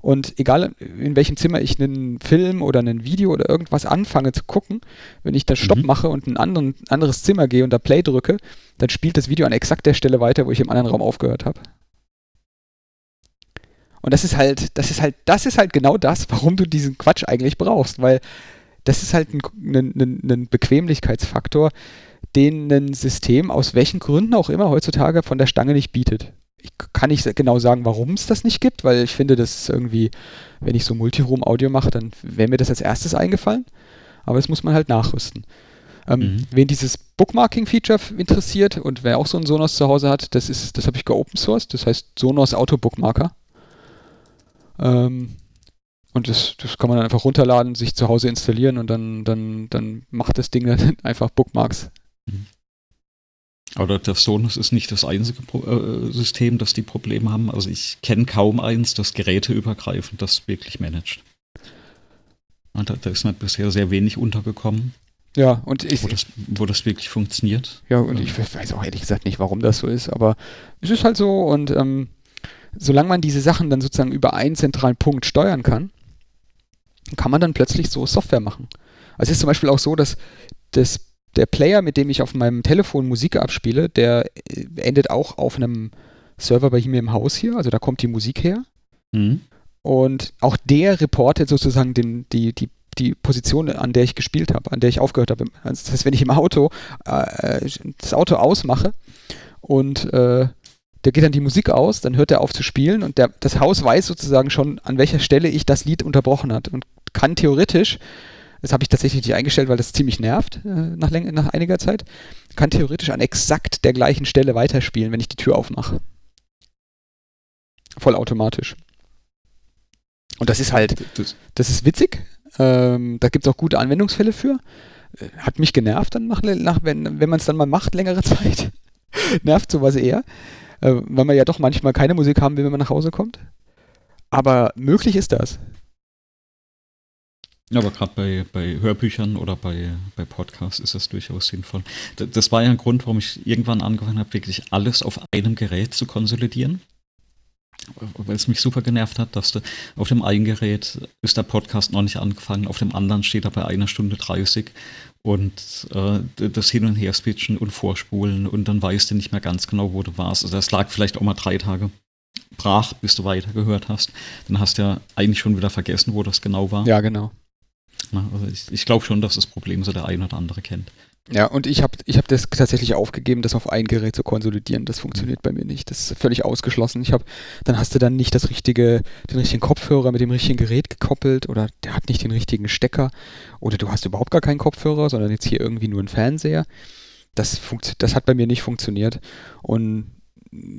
Und egal in welchem Zimmer ich einen Film oder ein Video oder irgendwas anfange zu gucken, wenn ich da Stopp mhm. mache und ein anderen, anderes Zimmer gehe und da Play drücke, dann spielt das Video an exakt der Stelle weiter, wo ich im anderen Raum aufgehört habe. Und das ist halt, das ist halt, das ist halt genau das, warum du diesen Quatsch eigentlich brauchst, weil das ist halt ein, ein, ein Bequemlichkeitsfaktor, den ein System aus welchen Gründen auch immer heutzutage von der Stange nicht bietet. Ich kann nicht genau sagen, warum es das nicht gibt, weil ich finde, das ist irgendwie, wenn ich so Multiroom-Audio mache, dann wäre mir das als erstes eingefallen. Aber das muss man halt nachrüsten. Ähm, mhm. Wen dieses Bookmarking-Feature interessiert und wer auch so einen Sonos zu Hause hat, das ist, das habe ich geopen sourced, das heißt Sonos Auto Bookmarker. Ähm, und das, das kann man dann einfach runterladen, sich zu Hause installieren und dann, dann, dann macht das Ding dann einfach Bookmarks. Mhm. Aber der Sonos ist nicht das einzige Pro äh, System, das die Probleme haben. Also ich kenne kaum eins, das geräteübergreifend das wirklich managt. Und da, da ist mir bisher sehr wenig untergekommen. Ja, und ich. Wo das, wo das wirklich funktioniert. Ja, und ich weiß auch ehrlich gesagt nicht, warum das so ist, aber es ist halt so und ähm, solange man diese Sachen dann sozusagen über einen zentralen Punkt steuern kann, kann man dann plötzlich so Software machen. Also es ist zum Beispiel auch so, dass das, der Player, mit dem ich auf meinem Telefon Musik abspiele, der äh, endet auch auf einem Server bei mir im Haus hier, also da kommt die Musik her. Mhm. Und auch der reportet sozusagen den, die, die, die Position, an der ich gespielt habe, an der ich aufgehört habe. Also das heißt, wenn ich im Auto äh, das Auto ausmache und äh, der geht dann die Musik aus, dann hört er auf zu spielen und der, das Haus weiß sozusagen schon, an welcher Stelle ich das Lied unterbrochen hat und kann theoretisch, das habe ich tatsächlich nicht eingestellt, weil das ziemlich nervt äh, nach, nach einiger Zeit, kann theoretisch an exakt der gleichen Stelle weiterspielen, wenn ich die Tür aufmache. Vollautomatisch. Und das ist halt, das ist witzig. Ähm, da gibt es auch gute Anwendungsfälle für. Äh, hat mich genervt dann nach, nach wenn, wenn man es dann mal macht, längere Zeit. Nervt sowas eher äh, weil wir ja doch manchmal keine Musik haben will, wenn man nach Hause kommt. Aber möglich ist das. Ja, aber gerade bei, bei Hörbüchern oder bei, bei Podcasts ist das durchaus sinnvoll. Das war ja ein Grund, warum ich irgendwann angefangen habe, wirklich alles auf einem Gerät zu konsolidieren. Weil es mich super genervt hat, dass du auf dem einen Gerät ist der Podcast noch nicht angefangen, auf dem anderen steht er bei einer Stunde 30 und äh, das Hin- und Her-Switchen und Vorspulen und dann weißt du nicht mehr ganz genau, wo du warst. Also das lag vielleicht auch mal drei Tage brach, bis du weitergehört hast. Dann hast du ja eigentlich schon wieder vergessen, wo das genau war. Ja, genau. Na, also ich, ich glaube schon, dass das Problem so der ein oder andere kennt. Ja, und ich habe ich hab das tatsächlich aufgegeben, das auf ein Gerät zu konsolidieren. Das funktioniert bei mir nicht. Das ist völlig ausgeschlossen. Ich habe, dann hast du dann nicht das richtige, den richtigen Kopfhörer mit dem richtigen Gerät gekoppelt oder der hat nicht den richtigen Stecker oder du hast überhaupt gar keinen Kopfhörer, sondern jetzt hier irgendwie nur einen Fernseher. Das, das hat bei mir nicht funktioniert. Und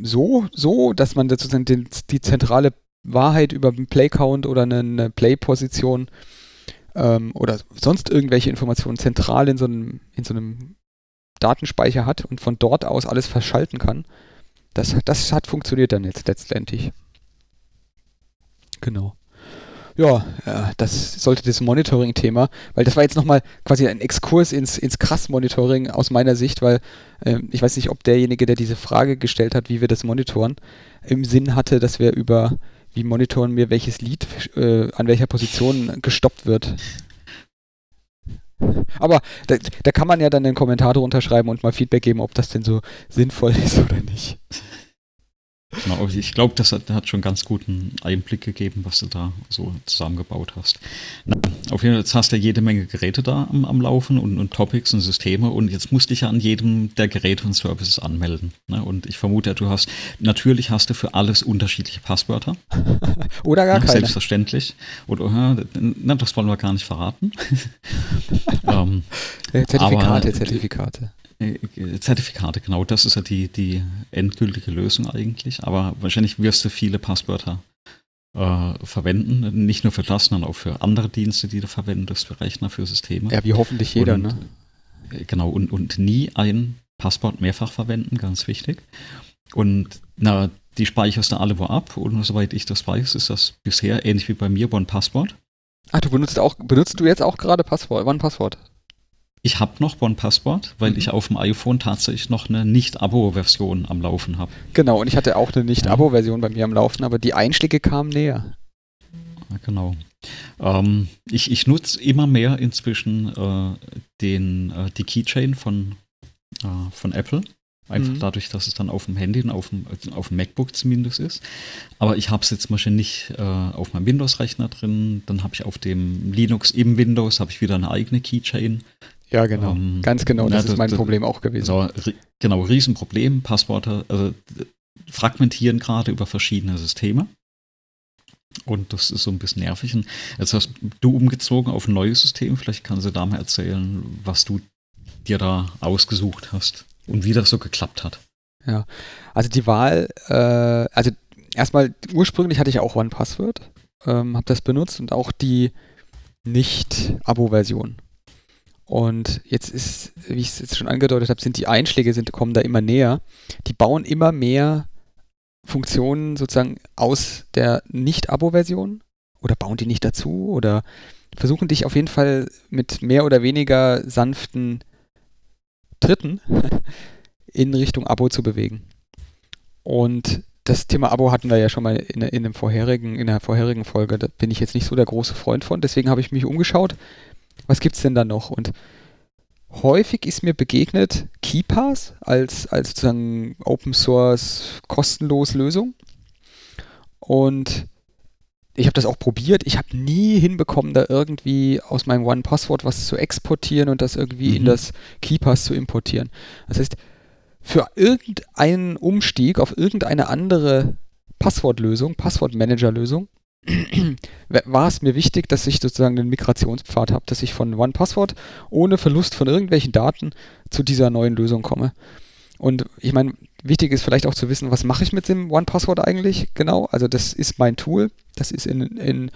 so, so, dass man sozusagen den, die zentrale Wahrheit über einen Play-Count oder eine, eine Play-Position ähm, oder sonst irgendwelche Informationen zentral in so, einem, in so einem Datenspeicher hat und von dort aus alles verschalten kann, das, das hat funktioniert dann jetzt letztendlich. Genau. Ja, ja, das sollte das Monitoring-Thema, weil das war jetzt nochmal quasi ein Exkurs ins, ins Krass-Monitoring aus meiner Sicht, weil äh, ich weiß nicht, ob derjenige, der diese Frage gestellt hat, wie wir das monitoren, im Sinn hatte, dass wir über wie monitoren wir, welches Lied äh, an welcher Position gestoppt wird. Aber da, da, kann man ja dann einen Kommentar drunter schreiben und mal Feedback geben, ob das denn so sinnvoll ist oder nicht. Genau, ich glaube, das hat, hat, schon ganz guten Einblick gegeben, was du da so zusammengebaut hast. Na, auf jeden Fall, jetzt hast du ja jede Menge Geräte da am, am Laufen und, und, Topics und Systeme und jetzt musst du dich ja an jedem der Geräte und Services anmelden. Ne? Und ich vermute, du hast, natürlich hast du für alles unterschiedliche Passwörter. Oder gar keine. Selbstverständlich. Oder, na, das wollen wir gar nicht verraten. ähm, Zertifikate, aber, Zertifikate. Äh, Zertifikate, genau, das ist ja die, die endgültige Lösung eigentlich. Aber wahrscheinlich wirst du viele Passwörter äh, verwenden. Nicht nur für das, sondern auch für andere Dienste, die du verwendest, für Rechner, für Systeme. Ja, wie hoffentlich jeder, und, ne? Äh, genau, und, und nie ein Passwort mehrfach verwenden, ganz wichtig. Und na, die speicherst du alle wo ab und soweit ich das weiß, ist das bisher ähnlich wie bei mir One Passwort. Ah, du benutzt auch, benutzt du jetzt auch gerade Passwort, One Passwort? Ich habe noch OnePassword, weil mhm. ich auf dem iPhone tatsächlich noch eine Nicht-Abo-Version am Laufen habe. Genau, und ich hatte auch eine Nicht-Abo-Version bei mir am Laufen, aber die Einschläge kamen näher. Genau. Ähm, ich, ich nutze immer mehr inzwischen äh, den, äh, die Keychain von, äh, von Apple. Einfach mhm. dadurch, dass es dann auf dem Handy und auf dem, auf dem MacBook zumindest ist. Aber ich habe es jetzt zum Beispiel nicht äh, auf meinem Windows-Rechner drin. Dann habe ich auf dem Linux im Windows habe ich wieder eine eigene Keychain. Ja, genau. Ähm, Ganz genau, das ja, ist mein das, Problem auch gewesen. So, genau, Riesenproblem. Passworte also, fragmentieren gerade über verschiedene Systeme. Und das ist so ein bisschen nervig. Und jetzt hast du umgezogen auf ein neues System. Vielleicht kannst du da mal erzählen, was du dir da ausgesucht hast und wie das so geklappt hat. Ja, also die Wahl, äh, also erstmal ursprünglich hatte ich auch One Password, ähm, habe das benutzt und auch die Nicht-Abo-Version. Und jetzt ist, wie ich es jetzt schon angedeutet habe, sind die Einschläge sind, kommen da immer näher. Die bauen immer mehr Funktionen sozusagen aus der Nicht-Abo-Version oder bauen die nicht dazu oder versuchen dich auf jeden Fall mit mehr oder weniger sanften Tritten in Richtung Abo zu bewegen. Und das Thema Abo hatten wir ja schon mal in, in, vorherigen, in der vorherigen Folge. Da bin ich jetzt nicht so der große Freund von. Deswegen habe ich mich umgeschaut. Was gibt es denn da noch? Und häufig ist mir begegnet KeyPass als, als sozusagen Open Source kostenlos Lösung. Und ich habe das auch probiert. Ich habe nie hinbekommen, da irgendwie aus meinem One-Passwort was zu exportieren und das irgendwie mhm. in das KeyPass zu importieren. Das heißt, für irgendeinen Umstieg auf irgendeine andere Passwortlösung, Passwortmanager-Lösung, war es mir wichtig, dass ich sozusagen einen Migrationspfad habe, dass ich von OnePassword ohne Verlust von irgendwelchen Daten zu dieser neuen Lösung komme. Und ich meine, wichtig ist vielleicht auch zu wissen, was mache ich mit dem OnePassword eigentlich genau. Also das ist mein Tool, das ist in, in,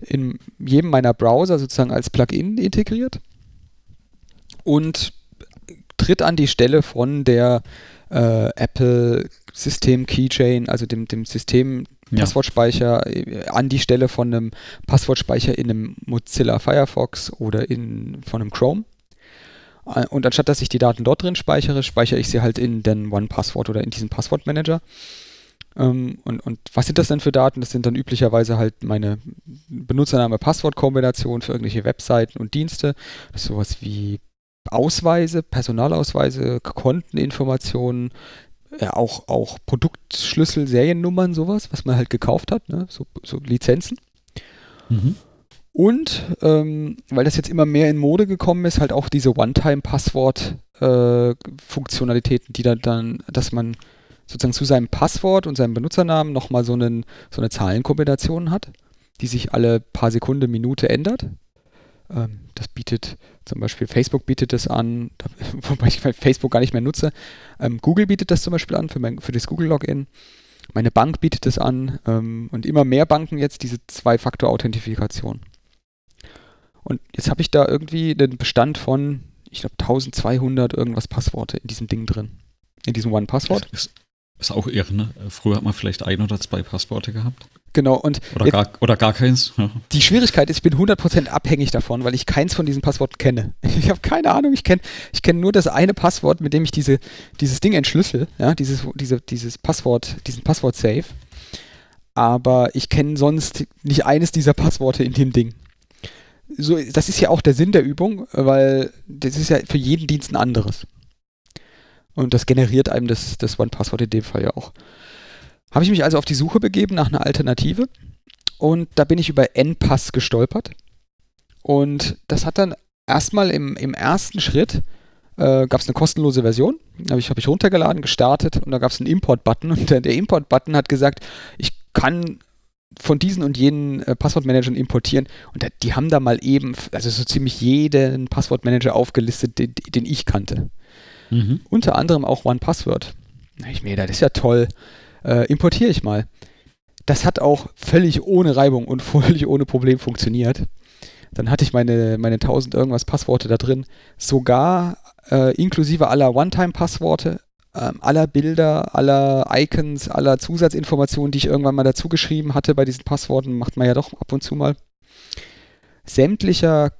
in jedem meiner Browser sozusagen als Plugin integriert und tritt an die Stelle von der äh, Apple System Keychain, also dem, dem System ja. Passwortspeicher äh, an die Stelle von einem Passwortspeicher in einem Mozilla Firefox oder in, von einem Chrome. Äh, und anstatt dass ich die Daten dort drin speichere, speichere ich sie halt in den One-Password oder in diesen Passwortmanager. Ähm, und, und was sind das denn für Daten? Das sind dann üblicherweise halt meine Benutzername-Passwort-Kombination für irgendwelche Webseiten und Dienste. Das ist sowas wie Ausweise, Personalausweise, Konteninformationen, ja, auch, auch Produktschlüssel, Seriennummern, sowas, was man halt gekauft hat, ne? so, so Lizenzen. Mhm. Und ähm, weil das jetzt immer mehr in Mode gekommen ist, halt auch diese One-Time-Passwort-Funktionalitäten, äh, die dann, dann, dass man sozusagen zu seinem Passwort und seinem Benutzernamen nochmal so, einen, so eine Zahlenkombination hat, die sich alle paar Sekunden, Minute ändert. Ähm, das bietet zum Beispiel Facebook bietet das an, wobei ich Facebook gar nicht mehr nutze. Ähm, Google bietet das zum Beispiel an für, mein, für das Google-Login. Meine Bank bietet das an ähm, und immer mehr Banken jetzt diese Zwei-Faktor-Authentifikation. Und jetzt habe ich da irgendwie einen Bestand von, ich glaube, 1200 irgendwas Passworte in diesem Ding drin. In diesem One-Passwort. Ist, ist auch irre, ne? Früher hat man vielleicht ein oder zwei Passworte gehabt. Genau, und oder, gar, oder gar keins. Ja. Die Schwierigkeit ist, ich bin 100% abhängig davon, weil ich keins von diesen Passworten kenne. Ich habe keine Ahnung, ich kenne ich kenn nur das eine Passwort, mit dem ich diese, dieses Ding entschlüssel, ja, dieses, diese, dieses Passwort, diesen Passwort-Safe. Aber ich kenne sonst nicht eines dieser Passworte in dem Ding. So, das ist ja auch der Sinn der Übung, weil das ist ja für jeden Dienst ein anderes. Und das generiert einem das, das One-Passwort in dem Fall ja auch. Habe ich mich also auf die Suche begeben nach einer Alternative und da bin ich über NPass gestolpert. Und das hat dann erstmal im, im ersten Schritt äh, gab es eine kostenlose Version. Habe ich, hab ich runtergeladen, gestartet und da gab es einen Import-Button und der, der Import-Button hat gesagt, ich kann von diesen und jenen äh, Passwortmanagern importieren und da, die haben da mal eben, also so ziemlich jeden Passwortmanager aufgelistet, den, den ich kannte. Mhm. Unter anderem auch OnePassword. Ich mir, das ist ja toll äh, importiere ich mal. Das hat auch völlig ohne Reibung und völlig ohne Problem funktioniert. Dann hatte ich meine, meine 1000 irgendwas Passworte da drin, sogar äh, inklusive aller One-Time-Passworte, äh, aller Bilder, aller Icons, aller Zusatzinformationen, die ich irgendwann mal dazu geschrieben hatte bei diesen Passworten, macht man ja doch ab und zu mal. Sämtlicher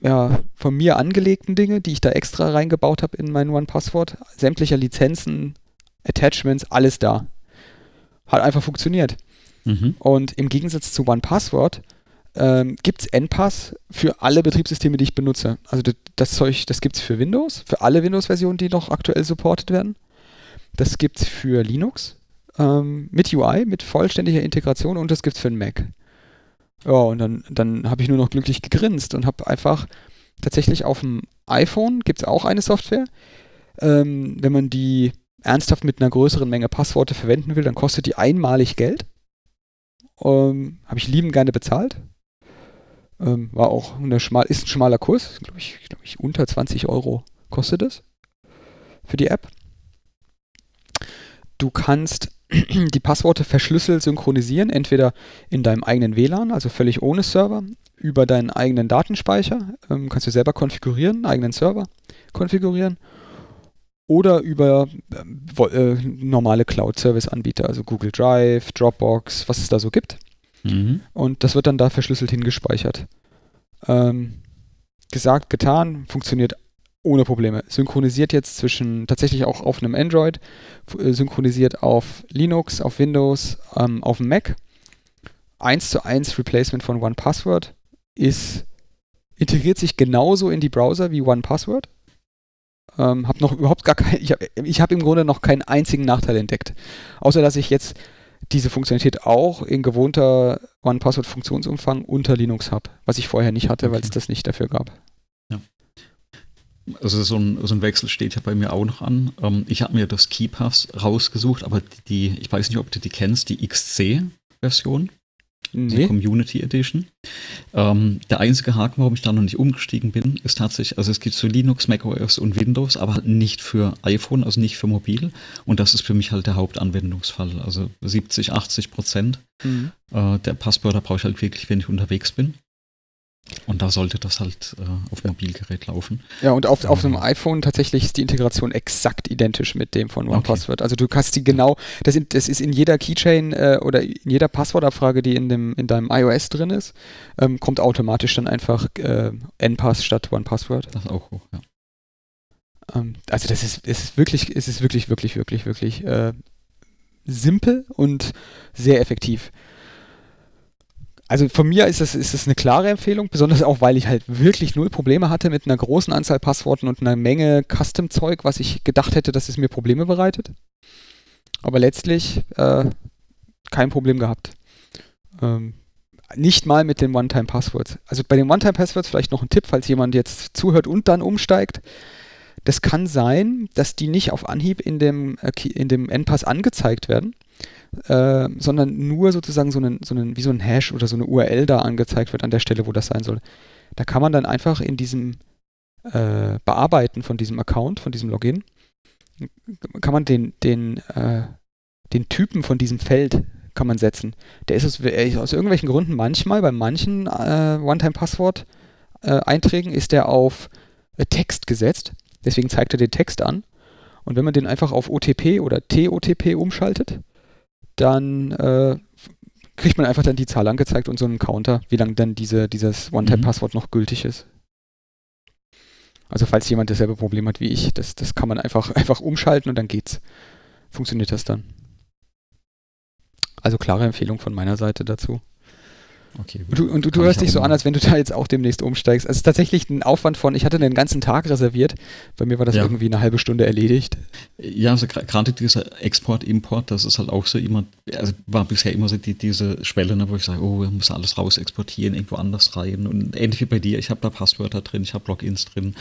ja, von mir angelegten Dinge, die ich da extra reingebaut habe in mein One-Passwort, sämtlicher Lizenzen, Attachments, alles da. Hat einfach funktioniert. Mhm. Und im Gegensatz zu OnePassword ähm, gibt es NPass für alle Betriebssysteme, die ich benutze. Also das, das Zeug, das gibt es für Windows, für alle Windows-Versionen, die noch aktuell supportet werden. Das gibt es für Linux ähm, mit UI, mit vollständiger Integration und das gibt es für den Mac. Ja, und dann, dann habe ich nur noch glücklich gegrinst und habe einfach tatsächlich auf dem iPhone gibt es auch eine Software. Ähm, wenn man die ernsthaft mit einer größeren Menge Passworte verwenden will, dann kostet die einmalig Geld. Ähm, Habe ich lieben gerne bezahlt. Ähm, war auch eine schmal, ist ein schmaler Kurs, glaube ich, glaub ich, unter 20 Euro kostet es für die App. Du kannst die Passworte verschlüsselt synchronisieren, entweder in deinem eigenen WLAN, also völlig ohne Server, über deinen eigenen Datenspeicher, ähm, kannst du selber konfigurieren, eigenen Server konfigurieren oder über äh, normale Cloud-Service-Anbieter, also Google Drive, Dropbox, was es da so gibt. Mhm. Und das wird dann da verschlüsselt hingespeichert. Ähm, gesagt, getan, funktioniert ohne Probleme. Synchronisiert jetzt zwischen, tatsächlich auch auf einem Android, äh, synchronisiert auf Linux, auf Windows, ähm, auf dem Mac. 1 zu 1 Replacement von OnePassword ist, integriert sich genauso in die Browser wie OnePassword. Ähm, hab noch überhaupt gar kein, ich habe hab im Grunde noch keinen einzigen Nachteil entdeckt. Außer dass ich jetzt diese Funktionalität auch in gewohnter OnePassword-Funktionsumfang unter Linux habe, was ich vorher nicht hatte, okay. weil es das nicht dafür gab. Ja. Also so ein, so ein Wechsel steht ja bei mir auch noch an. Ähm, ich habe mir das KeyPass rausgesucht, aber die, ich weiß nicht, ob du die kennst, die XC-Version nee. die Community Edition. Ähm, der einzige Haken, warum ich da noch nicht umgestiegen bin, ist tatsächlich, also es gibt so Linux, macOS und Windows, aber halt nicht für iPhone, also nicht für mobil. Und das ist für mich halt der Hauptanwendungsfall. Also 70, 80 Prozent mhm. äh, der Passwörter brauche ich halt wirklich, wenn ich unterwegs bin. Und da sollte das halt äh, auf Mobilgerät laufen. Ja, und auf, auf einem iPhone tatsächlich ist die Integration exakt identisch mit dem von OnePassword. Okay. Also du kannst die genau, das, in, das ist in jeder Keychain äh, oder in jeder Passwortabfrage, die in, dem, in deinem iOS drin ist, ähm, kommt automatisch dann einfach äh, NPass statt OnePassword. Das auch hoch, ja. Ähm, also das ist, ist wirklich, es ist wirklich, wirklich, wirklich, wirklich äh, simpel und sehr effektiv. Also von mir ist das, ist das eine klare Empfehlung, besonders auch, weil ich halt wirklich null Probleme hatte mit einer großen Anzahl Passworten und einer Menge Custom-Zeug, was ich gedacht hätte, dass es mir Probleme bereitet. Aber letztlich äh, kein Problem gehabt. Ähm, nicht mal mit den One-Time-Passwords. Also bei den One-Time-Passwords vielleicht noch ein Tipp, falls jemand jetzt zuhört und dann umsteigt. Das kann sein, dass die nicht auf Anhieb in dem, äh, in dem Endpass angezeigt werden, äh, sondern nur sozusagen so einen, so einen, wie so ein Hash oder so eine URL da angezeigt wird an der Stelle, wo das sein soll. Da kann man dann einfach in diesem äh, Bearbeiten von diesem Account, von diesem Login, kann man den, den, äh, den Typen von diesem Feld kann man setzen. Der ist aus, aus irgendwelchen Gründen manchmal, bei manchen äh, One-Time-Passwort-Einträgen ist der auf äh, Text gesetzt. Deswegen zeigt er den Text an. Und wenn man den einfach auf OTP oder TOTP umschaltet, dann äh, kriegt man einfach dann die Zahl angezeigt und so einen Counter, wie lange dann diese, dieses One-Time-Passwort mhm. noch gültig ist. Also falls jemand dasselbe Problem hat wie ich, das, das kann man einfach, einfach umschalten und dann geht's. Funktioniert das dann. Also klare Empfehlung von meiner Seite dazu. Okay, und du, und du, du hörst dich so an, als wenn du da jetzt auch demnächst umsteigst. Also es ist tatsächlich ein Aufwand von, ich hatte einen ganzen Tag reserviert. Bei mir war das ja. irgendwie eine halbe Stunde erledigt. Ja, also gerade dieser Export, Import, das ist halt auch so immer, also war bisher immer so die, diese Schwelle, ne, wo ich sage, oh, wir müssen alles raus exportieren, irgendwo anders rein. Und ähnlich wie bei dir, ich habe da Passwörter drin, ich habe Logins drin,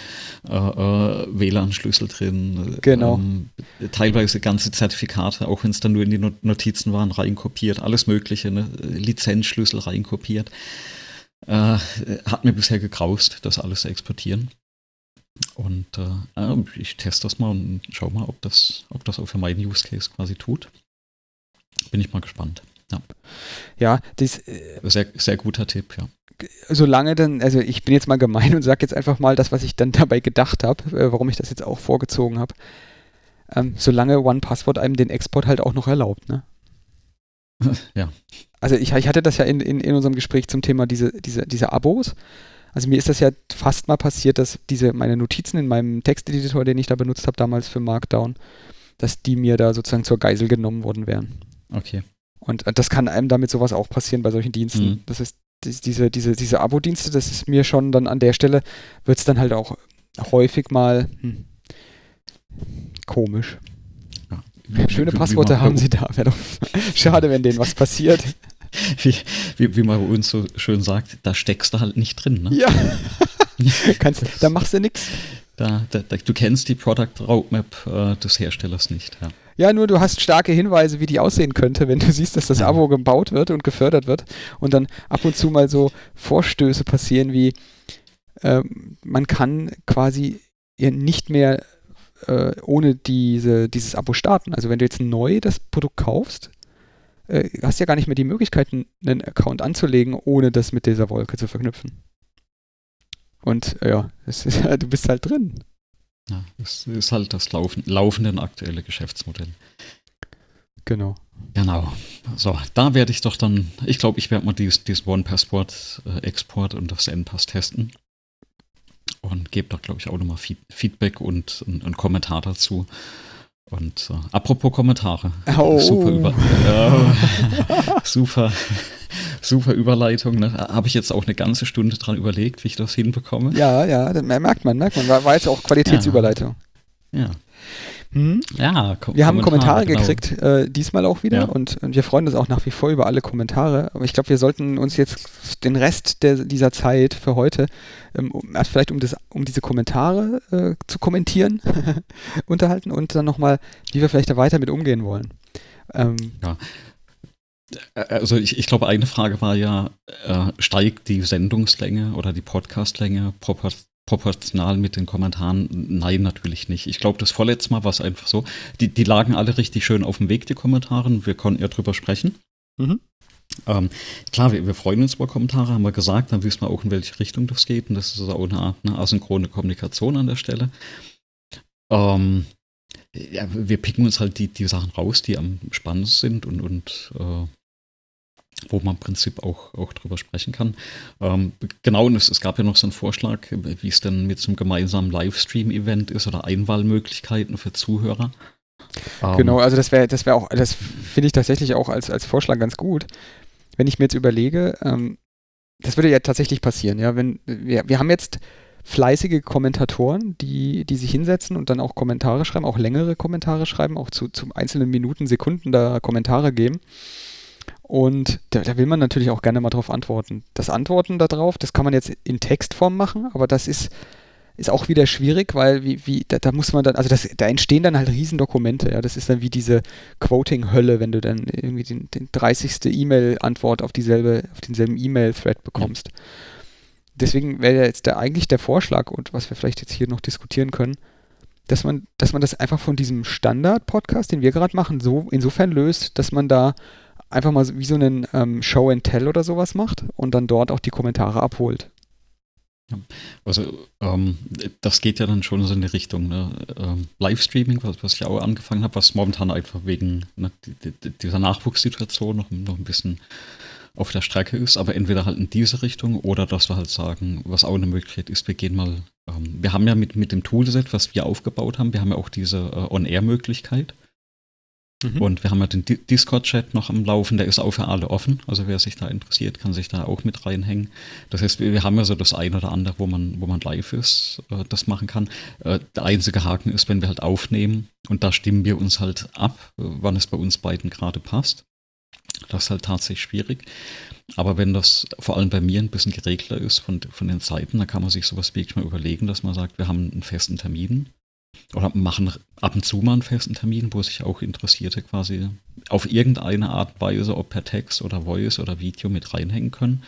äh, äh, WLAN-Schlüssel drin. Genau. Ähm, teilweise ganze Zertifikate, auch wenn es dann nur in die Notizen waren, reinkopiert, alles Mögliche, ne? Lizenzschlüssel reinkopiert kopiert. Äh, hat mir bisher gekraust, das alles zu exportieren. Und äh, ich teste das mal und schau mal, ob das, ob das auch für meinen Use Case quasi tut. Bin ich mal gespannt. Ja, ja das, äh, sehr, sehr guter Tipp, ja. Solange dann, also ich bin jetzt mal gemein und sage jetzt einfach mal das, was ich dann dabei gedacht habe, äh, warum ich das jetzt auch vorgezogen habe. Ähm, solange OnePassword einem den Export halt auch noch erlaubt, ne? ja. Also ich, ich hatte das ja in, in, in unserem Gespräch zum Thema diese, diese, diese Abos. Also mir ist das ja fast mal passiert, dass diese meine Notizen in meinem Texteditor, den ich da benutzt habe damals für Markdown, dass die mir da sozusagen zur Geisel genommen worden wären. Okay. Und das kann einem damit sowas auch passieren bei solchen Diensten. Mhm. Das ist diese, diese, diese Abo-Dienste, das ist mir schon dann an der Stelle, wird es dann halt auch häufig mal hm, komisch. Schöne Passworte haben sie da. Wäre doch schade, wenn denen was passiert. Wie, wie, wie, man bei uns so schön sagt, da steckst du halt nicht drin. Ne? Ja. Kannst, da machst du nichts. Da, da, du kennst die Product Roadmap äh, des Herstellers nicht. Ja. ja. nur du hast starke Hinweise, wie die aussehen könnte, wenn du siehst, dass das Abo gebaut wird und gefördert wird und dann ab und zu mal so Vorstöße passieren wie äh, man kann quasi nicht mehr äh, ohne diese, dieses Abo starten. Also wenn du jetzt neu das Produkt kaufst, äh, hast du ja gar nicht mehr die Möglichkeit, einen Account anzulegen, ohne das mit dieser Wolke zu verknüpfen. Und ja, ist, du bist halt drin. Ja, es ist halt das laufen, laufende aktuelle Geschäftsmodell. Genau. Genau. So, da werde ich doch dann, ich glaube, ich werde mal dieses, dieses One-Passport-Export äh, und das N-Pass testen. Und gebe da, glaube ich, auch nochmal Feedback und einen Kommentar dazu. Und äh, apropos Kommentare. Oh. Super, über, äh, super, super Überleitung. Ne? Habe ich jetzt auch eine ganze Stunde dran überlegt, wie ich das hinbekomme. Ja, ja, merkt man, merkt man. War, war jetzt auch Qualitätsüberleitung. Ja. ja. Hm? Ja, Kom wir haben Kommentare genau. gekriegt, äh, diesmal auch wieder. Ja. Und, und, wir freuen uns auch nach wie vor über alle Kommentare. Aber ich glaube, wir sollten uns jetzt den Rest der, dieser Zeit für heute, ähm, um, vielleicht um, das, um diese Kommentare äh, zu kommentieren, unterhalten und dann nochmal, wie wir vielleicht da weiter mit umgehen wollen. Ähm, ja. Also ich, ich, glaube, eine Frage war ja, äh, steigt die Sendungslänge oder die Podcastlänge propor proportional mit den Kommentaren? Nein, natürlich nicht. Ich glaube, das vorletzte Mal war es einfach so. Die, die lagen alle richtig schön auf dem Weg, die Kommentare. Wir konnten ja drüber sprechen. Mhm. Ähm, klar, wir, wir, freuen uns über Kommentare, haben wir gesagt, dann wissen wir auch, in welche Richtung das geht. Und das ist auch eine Art eine asynchrone Kommunikation an der Stelle. Ähm, ja, wir picken uns halt die, die Sachen raus, die am spannendsten sind und, und äh, wo man im Prinzip auch, auch drüber sprechen kann. Ähm, genau, und es, es, gab ja noch so einen Vorschlag, wie es denn mit so einem gemeinsamen Livestream-Event ist oder Einwahlmöglichkeiten für Zuhörer. Ähm, genau, also das wäre das wäre auch, das finde ich tatsächlich auch als, als Vorschlag ganz gut. Wenn ich mir jetzt überlege, ähm, das würde ja tatsächlich passieren, ja, wenn wir, wir haben jetzt fleißige Kommentatoren, die, die sich hinsetzen und dann auch Kommentare schreiben, auch längere Kommentare schreiben, auch zu, zu einzelnen Minuten, Sekunden da Kommentare geben. Und da, da, will man natürlich auch gerne mal drauf antworten. Das Antworten darauf, das kann man jetzt in Textform machen, aber das ist, ist auch wieder schwierig, weil wie, wie, da, da muss man dann, also das, da entstehen dann halt Riesendokumente, ja. Das ist dann wie diese Quoting-Hölle, wenn du dann irgendwie den, den 30. E-Mail-Antwort auf dieselbe, auf denselben E-Mail-Thread bekommst. Ja. Deswegen wäre jetzt der, eigentlich der Vorschlag, und was wir vielleicht jetzt hier noch diskutieren können, dass man, dass man das einfach von diesem Standard-Podcast, den wir gerade machen, so insofern löst, dass man da einfach mal wie so einen ähm, Show and Tell oder sowas macht und dann dort auch die Kommentare abholt. Also ähm, das geht ja dann schon so in die Richtung ne? ähm, Livestreaming, was, was ich auch angefangen habe, was momentan einfach wegen ne, die, die, dieser Nachwuchssituation noch, noch ein bisschen auf der Strecke ist, aber entweder halt in diese Richtung oder dass wir halt sagen, was auch eine Möglichkeit ist, wir gehen mal, ähm, wir haben ja mit, mit dem Toolset, was wir aufgebaut haben, wir haben ja auch diese äh, On-Air-Möglichkeit. Mhm. Und wir haben ja den Discord-Chat noch am Laufen, der ist auch für alle offen. Also wer sich da interessiert, kann sich da auch mit reinhängen. Das heißt, wir, haben ja so das ein oder andere, wo man, wo man live ist, äh, das machen kann. Äh, der einzige Haken ist, wenn wir halt aufnehmen und da stimmen wir uns halt ab, äh, wann es bei uns beiden gerade passt. Das ist halt tatsächlich schwierig. Aber wenn das vor allem bei mir ein bisschen geregler ist von, von den Zeiten, dann kann man sich sowas wirklich mal überlegen, dass man sagt, wir haben einen festen Termin oder machen ab und zu mal einen festen Termin, wo sich auch Interessierte quasi auf irgendeine Art und Weise, ob per Text oder Voice oder Video mit reinhängen können.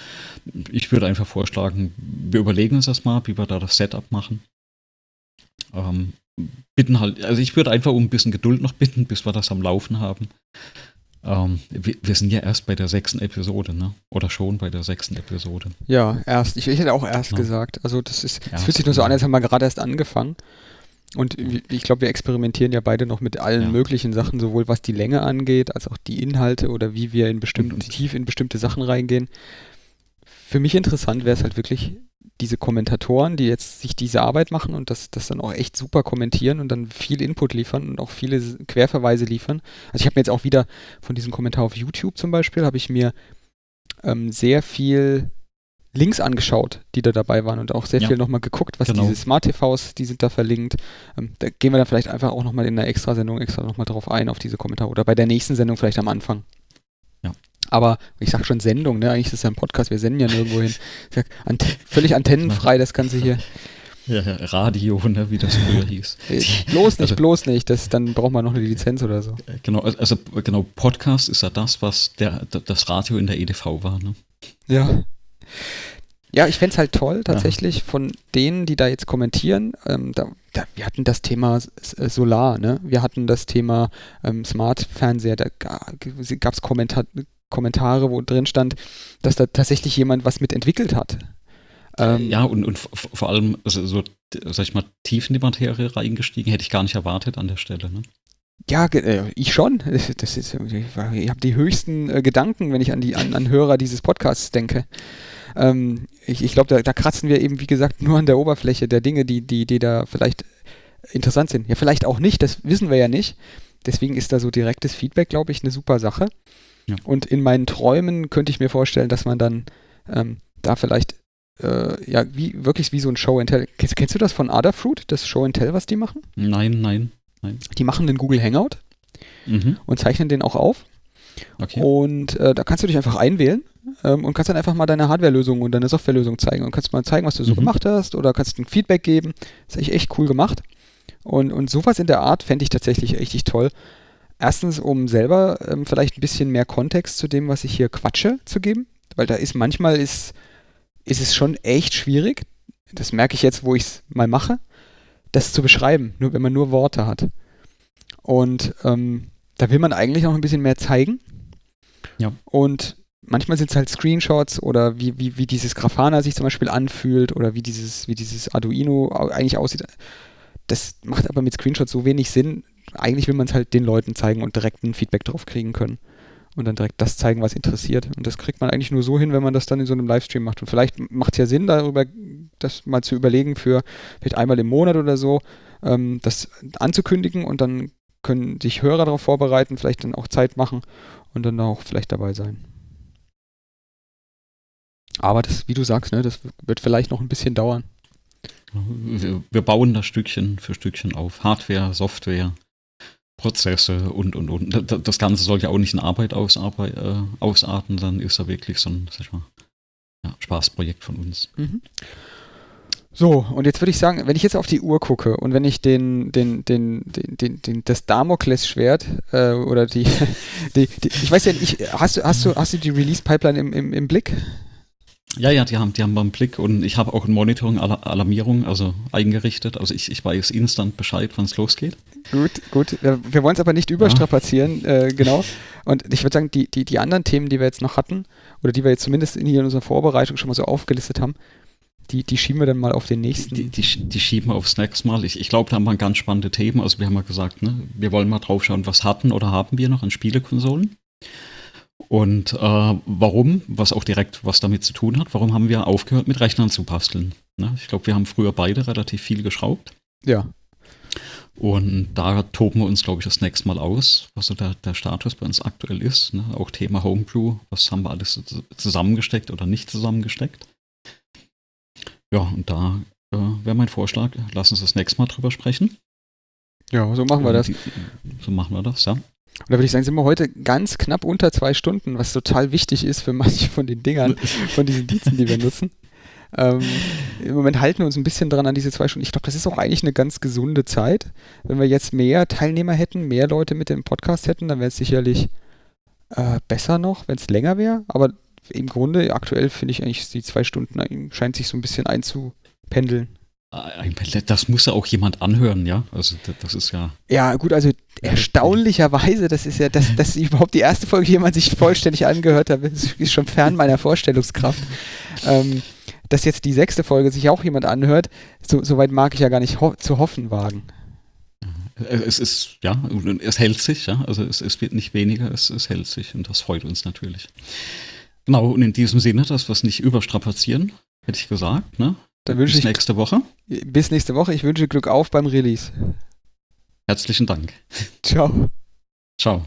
Ich würde einfach vorschlagen, wir überlegen uns das mal, wie wir da das Setup machen. Ähm, bitten halt, also ich würde einfach um ein bisschen Geduld noch bitten, bis wir das am Laufen haben. Ähm, wir, wir, sind ja erst bei der sechsten Episode, ne? Oder schon bei der sechsten Episode. Ja, erst. Ich, ich hätte auch erst ja. gesagt. Also das ist, es fühlt sich nur so an, als haben wir gerade erst angefangen. Und ich glaube, wir experimentieren ja beide noch mit allen ja. möglichen Sachen, sowohl was die Länge angeht, als auch die Inhalte oder wie wir in bestimmten, tief in bestimmte Sachen reingehen. Für mich interessant wäre es halt wirklich, diese Kommentatoren, die jetzt sich diese Arbeit machen und das, das dann auch echt super kommentieren und dann viel Input liefern und auch viele Querverweise liefern. Also ich habe mir jetzt auch wieder von diesem Kommentar auf YouTube zum Beispiel, habe ich mir ähm, sehr viel Links angeschaut, die da dabei waren und auch sehr ja. viel nochmal geguckt, was genau. diese Smart TVs, die sind da verlinkt. Ähm, da gehen wir dann vielleicht einfach auch nochmal in der Extrasendung extra nochmal drauf ein, auf diese Kommentare oder bei der nächsten Sendung vielleicht am Anfang. Ja. Aber ich sag schon Sendung, ne? Eigentlich ist das ja ein Podcast, wir senden ja nirgendwo hin. Sag, ante völlig antennenfrei, das Ganze hier. Ja, ja, Radio, ne, wie das früher hieß. Äh, bloß nicht, also, bloß nicht. Das, dann braucht man noch eine Lizenz oder so. Äh, genau, also genau, Podcast ist ja das, was der, das Radio in der EDV war, ne? Ja. Ja, ich fände es halt toll, tatsächlich, ja. von denen, die da jetzt kommentieren. Ähm, da, da, wir hatten das Thema Solar, ne? Wir hatten das Thema ähm, Smart-Fernseher, da gab es Kommentar Kommentare, wo drin stand, dass da tatsächlich jemand was mit entwickelt hat. Ähm, ja, und, und vor allem, also so, sag ich mal, tief in die Materie reingestiegen, hätte ich gar nicht erwartet an der Stelle, ne? Ja, äh, ich schon. Das ist, ich habe die höchsten äh, Gedanken, wenn ich an die an, an Hörer dieses Podcasts denke. Ähm, ich ich glaube, da, da, kratzen wir eben, wie gesagt, nur an der Oberfläche der Dinge, die, die, die da vielleicht interessant sind. Ja, vielleicht auch nicht, das wissen wir ja nicht. Deswegen ist da so direktes Feedback, glaube ich, eine super Sache. Ja. Und in meinen Träumen könnte ich mir vorstellen, dass man dann ähm, da vielleicht äh, ja, wie, wirklich wie so ein Show and Tell. Kennst, kennst, du das von Adafruit, das Show and Tell, was die machen? Nein, nein, nein. Die machen den Google Hangout mhm. und zeichnen den auch auf. Okay. Und äh, da kannst du dich einfach einwählen ähm, und kannst dann einfach mal deine Hardware-Lösung und deine Software-Lösung zeigen und kannst mal zeigen, was du so mhm. gemacht hast oder kannst ein Feedback geben. Das ist eigentlich echt cool gemacht. Und, und sowas in der Art fände ich tatsächlich richtig toll. Erstens, um selber ähm, vielleicht ein bisschen mehr Kontext zu dem, was ich hier quatsche, zu geben. Weil da ist manchmal ist, ist es schon echt schwierig. Das merke ich jetzt, wo ich es mal mache, das zu beschreiben, nur wenn man nur Worte hat. Und ähm, da will man eigentlich noch ein bisschen mehr zeigen. Ja. Und manchmal sind es halt Screenshots oder wie, wie, wie dieses Grafana sich zum Beispiel anfühlt oder wie dieses, wie dieses Arduino eigentlich aussieht. Das macht aber mit Screenshots so wenig Sinn. Eigentlich will man es halt den Leuten zeigen und direkt ein Feedback drauf kriegen können. Und dann direkt das zeigen, was interessiert. Und das kriegt man eigentlich nur so hin, wenn man das dann in so einem Livestream macht. Und vielleicht macht es ja Sinn, darüber das mal zu überlegen, für vielleicht einmal im Monat oder so, ähm, das anzukündigen und dann können sich Hörer darauf vorbereiten, vielleicht dann auch Zeit machen und dann auch vielleicht dabei sein. Aber das, wie du sagst, ne, das wird vielleicht noch ein bisschen dauern. Wir, wir bauen das Stückchen für Stückchen auf. Hardware, Software, Prozesse und, und, und. Das Ganze soll ja auch nicht in Arbeit ausarbeit, äh, ausarten, dann ist er wirklich so ein sag ich mal, ja, Spaßprojekt von uns. Mhm. So, und jetzt würde ich sagen, wenn ich jetzt auf die Uhr gucke und wenn ich den, den, den, den, den, den das Damoklesschwert äh, oder die, die, die, ich weiß ja nicht, hast du, hast du, hast du die Release-Pipeline im, im, im Blick? Ja, ja, die haben, die haben einen Blick und ich habe auch ein Monitoring, Alarmierung, also eingerichtet. Also ich, ich weiß instant Bescheid, wann es losgeht. Gut, gut. Wir, wollen es aber nicht überstrapazieren, ja. äh, genau. Und ich würde sagen, die, die, die anderen Themen, die wir jetzt noch hatten, oder die wir jetzt zumindest in, hier in unserer Vorbereitung schon mal so aufgelistet haben, die, die schieben wir dann mal auf den nächsten. Die, die, die schieben wir aufs nächste Mal. Ich, ich glaube, da haben wir ganz spannende Themen. Also wir haben ja gesagt, ne, wir wollen mal drauf schauen, was hatten oder haben wir noch an Spielekonsolen. Und äh, warum, was auch direkt was damit zu tun hat, warum haben wir aufgehört, mit Rechnern zu basteln? Ne? Ich glaube, wir haben früher beide relativ viel geschraubt. Ja. Und da toben wir uns, glaube ich, das nächste Mal aus, was so der, der Status bei uns aktuell ist. Ne? Auch Thema Homebrew, was haben wir alles zusammengesteckt oder nicht zusammengesteckt. Ja, und da äh, wäre mein Vorschlag, lass uns das nächste Mal drüber sprechen. Ja, so machen wir das. so machen wir das, ja. Und da würde ich sagen, sind wir heute ganz knapp unter zwei Stunden, was total wichtig ist für manche von den Dingern, von diesen Diensten, die wir nutzen. Ähm, Im Moment halten wir uns ein bisschen dran an diese zwei Stunden. Ich glaube, das ist auch eigentlich eine ganz gesunde Zeit. Wenn wir jetzt mehr Teilnehmer hätten, mehr Leute mit dem Podcast hätten, dann wäre es sicherlich äh, besser noch, wenn es länger wäre. Aber im Grunde, aktuell finde ich eigentlich, die zwei Stunden scheint sich so ein bisschen einzupendeln. Das muss ja auch jemand anhören, ja. Also das ist ja. Ja, gut, also erstaunlicherweise, das ist ja, dass, dass überhaupt die erste Folge jemand sich vollständig angehört hat, ist schon fern meiner Vorstellungskraft. Ähm, dass jetzt die sechste Folge sich auch jemand anhört, so, so weit mag ich ja gar nicht ho zu hoffen wagen. Es ist, ja, es hält sich, ja. Also es, es wird nicht weniger, es, es hält sich und das freut uns natürlich. Genau, und in diesem Sinne, dass wir es nicht überstrapazieren, hätte ich gesagt, ne? Dann wünsche bis ich nächste Woche. Bis nächste Woche. Ich wünsche Glück auf beim Release. Herzlichen Dank. Ciao. Ciao.